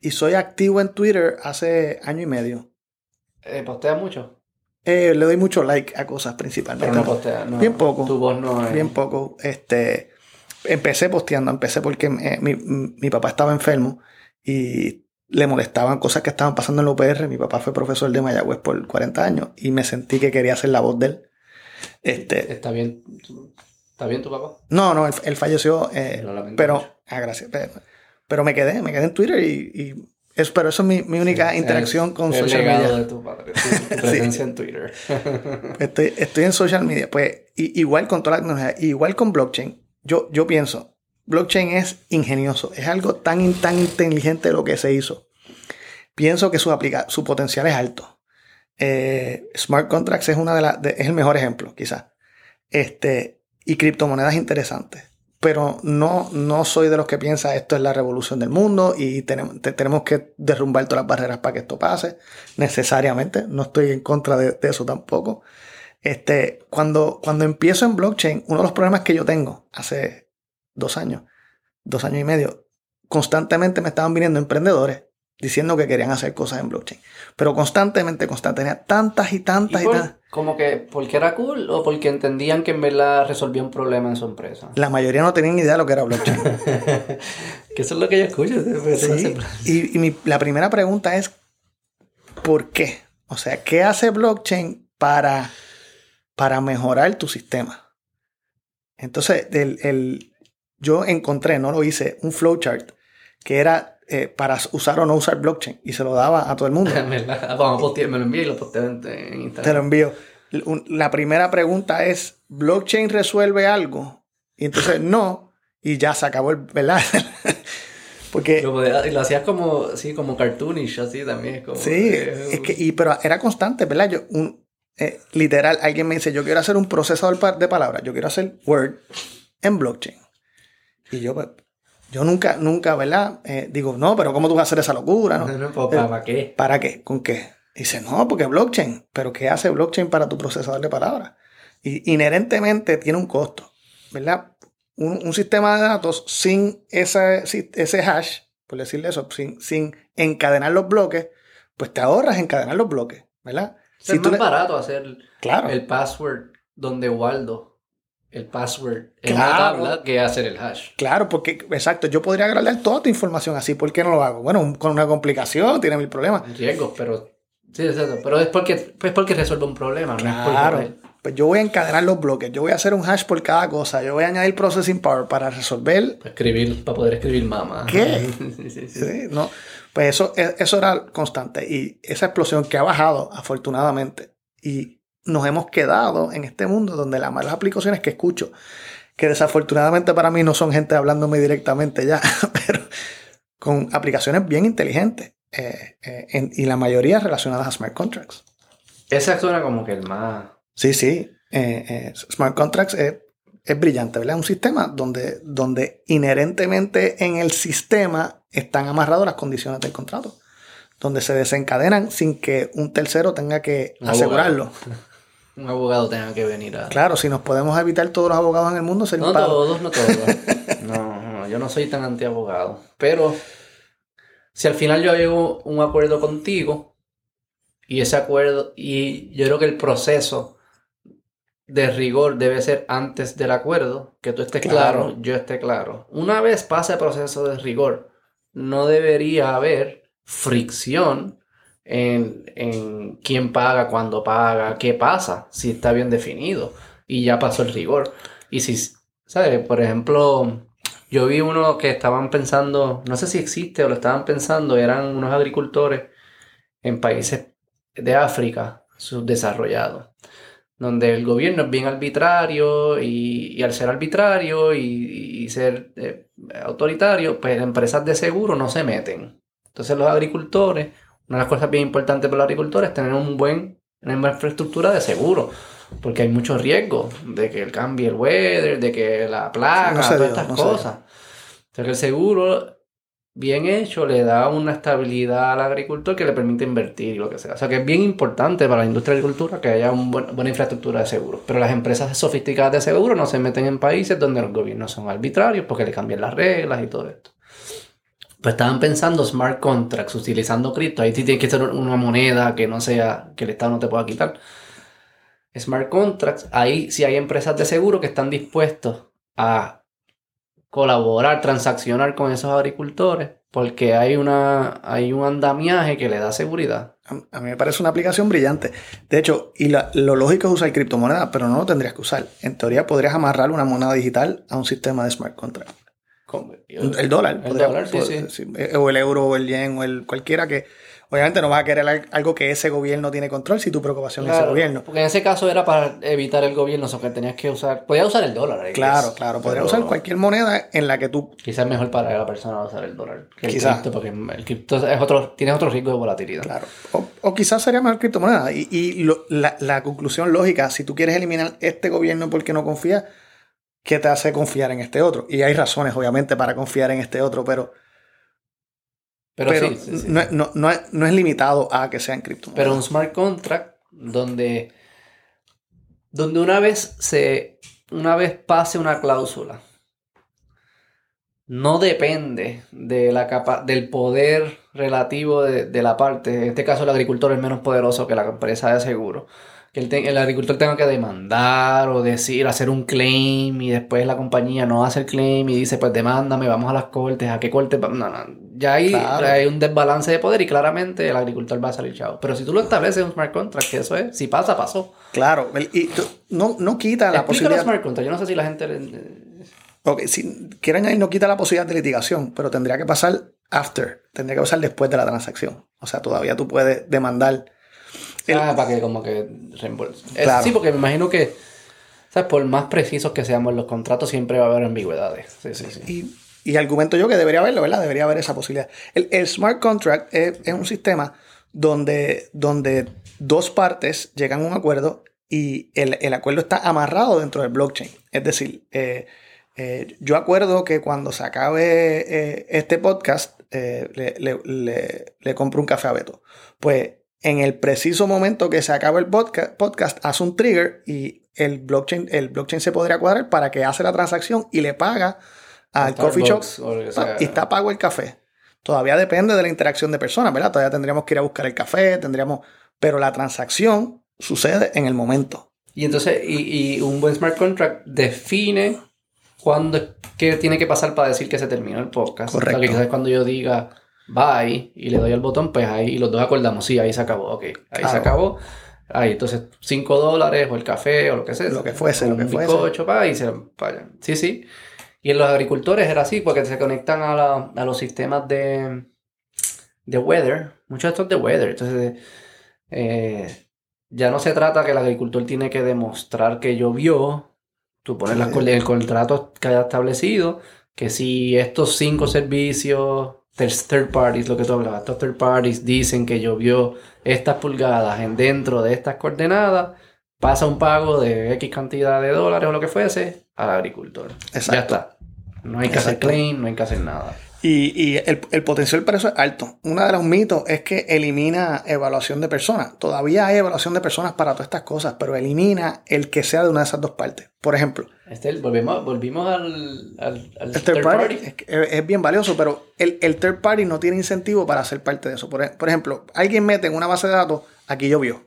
y soy activo en Twitter hace año y medio. Eh, ¿Postea mucho? Eh, le doy mucho like a cosas principalmente. Pero no postea, no. Bien poco. Tu voz no es... Bien poco. Este, empecé posteando, empecé porque eh, mi, mi, papá estaba enfermo y le molestaban cosas que estaban pasando en la UPR. Mi papá fue profesor de Mayagüez por 40 años y me sentí que quería ser la voz de él. Este, ¿Está bien, ¿Está bien tu papá? No, no, él, falleció, eh, pero, ah, gracias, pero, me quedé, me quedé en Twitter y, es, pero eso es mi, mi única interacción con social media. de tu padre, tu (laughs) presencia en Twitter. estoy, estoy en social media, pues igual con toda la tecnología, igual con blockchain, yo, yo pienso, blockchain es ingenioso, es algo tan, tan inteligente lo que se hizo. Pienso que su, aplica su potencial es alto. Eh, smart contracts es, una de es el mejor ejemplo, quizás. Este, y criptomonedas interesantes. Pero no, no soy de los que piensa esto es la revolución del mundo y tenemos, tenemos que derrumbar todas las barreras para que esto pase. Necesariamente. No estoy en contra de, eso tampoco. Este, cuando, cuando empiezo en blockchain, uno de los problemas que yo tengo hace dos años, dos años y medio, constantemente me estaban viniendo emprendedores diciendo que querían hacer cosas en blockchain. Pero constantemente, constantemente, tenía tantas y tantas y, tantas. Como que porque era cool o porque entendían que en verdad resolvía un problema en su empresa. La mayoría no tenían idea de lo que era blockchain. (laughs) que eso es lo que yo escucho. Sí. Y, la primera pregunta es, ¿por qué? O sea, ¿qué hace blockchain para, para mejorar tu sistema? Entonces, el, yo encontré, no lo hice, un flowchart que era eh, para usar o no usar blockchain y se lo daba a todo el mundo. (laughs) me lo envío y lo posteo en, Instagram. Te lo envío. La primera pregunta es, ¿blockchain resuelve algo? Y entonces no, y ya se acabó el, ¿verdad? (laughs) Porque... Lo, lo, hacías como, sí, como cartoonish, así también. Como, sí, es que, y, pero era constante, ¿verdad? Yo, un, eh, literal, alguien me dice, yo quiero hacer un procesador de palabras, yo quiero hacer Word en blockchain. Y yo, pues, yo nunca, nunca, ¿verdad? Eh, digo, no, pero ¿cómo tú vas a hacer esa locura? No, (laughs) pues, ¿Para qué? ¿Para qué? ¿Con qué? dice, no, porque blockchain. ¿Pero qué hace blockchain para tu procesador de palabras? Y inherentemente tiene un costo, ¿verdad? Un, sistema de datos sin ese, ese hash, por decirle eso, sin, sin encadenar los bloques, pues te ahorras encadenar los bloques, ¿verdad? Si es más barato hacer claro. el password donde Waldo el password en la tabla que hacer el hash. Claro, porque, exacto, yo podría agregar toda tu información así, ¿por qué no lo hago? Bueno, con una complicación, tiene mil problemas. Riesgos, pero sí, exacto. Pero es porque, pues porque resuelve un problema, claro. Pues yo voy a encadenar los bloques, yo voy a hacer un hash por cada cosa, yo voy a añadir processing power para resolver. Para escribir, para poder escribir mama. ¿Qué? (laughs) sí, sí, sí. no. Pues eso, e, eso era constante. Y esa explosión que ha bajado, afortunadamente, y nos hemos quedado en este mundo donde las malas aplicaciones que escucho, que desafortunadamente para mí no son gente hablándome directamente ya, (laughs) pero con aplicaciones bien inteligentes eh, eh, y la mayoría relacionadas a smart contracts. Esa suena como que el más... Sí, sí. Eh, smart contracts es, es, brillante, ¿verdad? Un sistema donde, donde inherentemente en el sistema están amarradas las condiciones del contrato donde se desencadenan sin que un tercero tenga que asegurarlo (laughs) un abogado tenga que venir a... Claro, si nos podemos evitar todos los abogados en el mundo, sería No todos, no todos. (laughs) no, no, yo no soy tan antiabogado. Pero si al final yo llego a un acuerdo contigo y ese acuerdo, y yo creo que el proceso de rigor debe ser antes del acuerdo, que tú estés claro, yo esté claro. Una vez pase el proceso de rigor, no debería haber fricción en, quién paga, cuándo paga, qué pasa, si está bien definido y ya pasó el rigor. Y si, ¿sabes? Por ejemplo, yo vi uno que estaban pensando, no sé si existe o lo estaban pensando, eran unos agricultores en países de África subdesarrollados, donde el gobierno es bien arbitrario y, al ser arbitrario y, ser eh, autoritario, pues empresas de seguro no se meten. Entonces los agricultores una de las cosas bien importantes para los agricultores es tener un buen, una buena infraestructura de seguro. Porque hay mucho riesgo de que cambie el weather, de que la plaga, todas estas cosas. O sea que el seguro bien hecho le da una estabilidad al agricultor que le permite invertir y lo que sea. O sea que es bien importante para la industria de agricultura que haya una buena infraestructura de seguros. Pero las empresas sofisticadas de seguro no se meten en países donde los gobiernos son arbitrarios porque le cambian las reglas y todo esto. Pues estaban pensando smart contracts utilizando cripto. Ahí tiene que ser una moneda que no sea, que el Estado no te pueda quitar. Smart contracts, ahí sí hay empresas de seguro que están dispuestos a colaborar, transaccionar con esos agricultores, porque hay, una, hay un andamiaje que le da seguridad. A, mí me parece una aplicación brillante. De hecho, y lo lógico es usar criptomonedas, pero no lo tendrías que usar. En teoría podrías amarrar una moneda digital a un sistema de smart contract. El, dólar. El dólar, sí, sí. O el euro, o el yen, o el cualquiera que Obviamente no vas a querer algo que ese gobierno tiene control si tu preocupación es ese gobierno. Porque en ese caso era para evitar el gobierno, o que tenías que usar. Podías usar el dólar. Claro, claro. Podrías usar cualquier moneda en la que tú. Quizás es mejor para la persona usar el dólar. Que quizás. porque el cripto es otro, tienes otro riesgo de volatilidad. Claro. O, quizás sería mejor criptomoneda. Y, y la, la conclusión lógica, si tú quieres eliminar este gobierno porque no confías, ¿qué te hace confiar en este otro? Y hay razones, obviamente, para confiar en este otro, pero pero, No, es, limitado a que sean criptomonedas. Pero un smart contract donde, donde una vez se una vez pase una cláusula no depende de la capa del poder relativo de, de, la parte. En este caso, el agricultor es menos poderoso que la empresa de seguro el, agricultor tenga que demandar o decir, hacer un claim y después la compañía no hace el claim y dice, pues demándame, vamos a las cortes, ¿a qué corte? No, no, ya hay, hay un desbalance de poder y claramente el agricultor va a salir chavo. Pero si tú lo estableces en un smart contract, que eso es, si pasa, pasó. Claro, y no, no quita la posibilidad... smart contract, yo no sé si la gente... Ok, si quieren ahí no quita la posibilidad de litigación, pero tendría que pasar after, tendría que pasar después de la transacción. O sea, todavía tú puedes demandar Ah, para que como que Sí, porque me imagino que, ¿sabes? Por más precisos que seamos los contratos, siempre va a haber ambigüedades. Sí, sí, sí. Y, y, argumento yo que debería haberlo, ¿verdad? Debería haber esa posibilidad. El, smart contract es, un sistema donde, donde dos partes llegan a un acuerdo y el, acuerdo está amarrado dentro del blockchain. Es decir, eh, eh, yo acuerdo que cuando se acabe eh, este podcast, le, le, le, compro un café a Beto. Pues en el preciso momento que se acaba el podcast, podcast, hace un trigger y el blockchain, el blockchain se podría cuadrar para que hace la transacción y le paga al coffee shop y está pago el café. Todavía depende de la interacción de personas, ¿verdad? Todavía tendríamos que ir a buscar el café, tendríamos, pero la transacción sucede en el momento. Y entonces, y, un buen smart contract define cuándo, qué tiene que pasar para decir que se terminó el podcast. Correcto. quizás cuando yo diga, bye, y le doy al botón, pues ahí los dos acordamos, sí, ahí se acabó, ok, ahí se acabó. Ahí, entonces, 5 dólares o el café o lo que sea. Lo que fuese, lo que fuese. Bizcocho, pa, y se vayan. Sí, sí. Y en los agricultores era así, porque se conectan a, a los sistemas de, de weather. Muchos de estos de weather. Entonces, eh, ya no se trata que el agricultor tiene que demostrar que llovió. Tú pones las, el contrato que haya establecido, que si estos cinco servicios third parties, lo que tú hablabas, estos third parties dicen que llovió estas pulgadas en dentro de estas coordenadas, pasa un pago de X cantidad de dólares o lo que fuese al agricultor. Exacto. Ya está. No hay que hacer claim, no hay que hacer nada. Y, el, potencial para eso es alto. Uno de los mitos es que elimina evaluación de personas. Todavía hay evaluación de personas para todas estas cosas, pero elimina el que sea de una de esas dos partes. Por ejemplo. Este, volvimos, volvimos al, al, third, party. Es, bien valioso, pero el, third party no tiene incentivo para ser parte de eso. Por, ejemplo, alguien mete en una base de datos, aquí llovió.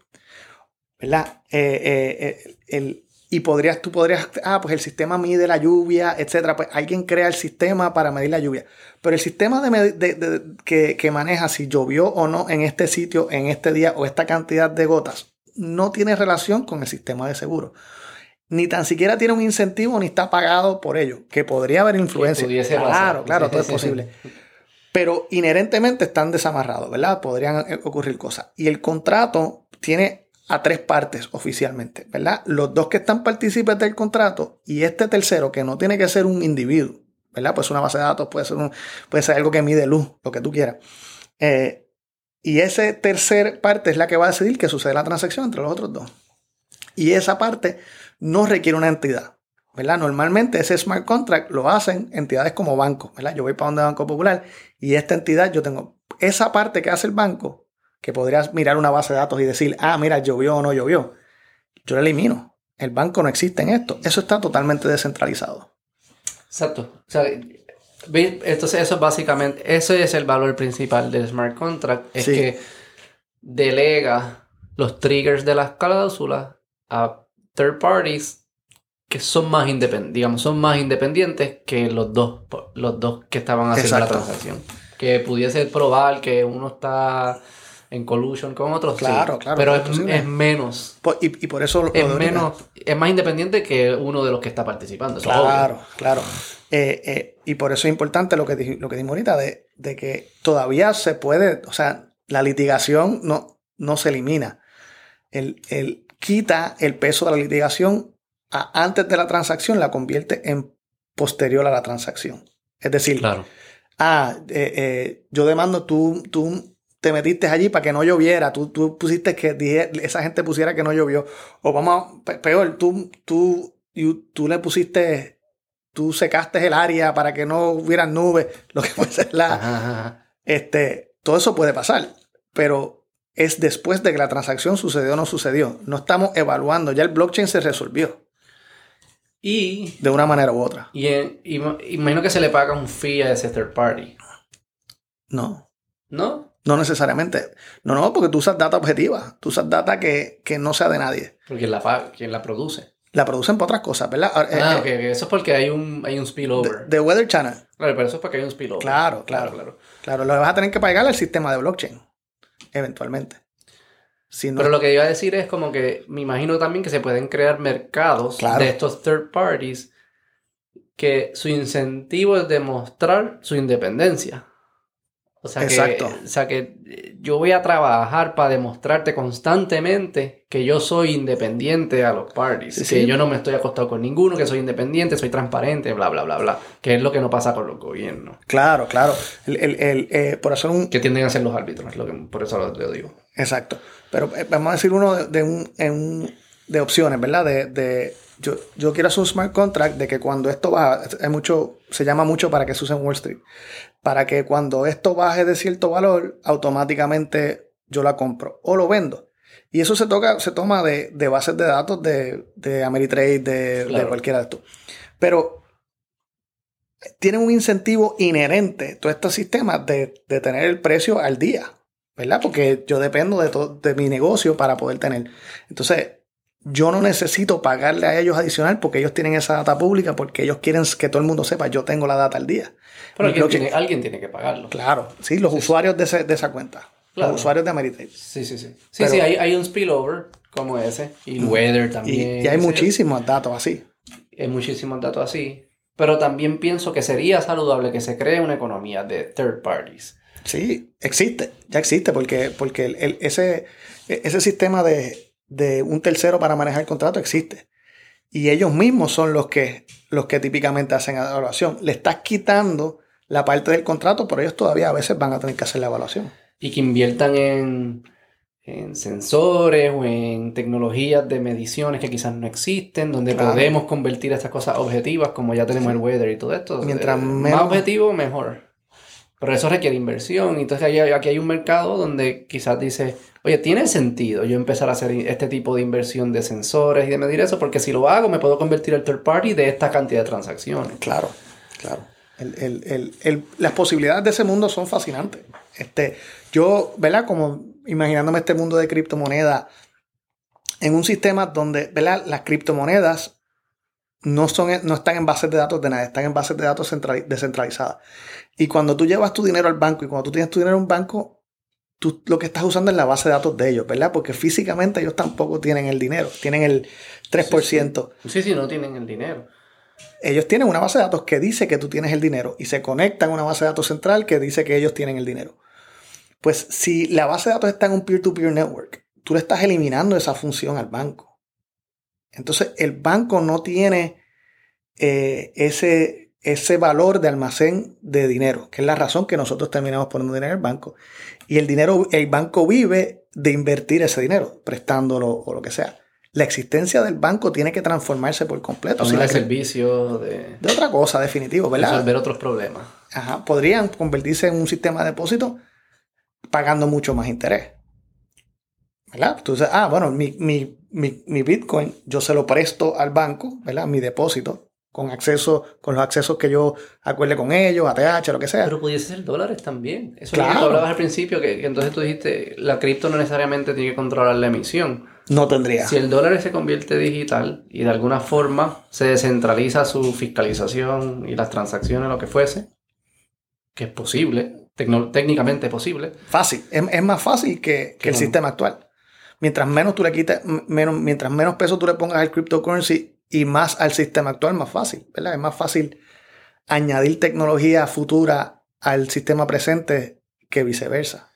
¿Verdad? Eh, eh, eh, el, y podrías, tú podrías, ah, pues el sistema mide la lluvia, etcétera. Pues alguien crea el sistema para medir la lluvia. Pero el sistema de, que, que, maneja si llovió o no en este sitio, en este día o esta cantidad de gotas, no tiene relación con el sistema de seguro. Ni tan siquiera tiene un incentivo ni está pagado por ello, que podría haber influencia. Claro, claro, todo es posible. Pero inherentemente están desamarrados, ¿verdad? Podrían eh, ocurrir cosas. Y el contrato tiene a tres partes oficialmente, ¿verdad? Los dos que están partícipes del contrato y este tercero que no tiene que ser un individuo, ¿verdad? Pues una base de datos puede ser, puede ser algo que mide luz, lo que tú quieras. Eh, y esa tercer parte es la que va a decidir que sucede la transacción entre los otros dos. Y esa parte no requiere una entidad. ¿verdad? Normalmente ese smart contract lo hacen entidades como bancos, ¿verdad? Yo voy para donde Banco Popular y esta entidad yo tengo esa parte que hace el banco, que podrías mirar una base de datos y decir, ah, mira, llovió o no llovió. Yo la elimino. El banco no existe en esto. Eso está totalmente descentralizado. Exacto. O sea, entonces eso básicamente, ese es el valor principal del smart contract, es que delega los triggers de las cláusulas a third parties que son más independientes, digamos, son más independientes que los dos, los dos que estaban haciendo la transacción. Que pudiese probar que uno está en collusion con otros. Claro, claro. Pero es, menos. y, por eso es menos, es más independiente que uno de los que está participando. claro, claro. Eh, eh, y por eso es importante lo que, lo que dijimos ahorita, de, de, que todavía se puede, o sea, la litigación no, no se elimina. El, el, quita el peso de la litigación antes de la transacción, la convierte en posterior a la transacción. Es decir, claro. ah, eh, yo demando, tú, tú te metiste allí para que no lloviera, tú, tú pusiste que esa gente pusiera que no llovió, o vamos, peor, tú, tú, tú le pusiste, tú secaste el área para que no hubiera nubes, (laughs) lo que puede ser la... Este, todo eso puede pasar, pero es después de que la transacción sucedió o no sucedió. No estamos evaluando, ya el blockchain se resolvió. Y... De una manera u otra. Y, imagino que se le paga un fee a ese third party. No. ¿No? No necesariamente. No, no, porque tú usas data objetiva. Tú usas data que, no sea de nadie. Porque la, quien la produce. La producen por otras cosas, ¿verdad? Ah, eh, eso es porque hay un, hay un spillover. De, Weather Channel. Claro, pero eso es porque hay un spillover. Claro, claro, claro. Claro, lo vas a tener que pagar al sistema de blockchain. Eventualmente. Pero lo que iba a decir es como que me imagino también que se pueden crear mercados de estos third parties que su incentivo es demostrar su independencia. O sea, Que, o sea que yo voy a trabajar para demostrarte constantemente que yo soy independiente a los parties, que yo no me estoy acostado con ninguno, que soy independiente, soy transparente, bla, bla, bla, bla, que es lo que no pasa con los gobiernos. Claro, claro. El, eh, por eso un... Que tienden a ser los árbitros, lo que, por eso lo, digo. Exacto. Pero eh, vamos a decir uno de, un, de opciones, ¿verdad? De, yo, yo, quiero hacer un smart contract de que cuando esto va, hay mucho, se llama mucho para que se use en Wall Street para que cuando esto baje de cierto valor, automáticamente yo la compro o lo vendo. Y eso se, toca, se toma de, bases de datos de, de Ameritrade, de, cualquiera de estos. Pero tienen un incentivo inherente, todos estos sistemas, de, tener el precio al día, ¿verdad? Porque yo dependo de, de mi negocio para poder tener. Entonces, yo no necesito pagarle a ellos adicional porque ellos tienen esa data pública, porque ellos quieren que todo el mundo sepa, yo tengo la data al día. Pero alguien tiene, que pagarlo. Claro, sí, los usuarios de, esa cuenta. Los usuarios de Ameritrade. Sí, sí, sí. Sí, sí, hay, un spillover como ese. Y el weather también. Y, hay muchísimos datos así. Hay muchísimos datos así. Pero también pienso que sería saludable que se cree una economía de third parties. Sí, existe, ya existe, porque, porque ese, ese sistema de, de un tercero para manejar el contrato existe. Y ellos mismos son los que, los que típicamente hacen la evaluación. Le estás quitando la parte del contrato, pero ellos todavía a veces van a tener que hacer la evaluación. Y que inviertan en, en sensores o en tecnologías de mediciones que quizás no existen, donde podemos convertir estas cosas objetivas, como ya tenemos el weather y todo esto. Mientras eh, más objetivo, mejor. Pero eso requiere inversión. Entonces aquí hay un mercado donde quizás dice, oye, tiene sentido yo empezar a hacer este tipo de inversión de sensores y de medir eso, porque si lo hago me puedo convertir el third party de esta cantidad de transacciones. Claro, claro. las posibilidades de ese mundo son fascinantes. Este, yo, ¿verdad? Como imaginándome este mundo de criptomonedas en un sistema donde, ¿verdad? Las criptomonedas no, son, no están en bases de datos de nada, están en bases de datos descentralizadas. Y cuando tú llevas tu dinero al banco y cuando tú tienes tu dinero en un banco, tú lo que estás usando es la base de datos de ellos, ¿verdad? Porque físicamente ellos tampoco tienen el dinero, tienen el 3%. Sí, sí, no tienen el dinero. Ellos tienen una base de datos que dice que tú tienes el dinero y se conectan a una base de datos central que dice que ellos tienen el dinero. Pues si la base de datos está en un peer-to-peer network, tú le estás eliminando esa función al banco. Entonces el banco no tiene eh, ese, ese valor de almacén de dinero, que es la razón que nosotros terminamos poniendo dinero en el banco. Y el dinero, el banco vive de invertir ese dinero, prestándolo o lo que sea. la existencia del banco tiene que transformarse por completo. Si la servicio de de otra cosa, definitivo, ¿verdad? resolver otros problemas. Ajá, podrían convertirse en un sistema de depósito pagando mucho más interés. ¿Verdad? Entonces, ah, bueno, mi, mi, mi, mi Bitcoin yo se lo presto al banco, ¿verdad? Mi depósito, con acceso, con los accesos que yo acuerde con ellos, ATH, lo que sea. Pero pudiese ser dólares también. Eso es lo que Claro. tú hablabas al principio, que, que entonces tú dijiste, la cripto no necesariamente tiene que controlar la emisión. no tendría. Si el dólar se convierte digital y de alguna forma se descentraliza su fiscalización y las transacciones, lo que fuese, que es posible, técnicamente posible, Fácil. Es, es más fácil que, que el no. sistema actual. Mientras menos tú le quites, menos, mientras menos peso tú le pongas al cryptocurrency y más al sistema actual, más fácil. ¿verdad? Es más fácil añadir tecnología futura al sistema presente que viceversa.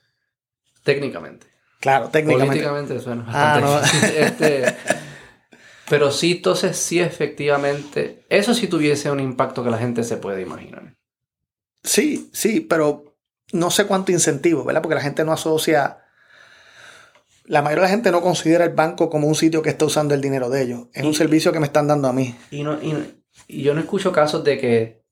técnicamente. Claro, técnicamente. Políticamente suena Ah, no. (laughs) Este, pero sí, entonces sí efectivamente, eso sí tuviese un impacto que la gente se puede imaginar. Sí, sí, pero no sé cuánto incentivo, ¿verdad? Porque la gente no asocia. La mayoría de la gente no considera el banco como un sitio que está usando el dinero de ellos. Es un servicio que me están dando a mí. Y, no, y, y yo no escucho casos de que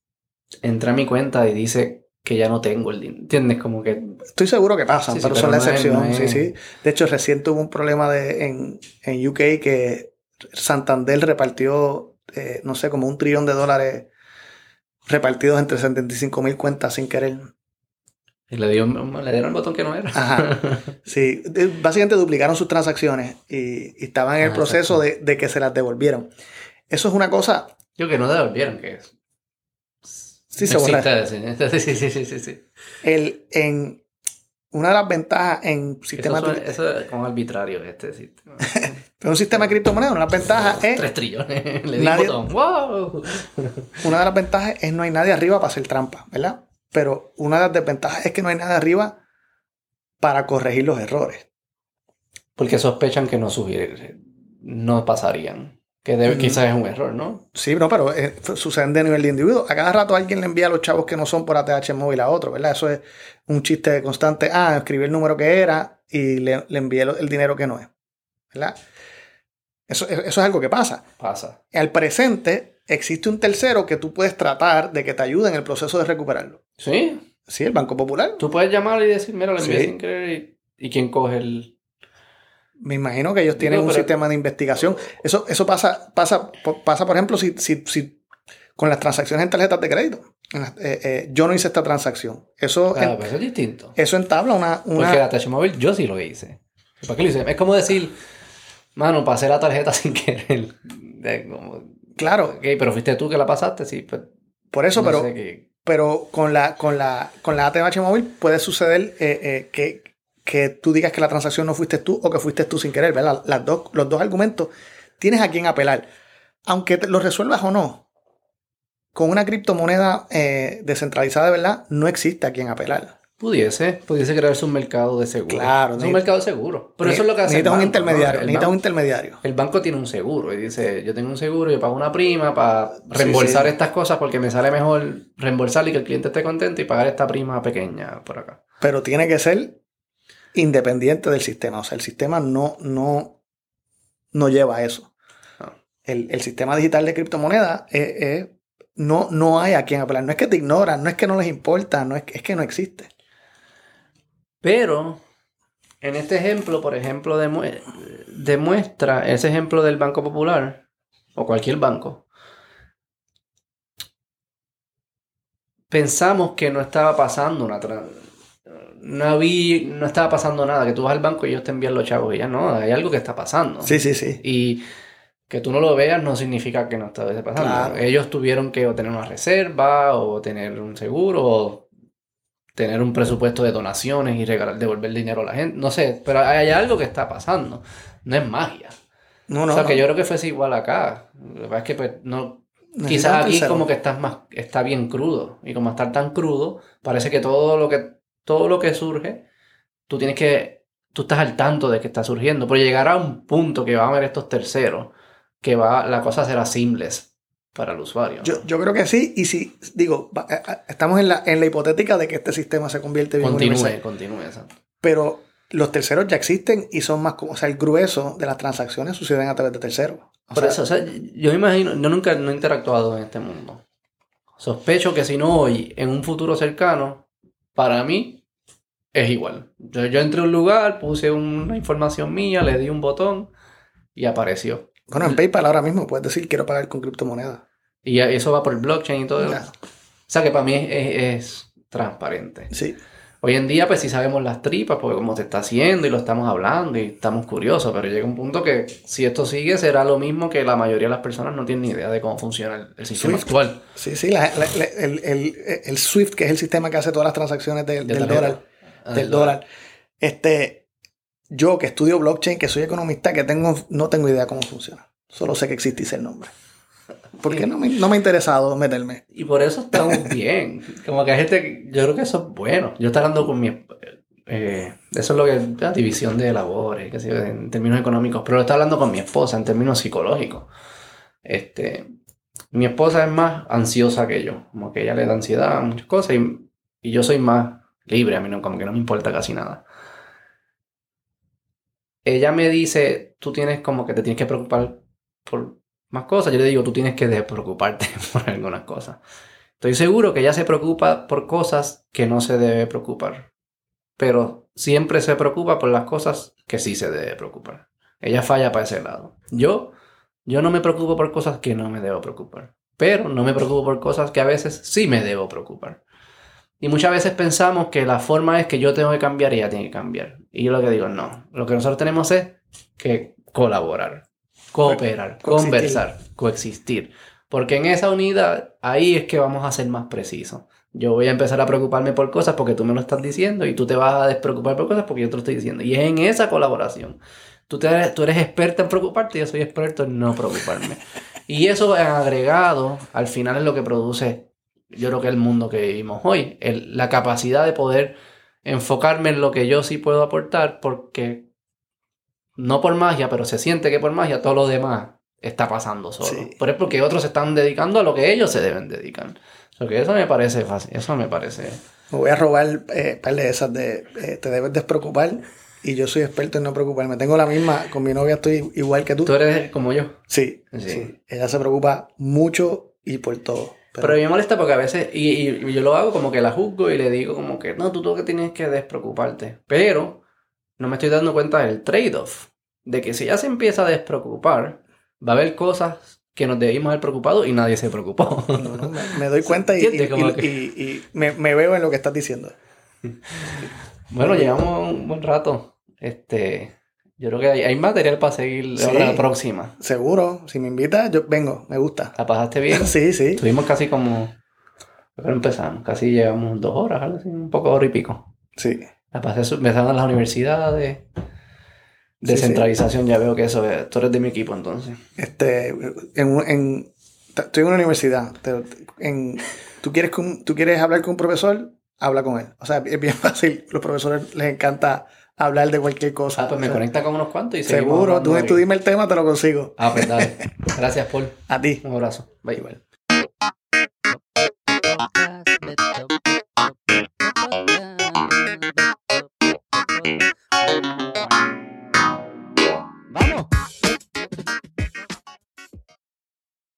entra a mi cuenta y dice que ya no tengo el dinero. ¿Entiendes? Como que Estoy seguro que pasan, Sí, sí, pero, son la no excepción. es- Sí, sí. De hecho, recién tuvo un problema de, en, en UK que Santander repartió, eh, no sé, como un trillón de dólares repartidos entre 75 mil cuentas sin querer. Y le, dio, le dieron el botón que no era. Ajá. Sí, básicamente duplicaron sus transacciones y, y estaban en el Ah, proceso de, de que se las devolvieron. Eso es una cosa, Yo que no devolvieron que es. sí se No borra. existe ese. Sí, sí, sí, sí, sí. El, en una de las ventajas en Eso, sistemas suena- eso es como arbitrario este sistema. (laughs) en un sistema de criptomonedas, una de las ventajas es Tres trillones. (laughs) Le di Nadie- botón. ¡Wow! Una de las ventajas es no hay nadie arriba para hacer trampa, ¿verdad? Pero una de las desventajas es que no hay nadie arriba para corregir los errores. Porque sospechan que no subir, no pasarían. Que debe, Mm. quizás es un error, ¿no? Sí, no, pero eh, suceden de nivel de individuo. A cada rato alguien le envía a los chavos que no son por ATH móvil a otro, ¿verdad? Eso es un chiste constante. Ah, escribí el número que era y le, le envié el, el dinero que no es, ¿verdad? Eso, eso es algo que pasa. Pasa. Al presente existe un tercero que tú puedes tratar de que te ayude en el proceso de recuperarlo. ¿Sí? Sí, el Banco Popular. Tú puedes llamar y decir, mira, lo envié Sí. sin querer y, y quién coge el... Me imagino que ellos tienen Digo, un pero- sistema de investigación. Eso, eso pasa, pasa, pasa, por ejemplo, si, si, si con las transacciones en tarjetas de crédito. Eh, eh, yo no hice esta transacción. Eso, Claro, en- pero eso es distinto. eso entabla una... una Porque la Touch Móvil yo sí lo hice. ¿Para qué lo hice? Es como decir, mano, pasé la tarjeta (laughs) sin querer. De como, Claro, ok, pero fuiste tú que la pasaste, sí. Pues, por eso, no pero, sé pero con la, con la, con la ATH móvil puede suceder eh, eh, que, que tú digas que la transacción no fuiste tú o que fuiste tú sin querer, ¿verdad? Las dos, los dos argumentos tienes a quién apelar. Aunque te- lo resuelvas o no, con una criptomoneda eh, descentralizada de verdad, no existe a quién apelar. Pudiese, pudiese crearse un mercado de seguro. Claro, Es un mercado de seguro. Pero eso es lo que hace. el Necesitas un intermediario. Necesitas un banco- intermediario. El banco tiene un seguro y dice, yo tengo un seguro, yo pago una prima para reembolsar sí. estas cosas porque me sale mejor reembolsar y que el cliente esté contento y pagar esta prima pequeña por acá. Pero tiene que ser independiente del sistema. O sea, el sistema no, no, no lleva a eso. Ah. El, el sistema digital de criptomonedas es- es- no, no hay a quien apelar. No es que te ignoran, no es que no les importa, no es, es que no existe. Pero en este ejemplo, por ejemplo, demue- demuestra ese ejemplo del Banco Popular o cualquier banco. Pensamos que no estaba pasando una no había, no estaba pasando nada, que tú vas al banco y ellos te envían los chavos y ya no, hay algo que está pasando. Sí, sí, sí. Y que tú no lo veas no significa que no está pasando. Claro. Ellos tuvieron que o tener una reserva o tener un seguro o tener un presupuesto de donaciones y regalar, devolver dinero a la gente. No sé, pero hay algo que está pasando. No es magia. No, no. o sea, no. que yo creo que fuese igual acá. Lo que pasa es que pues, no, quizás aquí como que estás más, está bien crudo. Y como estar tan crudo, parece que todo lo que, todo lo que surge, tú tienes que, tú estás al tanto de que está surgiendo. Pero llegará un punto que va a haber estos terceros, que va, la cosa será seamless para el usuario. ¿no? Yo, yo creo que sí, y si, digo, eh, eh, estamos en la, en la hipotética de que este sistema se convierte en continúe, universal. continúe. exacto. Pero los terceros ya existen y son más como, o sea, el grueso de las transacciones suceden a través de terceros. O Por sea, eso, o sea, yo me imagino, yo nunca no he interactuado en este mundo. Sospecho que si no hoy, en un futuro cercano, para mí es igual. Yo, yo entré a un lugar, puse una información mía, le di un botón y apareció. Bueno, en PayPal ahora mismo puedes decir quiero pagar con criptomonedas. Y eso va por el blockchain y todo eso. O sea que para mí es, es- es transparente. Sí. Hoy en día, pues sí sabemos las tripas, porque como se está haciendo y lo estamos hablando y estamos curiosos, pero llega un punto que si esto sigue será lo mismo que la mayoría de las personas no tienen ni idea de cómo funciona el, el sistema Swift. actual. Sí, sí, la- la- la- el, el- el SWIFT, que es el sistema que hace todas las transacciones del, De del tarjeta. dólar. Ah, del dólar. Este, yo que estudio blockchain, que soy economista, que tengo, no tengo idea cómo funciona. Solo sé que existe y sé el nombre. Porque no me, no me ha interesado meterme. Y por eso estamos (laughs) bien. Como que hay gente, que- yo creo que eso es bueno. Yo estoy hablando con mi... eh, eso es lo que la división de labores, sé yo, en términos económicos, pero lo estoy hablando con mi esposa en términos psicológicos. Este, mi esposa es más ansiosa que yo, como que ella le da ansiedad a muchas cosas y, y yo soy más libre, a mí no, como que no me importa casi nada. Ella me dice, tú tienes como que te tienes que preocupar por más cosas. Yo le digo, tú tienes que despreocuparte (laughs) por algunas cosas. Estoy seguro que ella se preocupa por cosas que no se debe preocupar. Pero siempre se preocupa por las cosas que sí se debe preocupar. Ella falla para ese lado. Yo, yo no me preocupo por cosas que no me debo preocupar. Pero no me preocupo por cosas que a veces sí me debo preocupar. Y muchas veces pensamos que la forma es que yo tengo que cambiar y ella tiene que cambiar. Y yo lo que digo, no. Lo que nosotros tenemos es que colaborar, cooperar, conversar, coexistir. Porque en esa unidad, ahí es que vamos a ser más precisos. Yo voy a empezar a preocuparme por cosas porque tú me lo estás diciendo y tú te vas a despreocupar por cosas porque yo te lo estoy diciendo. Y es en esa colaboración. Tú, te tú eres experta en preocuparte y yo soy experto en no preocuparme. y eso en agregado, al final es lo que produce, yo creo que el mundo que vivimos hoy. El- la capacidad de poder enfocarme en lo que yo sí puedo aportar porque no por magia, pero se siente que por magia todo lo demás está pasando solo. Sí. Pero es porque otros se están dedicando a lo que ellos se deben dedicar. O que eso me parece fácil, eso me parece... Me voy a robar eh, par de esas de eh, te debes despreocupar y yo soy experto en no preocuparme. Tengo la misma, con mi novia estoy igual que tú. Tú eres como yo. Sí, Sí. sí. Ella se preocupa mucho y por todo. Pero, Pero, me molesta porque a veces, y, yo lo hago como que la juzgo y le digo como que, no, tú lo que tienes que despreocuparte. Pero no me estoy dando cuenta del trade-off. De que si ella se empieza a despreocupar, va a haber cosas que nos debimos haber preocupado y nadie se preocupó. no, no, me, me doy cuenta y, y- ¿Entiendes? Como y- que- y- y me, me veo en lo que estás diciendo. (laughs) bueno, llevamos un buen rato. Este, yo creo que hay, hay material para seguir Sí. la próxima. Seguro, si me invitas, yo vengo, me gusta. ¿La pasaste bien? (laughs) Sí, sí. Estuvimos casi como... Pero empezamos, casi llevamos dos horas, algo así, un poco hora y pico. Sí. La pasé empezando en las universidades. Sí, Descentralización, ya veo que eso es. Tú eres de mi equipo entonces. Este, en, en- estoy en una universidad. te- en- ¿tú, quieres con- ¿Tú quieres hablar con un profesor? Habla con él. O sea, es bien (laughs) fácil. Los profesores les encanta hablar de cualquier cosa. Ah, pues me conecta con unos cuantos y Seguro, tú, tú dime el tema, te lo consigo. Ah, pues dale. Gracias, Paul. (laughs) A ti. Un abrazo. Bye, bye. Podcast,